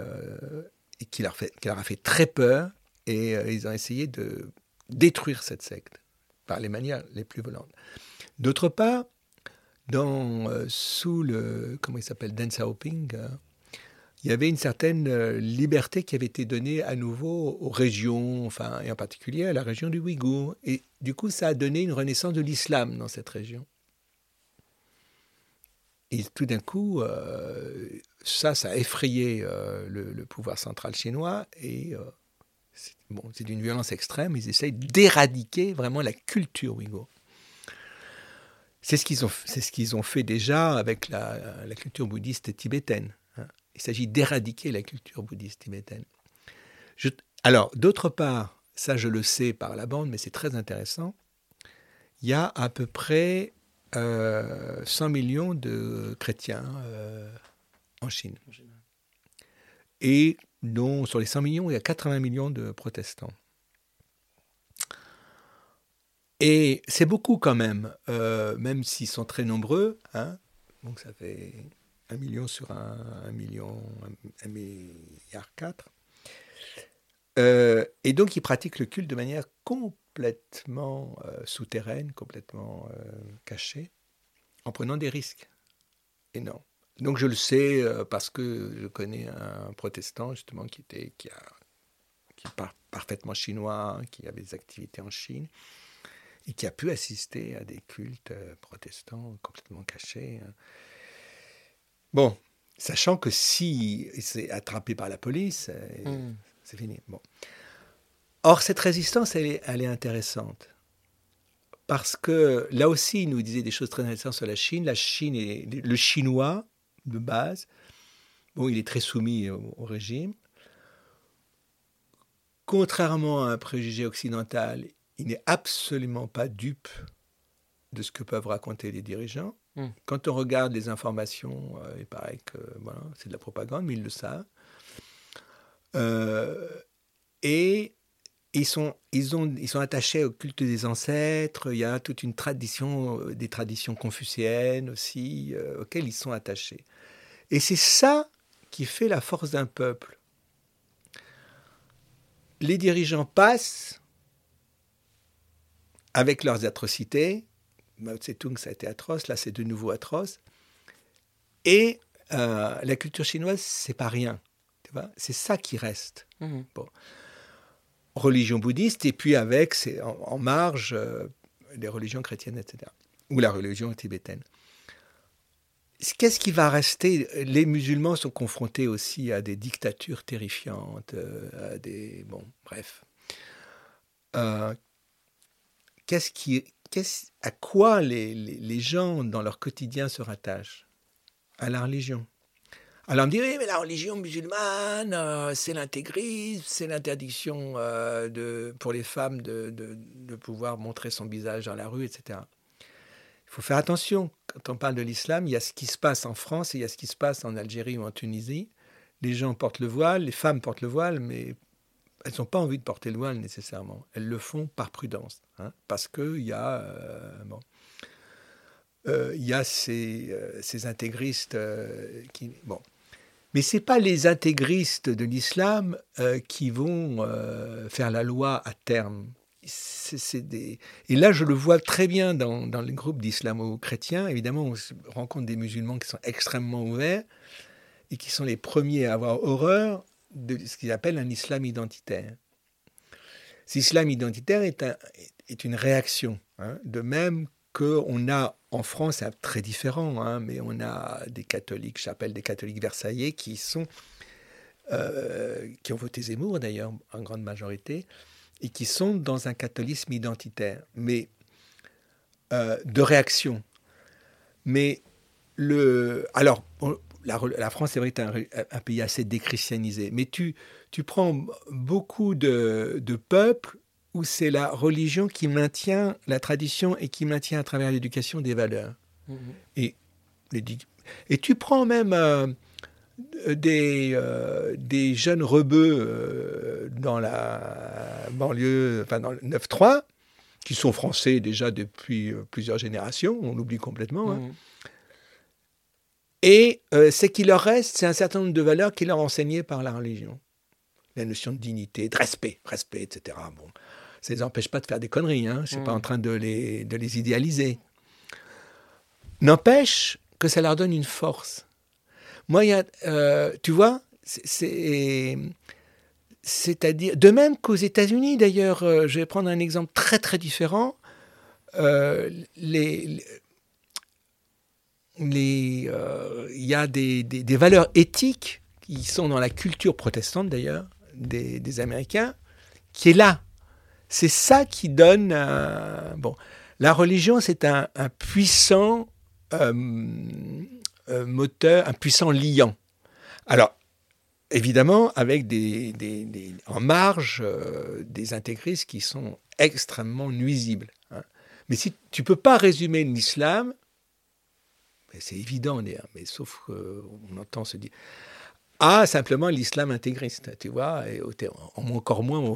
et qui leur, fait, qui leur a fait très peur, et ils ont essayé de détruire cette secte par les manières les plus violentes. D'autre part, dans, euh, sous le, comment il s'appelle, Deng Xiaoping, euh, il y avait une certaine euh, liberté qui avait été donnée à nouveau aux régions, enfin, et en particulier à la région du Ouïghour. Et du coup, ça a donné une renaissance de l'islam dans cette région. Et tout d'un coup, euh, ça, ça a effrayé le, pouvoir central chinois et euh, c'est bon, d'une violence extrême. Ils essayent d'éradiquer vraiment la culture ouïghour. C'est ce qu'ils ont, c'est ce qu'ils ont fait déjà avec la, la culture bouddhiste tibétaine. hein. Il s'agit d'éradiquer la culture bouddhiste tibétaine. Je- alors, d'autre part, ça je le sais par la bande, mais c'est très intéressant. Il y a à peu près euh, 100 millions de chrétiens euh, en Chine. Et dont, sur les 100 millions, il y a 80 millions de protestants. Et c'est beaucoup quand même, euh, même s'ils sont très nombreux. hein. donc ça fait un million sur un, un million, un, un milliard quatre. Euh, et donc ils pratiquent le culte de manière complètement euh, souterraine, complètement cachée, en prenant des risques énormes. Donc je le sais parce que je connais un protestant justement qui était qui est par- parfaitement chinois, qui avait des activités en Chine et qui a pu assister à des cultes euh, protestants complètement cachés. Hein. Bon, sachant que si c'est attrapé par la police, euh, hmm. c'est fini. Bon. Or, cette résistance, elle est, elle est, intéressante. Parce que là aussi, il nous disait des choses très intéressantes sur la Chine. La Chine est le chinois de base. Bon, il est très soumis au régime. Contrairement à un préjugé occidental, il n'est absolument pas dupe de ce que peuvent raconter les dirigeants. Hmm. Quand on regarde les informations, euh, il paraît que voilà, c'est de la propagande, mais ils le savent. Euh, et ils sont, ils, ont, ils sont attachés au culte des ancêtres. Il y a toute une tradition, euh, des traditions confucéennes aussi, auxquelles ils sont attachés. Et c'est ça qui fait la force d'un peuple. Les dirigeants passent avec leurs atrocités. Mao Tse-tung, ça a été atroce, là c'est de nouveau atroce. Et euh, la culture chinoise, c'est pas rien. C'est ça qui reste. Mmh. Bon. Religion bouddhiste, et puis avec, c'est en, marge, euh, les religions chrétiennes, etc. Ou la religion tibétaine. Qu'est-ce qui va rester? Les musulmans sont confrontés aussi à des dictatures terrifiantes, euh, à des. Bon, bref à quoi les, gens dans leur quotidien se rattachent? À la religion. Alors on me dit, oui, mais la religion musulmane, euh, c'est l'intégrisme, c'est l'interdiction euh, de, pour les femmes de, de, pouvoir montrer son visage dans la rue, etc. Il faut faire attention. Quand on parle de l'islam, il y a ce qui se passe en France et il y a ce qui se passe en Algérie ou en Tunisie. Les gens portent le voile, les femmes portent le voile, mais elles n'ont pas envie de porter le voile nécessairement. Elles le font par prudence, hein, parce qu'il y a, euh, bon, euh, y a ces, euh, ces intégristes qui, bon, mais c'est pas les intégristes de l'islam qui vont faire la loi à terme. Et là, je le vois très bien dans, dans les groupes d'islamo-chrétiens. Évidemment, on rencontre des musulmans qui sont extrêmement ouverts et qui sont les premiers à avoir horreur de ce qu'ils appellent un islam identitaire. Cet islam identitaire est, un, est une réaction, hein, de même qu'on a en France, c'est très différent, hein, mais on a des catholiques, j'appelle des catholiques versaillais, qui sont euh, qui ont voté Zemmour d'ailleurs en grande majorité, et qui sont dans un catholisme identitaire, mais euh, de réaction. Mais le, alors, la, France est vrai un, un, pays assez déchristianisé, mais tu, tu prends beaucoup de, peuples où c'est la religion qui maintient la tradition et qui maintient à travers l'éducation des valeurs. Mhm. Et, et tu prends même euh, des, euh, des jeunes rebeux euh, dans la banlieue, enfin dans le 9-3, qui sont français déjà depuis plusieurs générations, on l'oublie complètement. Hein. Et euh, ce qui leur reste, c'est un certain nombre de valeurs qui leur enseignées par la religion. La notion de dignité, de respect, respect, etc. Bon, ça ne les empêche pas de faire des conneries, hein. je ne suis pas mm. en train de les, de les idéaliser. N'empêche que ça leur donne une force. Moi, y a, euh, tu vois, c'est... C'est-à-dire, de même qu'aux États-Unis, d'ailleurs, euh, je vais prendre un exemple très très différent. les, euh, il y a des, valeurs éthiques qui sont dans la culture protestante d'ailleurs des, Américains, qui est là. C'est ça qui donne. bon, la religion, c'est un, puissant euh, euh, moteur, un puissant liant. Alors, évidemment, avec des, en marge des intégristes qui sont extrêmement nuisibles. Hein. Mais si tu peux pas résumer l'islam c'est évident, mais sauf qu'on entend se dire ah, simplement l'islam intégriste, tu vois, et encore moins,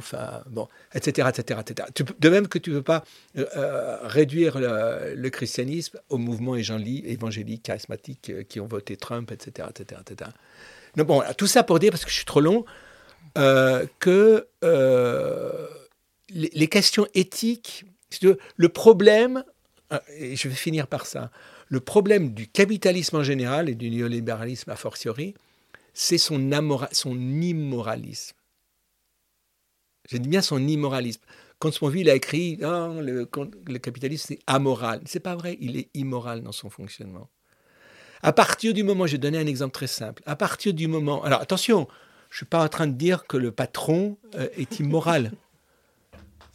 etc., etc., etc. De même que tu ne peux pas euh, euh, réduire le, christianisme au mouvement évangélique, charismatique euh, qui ont voté Trump, etc., etc., etc. Donc, bon, tout ça pour dire, parce que je suis trop long, que les, les, questions éthiques, le problème, et je vais finir par ça, le problème du capitalisme en général et du néolibéralisme a fortiori, c'est son, immoralisme. Je dis bien son immoralisme. Consponville a écrit non, le, capitalisme c'est amoral. C'est pas vrai, il est immoral dans son fonctionnement. À partir du moment, je vais donner un exemple très simple. À partir du moment, alors attention, je suis pas en train de dire que le patron euh, est immoral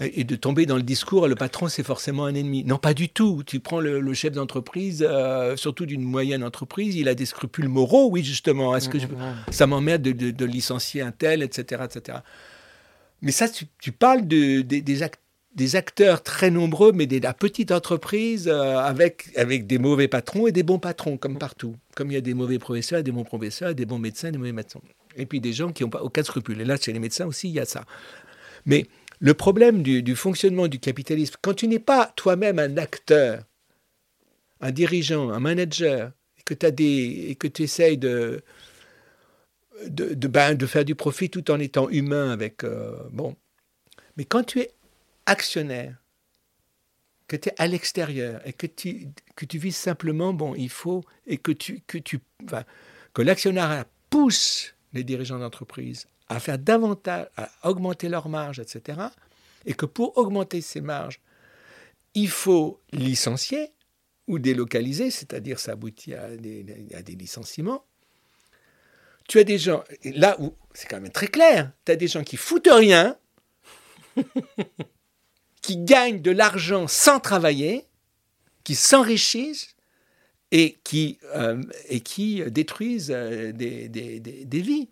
et de tomber dans le discours le patron c'est forcément un ennemi. Non, pas du tout. Tu prends le, chef d'entreprise, euh, surtout d'une moyenne entreprise, il a des scrupules moraux, oui justement. Est-ce que je, ça m'emmerde de, licencier un tel, etc., etc. Mais ça, tu, parles de, des, acteurs très nombreux, mais de la petite entreprise euh, avec, avec des mauvais patrons et des bons patrons, comme partout. Comme il y a des mauvais professeurs, des bons professeurs, des bons médecins, des mauvais médecins. Et puis des gens qui n'ont pas aucun scrupule. Et là, chez les médecins aussi, il y a ça. Mais le problème du, fonctionnement du capitalisme, quand tu n'es pas toi-même un acteur, un dirigeant, un manager, et que, tu essayes de, de, ben, de, faire du profit tout en étant humain avec... Euh, bon. Mais quand tu es actionnaire, que tu es à l'extérieur et que tu, que tu vis simplement, bon, il faut, et que tu, que tu, que l'actionnaire pousse les dirigeants d'entreprise à faire davantage, à augmenter leurs marges, etc. Et que pour augmenter ces marges, il faut licencier ou délocaliser, c'est-à-dire ça aboutit à des, licenciements. Tu as des gens, là où c'est quand même très clair, tu as des gens qui foutent rien, qui gagnent de l'argent sans travailler, qui s'enrichissent et qui, euh, et qui détruisent euh, des, des, des vies.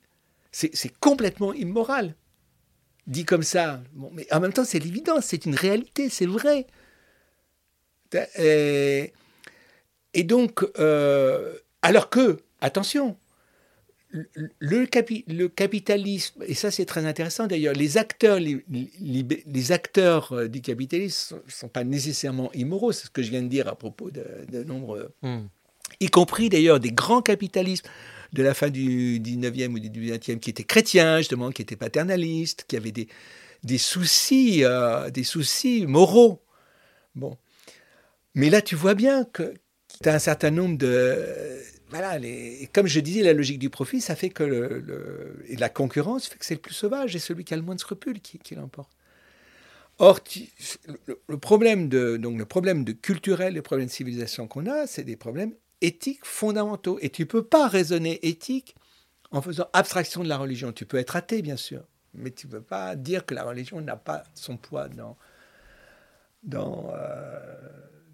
C'est complètement immoral. Dit comme ça. mais en même temps, c'est l'évidence, c'est une réalité, c'est vrai. Et, donc, euh, alors que, attention, le, capitalisme, et ça c'est très intéressant d'ailleurs, les acteurs, les, acteurs euh, du capitalisme ne sont, pas nécessairement immoraux, c'est ce que je viens de dire à propos de, de nombreux, hmm. y compris d'ailleurs des grands capitalismes de la fin du 19e ou du 20e qui étaient chrétiens, justement, qui étaient paternalistes, qui avaient des, des soucis, euh, des soucis moraux. Bon. Mais là, tu vois bien que tu as un certain nombre de. Voilà, les, comme je disais, la logique du profit, ça fait que et la concurrence fait que c'est le plus sauvage et celui qui a le moins de scrupules qui, qui l'emporte. Or, le, problème de, donc le problème de culturel, le problème de civilisation qu'on a, c'est des problèmes éthiques fondamentaux. Et tu ne peux pas raisonner éthique en faisant abstraction de la religion. Tu peux être athée, bien sûr, mais tu ne peux pas dire que la religion n'a pas son poids dans, dans, euh,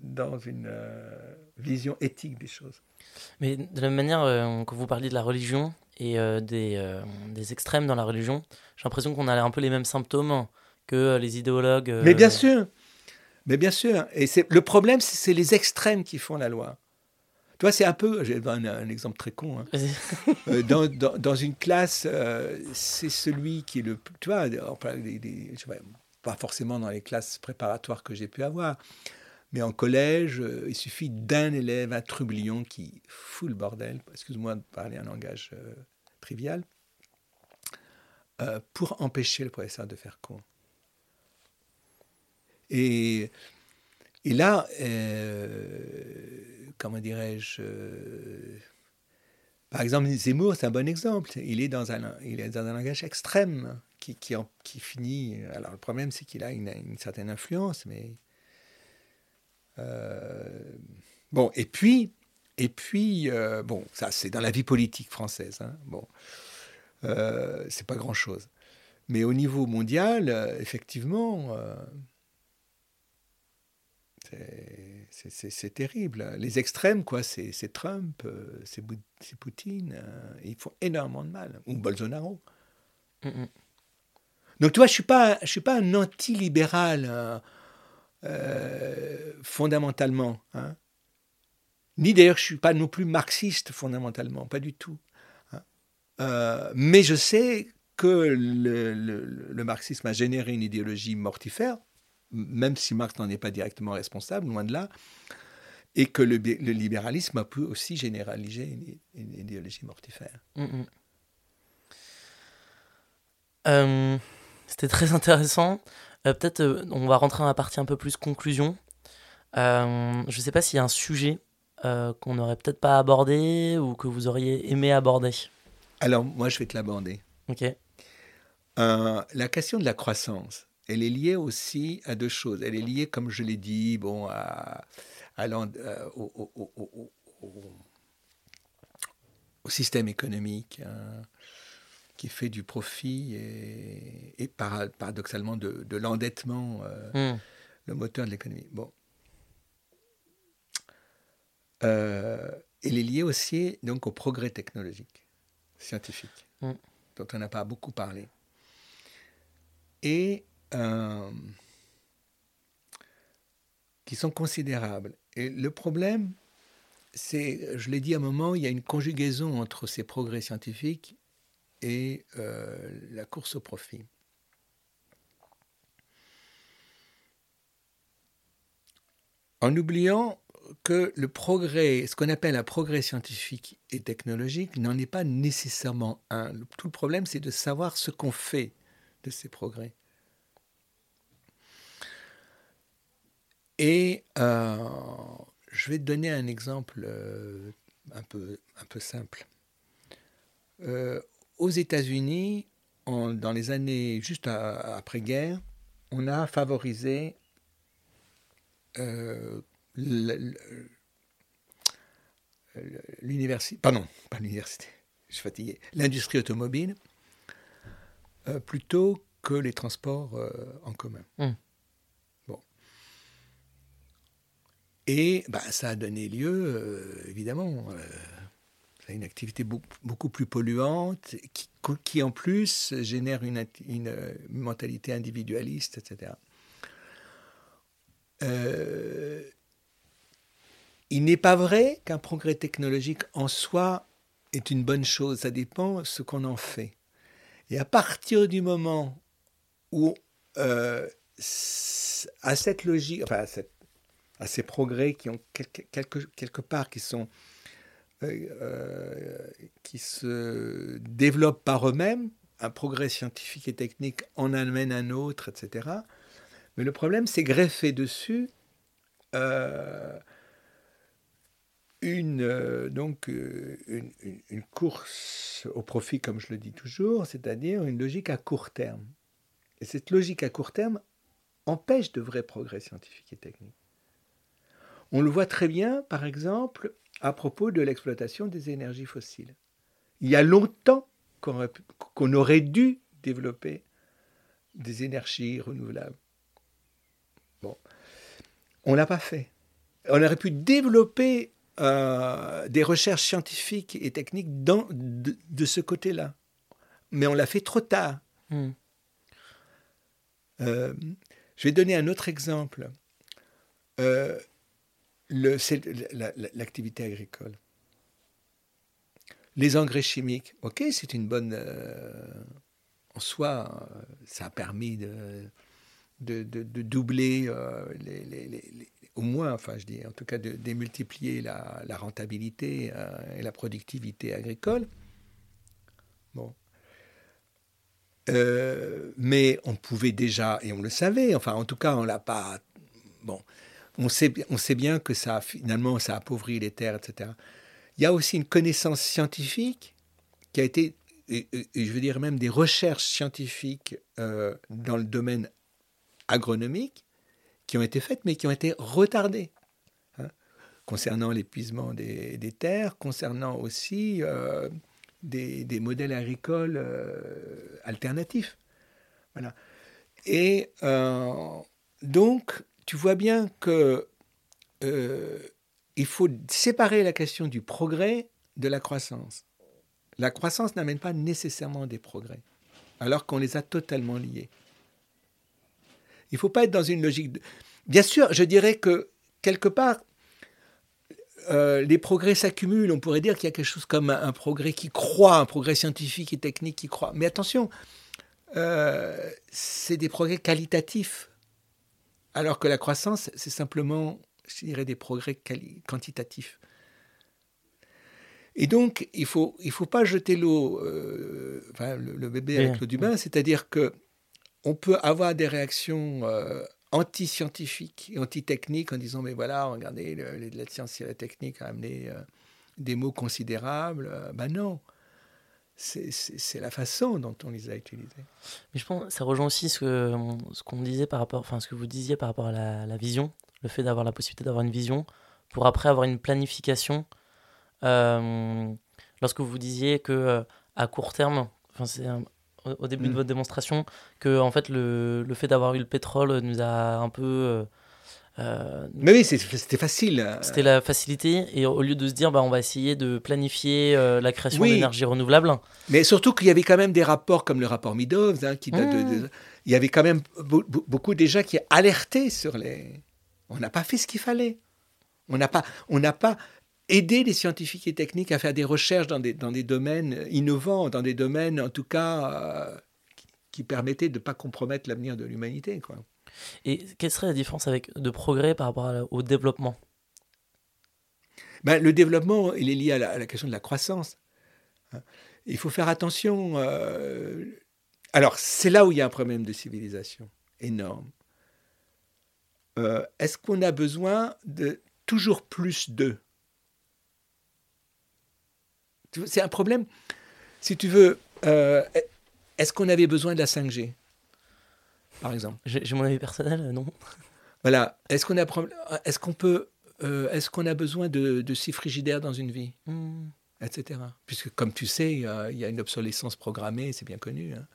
dans une euh, vision éthique des choses. Mais de la même manière, euh, quand vous parliez de la religion et des, des, extrêmes dans la religion, j'ai l'impression qu'on a un peu les mêmes symptômes que les idéologues. Mais bien sûr, mais bien sûr. Et le problème, c'est les extrêmes qui font la loi. Toi, c'est un peu, j'ai un, un, exemple très con. Hein. Euh, dans, dans, une classe, euh, c'est celui qui est le plus. Tu vois, pas forcément dans les classes préparatoires que j'ai pu avoir, mais en collège, euh, il suffit d'un élève, un trublion qui fout le bordel, excuse-moi de parler un langage trivial, pour empêcher le professeur de faire con. Et, et là, comment dirais-je euh, Par exemple, Zemmour, c'est un bon exemple. Il est dans un, il est dans un langage extrême qui, qui, finit. Alors, le problème, c'est qu'il a une, certaine influence, mais. Euh, bon, et puis, et puis euh, bon, ça, c'est dans la vie politique française. Hein, bon, c'est pas grand-chose. Mais au niveau mondial, effectivement c'est terrible. Les extrêmes, quoi, c'est Trump, euh, c'est Poutine. Euh, ils font énormément de mal. Ou Bolsonaro. Mm, mm. Donc, tu vois, je ne suis, pas, je suis pas un anti-libéral euh, fondamentalement. Hein. Ni d'ailleurs, je ne suis pas non plus marxiste fondamentalement, pas du tout. Hein. mais je sais que le, le, marxisme a généré une idéologie mortifère même si Marx n'en est pas directement responsable, loin de là, et que le, libéralisme a pu aussi généraliser une, idéologie mortifère. Mm, mm. Euh, c'était très intéressant. Euh, peut-être euh, on va rentrer dans la partie un peu plus conclusion. je ne sais pas s'il y a un sujet qu'on n'aurait peut-être pas abordé ou que vous auriez aimé aborder. Alors moi je vais te l'aborder. Ok. la question de la croissance elle est liée aussi à deux choses. Elle est liée, comme je l'ai dit, bon, à, au, système économique hein, qui fait du profit et, paradoxalement de, l'endettement, euh, hmm. le moteur de l'économie. Bon. Euh, elle est liée aussi donc au progrès technologique, scientifique, hmm. dont on n'a pas beaucoup parlé. Et euh, qui sont considérables. Et le problème, c'est, je l'ai dit à un moment, il y a une conjugaison entre ces progrès scientifiques et euh, la course au profit. En oubliant que le progrès, ce qu'on appelle un progrès scientifique et technologique, n'en est pas nécessairement un. Tout le problème, c'est de savoir ce qu'on fait de ces progrès. Et euh, je vais te donner un exemple euh, un, peu, un peu simple. Euh, aux États-Unis, dans les années juste après-guerre, on a favorisé l'université, pardon, pas l'université, je suis l'industrie automobile, plutôt que les transports en commun. Hum. Et bah, ça a donné lieu, euh, évidemment, euh, à une activité beaucoup, plus polluante, qui, en plus génère une, mentalité individualiste, etc. Euh, il n'est pas vrai qu'un progrès technologique en soi est une bonne chose, ça dépend ce qu'on en fait. Et à partir du moment où, à cette logique, enfin, à cette à ces progrès qui ont quelque, quelque, quelque part qui sont euh, euh, qui se développent par eux-mêmes. Un progrès scientifique et technique en amène un autre, etc. Mais le problème, c'est greffer dessus euh, une, donc, une, une, course au profit, comme je le dis toujours, c'est-à-dire une logique à court terme. Et cette logique à court terme empêche de vrais progrès scientifiques et techniques. On le voit très bien, par exemple, à propos de l'exploitation des énergies fossiles. Il y a longtemps qu'on aurait, dû développer des énergies renouvelables. Bon, on ne l'a pas fait. On aurait pu développer euh, des recherches scientifiques et techniques dans, de, ce côté-là. Mais on l'a fait trop tard. Hmm. Euh, je vais donner un autre exemple. Euh, l'activité agricole. Les engrais chimiques, ok, c'est une bonne. Euh, en soi, euh, ça a permis de, de, doubler, euh, les, au moins, enfin, je dis, en tout cas, de démultiplier la, la rentabilité et la productivité agricole. Bon. mais on pouvait déjà, et on le savait, enfin, en tout cas, on l'a pas. Bon on sait, on sait bien que ça, finalement, ça appauvrit les terres, etc. Il y a aussi une connaissance scientifique qui a été, et, je veux dire même des recherches scientifiques euh, dans le domaine agronomique qui ont été faites, mais qui ont été retardées. Hein, concernant l'épuisement des, terres, concernant aussi euh, des, modèles agricoles euh, alternatifs. Voilà. Et donc, tu vois bien que euh, il faut séparer la question du progrès de la croissance. La croissance n'amène pas nécessairement des progrès, alors qu'on les a totalement liés. Il ne faut pas être dans une logique. De... Bien sûr, je dirais que quelque part, euh, les progrès s'accumulent. On pourrait dire qu'il y a quelque chose comme un, progrès qui croît, un progrès scientifique et technique qui croît. Mais attention, euh, c'est des progrès qualitatifs. Alors que la croissance, c'est simplement, je dirais, des progrès quantitatifs. Et donc, il ne faut, il faut pas jeter l'eau, euh, le, bébé avec l'eau du bain, c'est-à-dire que on peut avoir des réactions euh, anti-scientifiques et anti-techniques en disant, mais voilà, regardez, la science et la technique a amené euh, des mots considérables. ben non. C'est la façon dont on les a utilisés. Mais je pense que ça rejoint aussi ce que ce qu'on disait par rapport, enfin ce que vous disiez par rapport à la, vision, le fait d'avoir la possibilité d'avoir une vision pour après avoir une planification. Euh, lorsque vous disiez que euh, à court terme, enfin c'est au début de mm. votre démonstration, que en fait le, le fait d'avoir eu le pétrole nous a un peu euh, mais oui, c'était facile. C'était la facilité, et au lieu de se dire, bah, on va essayer de planifier euh, la création d'énergie renouvelable. Mais surtout qu'il y avait quand même des rapports comme le rapport Meadows, hein, qui mmh. il y avait quand même beaucoup déjà qui alertaient sur les. On n'a pas fait ce qu'il fallait. On n'a pas, on n'a pas aidé les scientifiques et techniques à faire des recherches dans des, dans des domaines innovants, dans des domaines en tout cas euh, qui, permettaient de ne pas compromettre l'avenir de l'humanité, quoi. Et quelle serait la différence avec de progrès par rapport au développement? Ben, Le développement, il est lié à la, question de la croissance. Hein. Il faut faire attention. Euh, alors, c'est là où il y a un problème de civilisation énorme. Euh, est-ce qu'on a besoin de toujours plus d'eux? C'est un problème. Si tu veux, euh, est-ce qu'on avait besoin de la 5G par exemple J'ai mon avis personnel, non. Voilà. Est-ce qu'on a, est-ce qu'on peut, euh, est-ce qu'on a besoin de, de six frigidaires dans une vie, hmm. etc. Puisque comme tu sais, il y, a, une obsolescence programmée, c'est bien connu. Hein.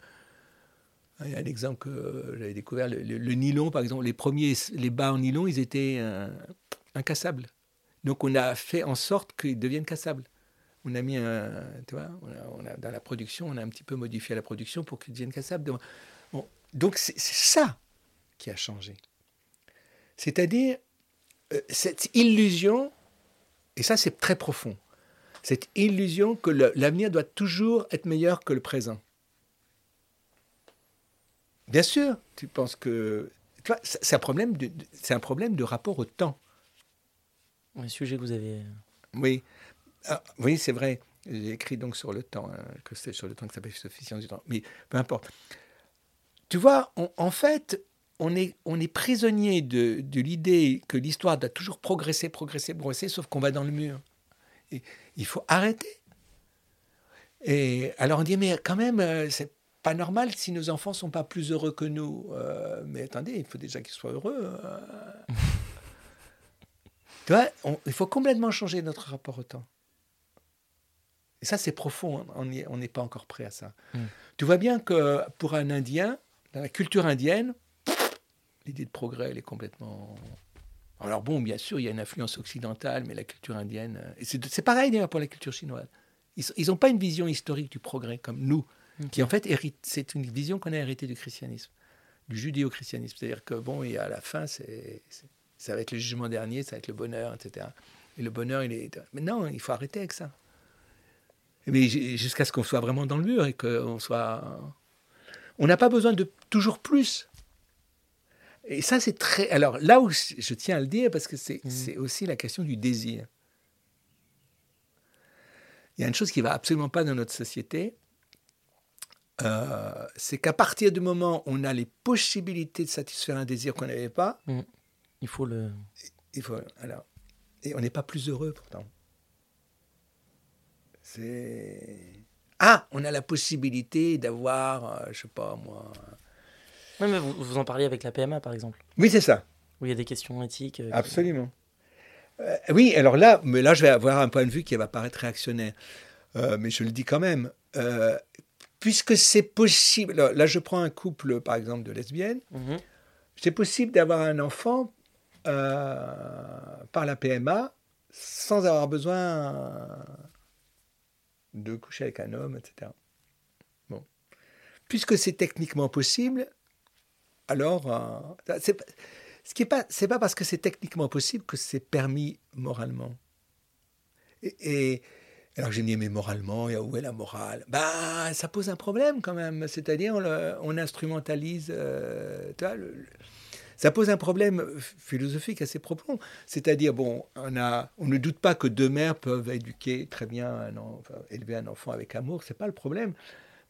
Il y a un exemple que j'avais découvert, le, nylon, par exemple, les premiers, les bas en nylon, ils étaient euh, incassables. Donc on a fait en sorte qu'ils deviennent cassables. On a mis un, tu vois, on a, dans la production, on a un petit peu modifié la production pour qu'ils deviennent cassables. Donc c'est ça qui a changé. C'est-à-dire euh, cette illusion, et ça c'est très profond, cette illusion que l'avenir doit toujours être meilleur que le présent. Bien sûr, tu penses que... C'est un, problème de, un problème de rapport au temps. Un sujet que vous avez... Oui, ah, oui c'est vrai. J'ai écrit donc sur le temps, hein, que c'est sur le temps que ça s'appelle suffisamment du temps. Mais peu importe. Tu vois, en fait, on est, on est prisonnier de, de l'idée que l'histoire doit toujours progresser, progresser, progresser, sauf qu'on va dans le mur. Et il faut arrêter. Et alors on dit, mais quand même, euh, c'est pas normal si nos enfants sont pas plus heureux que nous. Euh, mais attendez, il faut déjà qu'ils soient heureux. Euh. tu vois, il faut complètement changer notre rapport au temps. Et ça, c'est profond, hein. on n'est pas encore prêt à ça. Mm. Tu vois bien que pour un Indien, dans la culture indienne, l'idée de progrès, elle est complètement. Alors bon, bien sûr, il y a une influence occidentale, mais la culture indienne, euh, et c'est pareil d'ailleurs pour la culture chinoise. Ils n'ont pas une vision historique du progrès comme nous, qui en fait hérite. C'est une vision qu'on a héritée du christianisme, du judéo-christianisme. C'est-à-dire que bon, et à la fin, c'est ça va être le jugement dernier, ça va être le bonheur, etc. Et le bonheur, il est. Mais non, il faut arrêter avec ça. Mais jusqu'à ce qu'on soit vraiment dans le mur et qu'on soit on n'a pas besoin de toujours plus. Et ça, c'est très. Alors là où je tiens à le dire, parce que c'est mmh. aussi la question du désir. Il y a une chose qui va absolument pas dans notre société, euh, c'est qu'à partir du moment où on a les possibilités de satisfaire un désir qu'on n'avait pas, mmh. il faut le. Il faut. Alors, et on n'est pas plus heureux pourtant. C'est ah, on a la possibilité d'avoir, euh, je sais pas moi. Oui, mais vous, vous, en parliez avec la PMA, par exemple. Oui, c'est ça. Où il y a des questions éthiques. Euh, Absolument. Euh, oui, alors là, mais là, je vais avoir un point de vue qui va paraître réactionnaire. mais je le dis quand même. puisque c'est possible. Là, je prends un couple, par exemple, de lesbiennes. Mhm. C'est possible d'avoir un enfant par la PMA sans avoir besoin de coucher avec un homme, etc. Bon. Puisque c'est techniquement possible, alors, euh, ce qui est pas, parce que c'est techniquement possible que c'est permis moralement. Et, alors j'ai dit, mais moralement, où est la morale? Bah, ça pose un problème quand même. C'est-à-dire, on, instrumentalise euh, le, ça pose un problème philosophique assez profond. C'est-à-dire, bon, on, ne doute pas que deux mères peuvent éduquer très bien, élever un enfant avec amour, c'est pas le problème.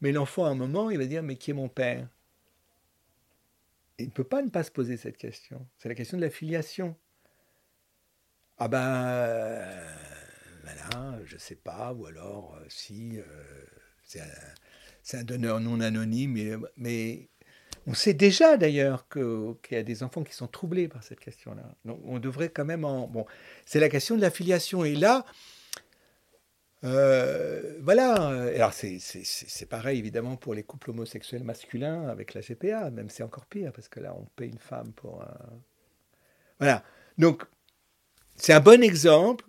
Mais l'enfant, à un moment, il va dire, mais qui est mon père? Il ne peut pas ne pas se poser cette question. C'est la question de la filiation. Ah ben, voilà, je sais pas, ou alors, euh, si... Euh, c'est un, donneur non anonyme, mais, on sait déjà d'ailleurs qu'il y a des enfants qui sont troublés par cette question-là. Donc on devrait quand même en... Bon, c'est la question de la filiation. Et là, euh, voilà. Alors c'est pareil évidemment pour les couples homosexuels masculins avec la GPA, même c'est encore pire parce que là on paie une femme pour un... Voilà. Donc c'est un bon exemple.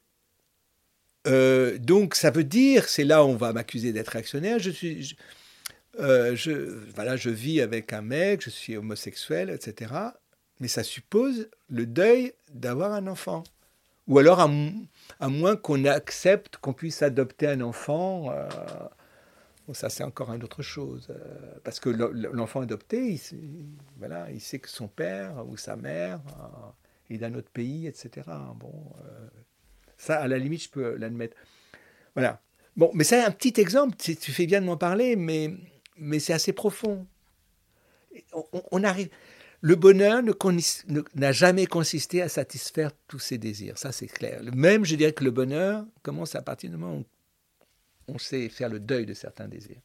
Euh, donc ça veut dire, c'est là où on va m'accuser d'être réactionnaire. Je suis, euh, voilà, je vis avec un mec, je suis homosexuel, etc. Mais ça suppose le deuil d'avoir un enfant. Ou alors, à, moins qu'on accepte qu'on puisse adopter un enfant, euh, ça c'est encore une autre chose. Euh, parce que l'enfant adopté, il, voilà, il sait que son père ou sa mère est d'un autre pays, etc. Bon, ça, à la limite, je peux l'admettre. Voilà. Bon, mais c'est un petit exemple, tu fais bien de m'en parler, mais, mais c'est assez profond. on arrive le bonheur n'a jamais consisté à satisfaire tous ses désirs, ça c'est clair. Même, je dirais que le bonheur commence à partir du moment où on sait faire le deuil de certains désirs.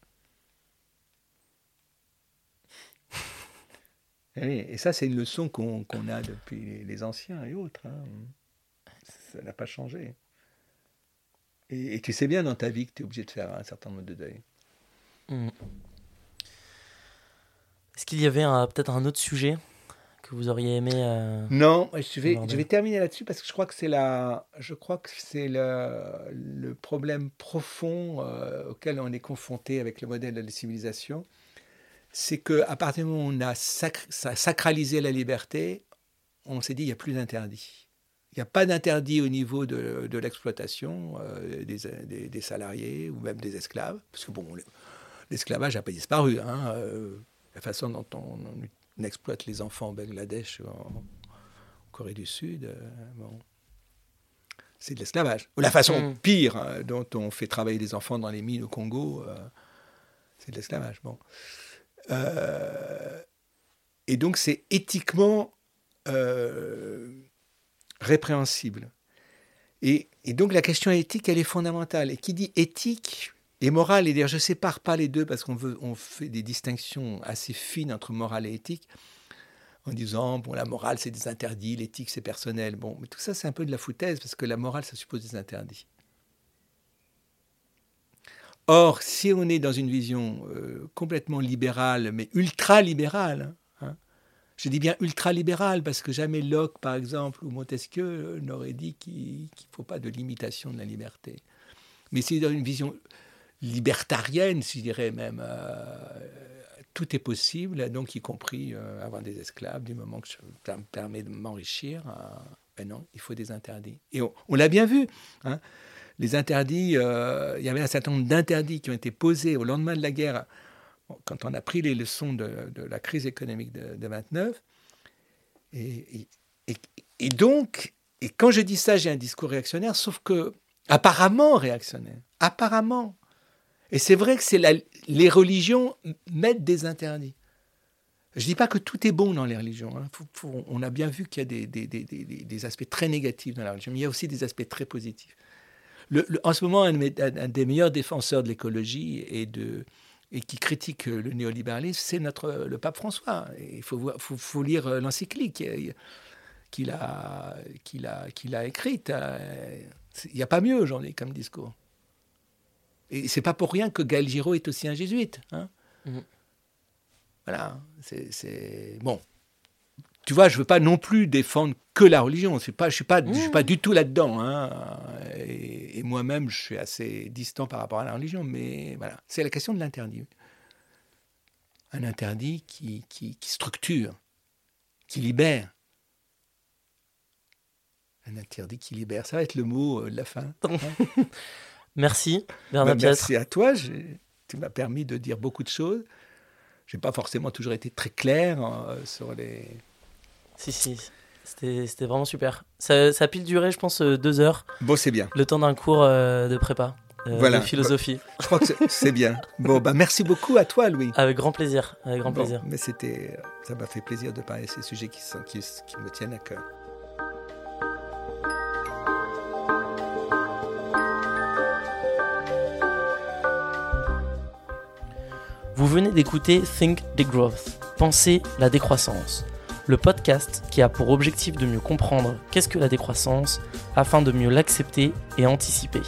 Et, ça, c'est une leçon qu'on a depuis les anciens et autres. Hein. Ça n'a pas changé. Et, tu sais bien dans ta vie que tu es obligé de faire un certain nombre de deuil. Mm. Est-ce qu'il y avait peut-être un autre sujet que vous auriez aimé euh, Non, je vais, je vais terminer là-dessus parce que je crois que c'est la, je crois que c'est le, le, problème profond euh, auquel on est confronté avec le modèle de la civilisation. C'est qu'à partir du moment où on a sacralisé la liberté, on s'est dit il n'y a plus d'interdit. Il n'y a pas d'interdit au niveau de, de l'exploitation euh, des, des, salariés ou même des esclaves, parce que bon, l'esclavage n'a pas disparu. Hein, la façon dont on, on exploite les enfants au Bangladesh ou en Corée du Sud. Euh, bon. C'est de l'esclavage. Ou la façon mm. pire hein, dont on fait travailler les enfants dans les mines au Congo, euh, c'est de l'esclavage. Bon. Euh, et donc c'est éthiquement répréhensible. Et, et, donc la question éthique, elle est fondamentale. Et qui dit éthique et morale, et dire je ne sépare pas les deux parce qu'on on fait des distinctions assez fines entre morale et éthique, en disant bon la morale c'est des interdits, l'éthique c'est personnel. Bon, mais tout ça c'est un peu de la foutaise parce que la morale ça suppose des interdits. Or, si on est dans une vision euh, complètement libérale, mais ultra-libérale, hein, je dis bien ultra-libérale parce que jamais Locke, par exemple, ou Montesquieu euh, n'aurait dit qu'il ne faut pas de limitation de la liberté. Mais c'est dans une vision libertarienne, je dirais même. Euh, tout est possible, donc y compris euh, avoir des esclaves, du moment que ça me permet de m'enrichir. Euh, ben non, il faut des interdits. Et on, l'a bien vu. Hein. les interdits, il y avait un certain nombre d'interdits qui ont été posés au lendemain de la guerre, quand on a pris les leçons de, la crise économique de, de 29. Et, et, et, donc, et quand je dis ça, j'ai un discours réactionnaire, sauf que apparemment réactionnaire, apparemment. Et c'est vrai que les religions mettent des interdits. Je ne dis pas que tout est bon dans les religions. Hein. on a bien vu qu'il y a des, aspects très négatifs dans la religion, mais il y a aussi des aspects très positifs. en ce moment, un, des meilleurs défenseurs de l'écologie et, qui critique le néolibéralisme, c'est notre le pape François. il faut, lire l'encyclique qu'il a, qu'il qu'il a écrite. Il n'y a pas mieux aujourd'hui comme discours. Et c'est pas pour rien que Gaël Giraud est aussi un jésuite. Hein. Mhm. Voilà, c'est bon. Tu vois, je veux pas non plus défendre que la religion. Pas, je suis pas, je suis pas mhm. du tout là-dedans. Hein. Et, moi-même, je suis assez distant par rapport à la religion. Mais voilà, c'est la question de l'interdit. Un interdit qui, qui, qui structure, qui libère. Un interdit qui libère. Ça va être le mot euh, de la fin. Hein. Merci, Bernard bah, Merci à toi. Tu m'as permis de dire beaucoup de choses. Je n'ai pas forcément toujours été très clair hein, sur les. Si, si. C'était vraiment super. Ça, ça, a pile duré, je pense, euh, deux heures. Bon, c'est bien. Le temps d'un cours euh, de prépa. Euh, de philosophie. Je crois que c'est bien. Bon, bah merci beaucoup à toi, Louis. Avec grand plaisir. Avec grand plaisir. Mais c'était, ça m'a fait plaisir de parler de ces sujets qui, sont, qui, qui me tiennent à cœur. Vous venez d'écouter Think Degrowth, Penser la décroissance, le podcast qui a pour objectif de mieux comprendre qu'est-ce que la décroissance afin de mieux l'accepter et anticiper.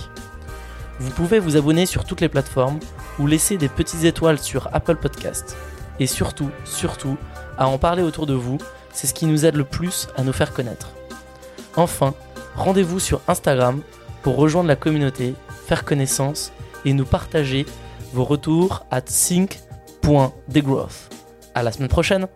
Vous pouvez vous abonner sur toutes les plateformes ou laisser des petites étoiles sur Apple Podcast. Et surtout, surtout, à en parler autour de vous, c'est ce qui nous aide le plus à nous faire connaître. Enfin, rendez-vous sur Instagram pour rejoindre la communauté, faire connaissance et nous partager vos retours à sync.degrowth. À la semaine prochaine!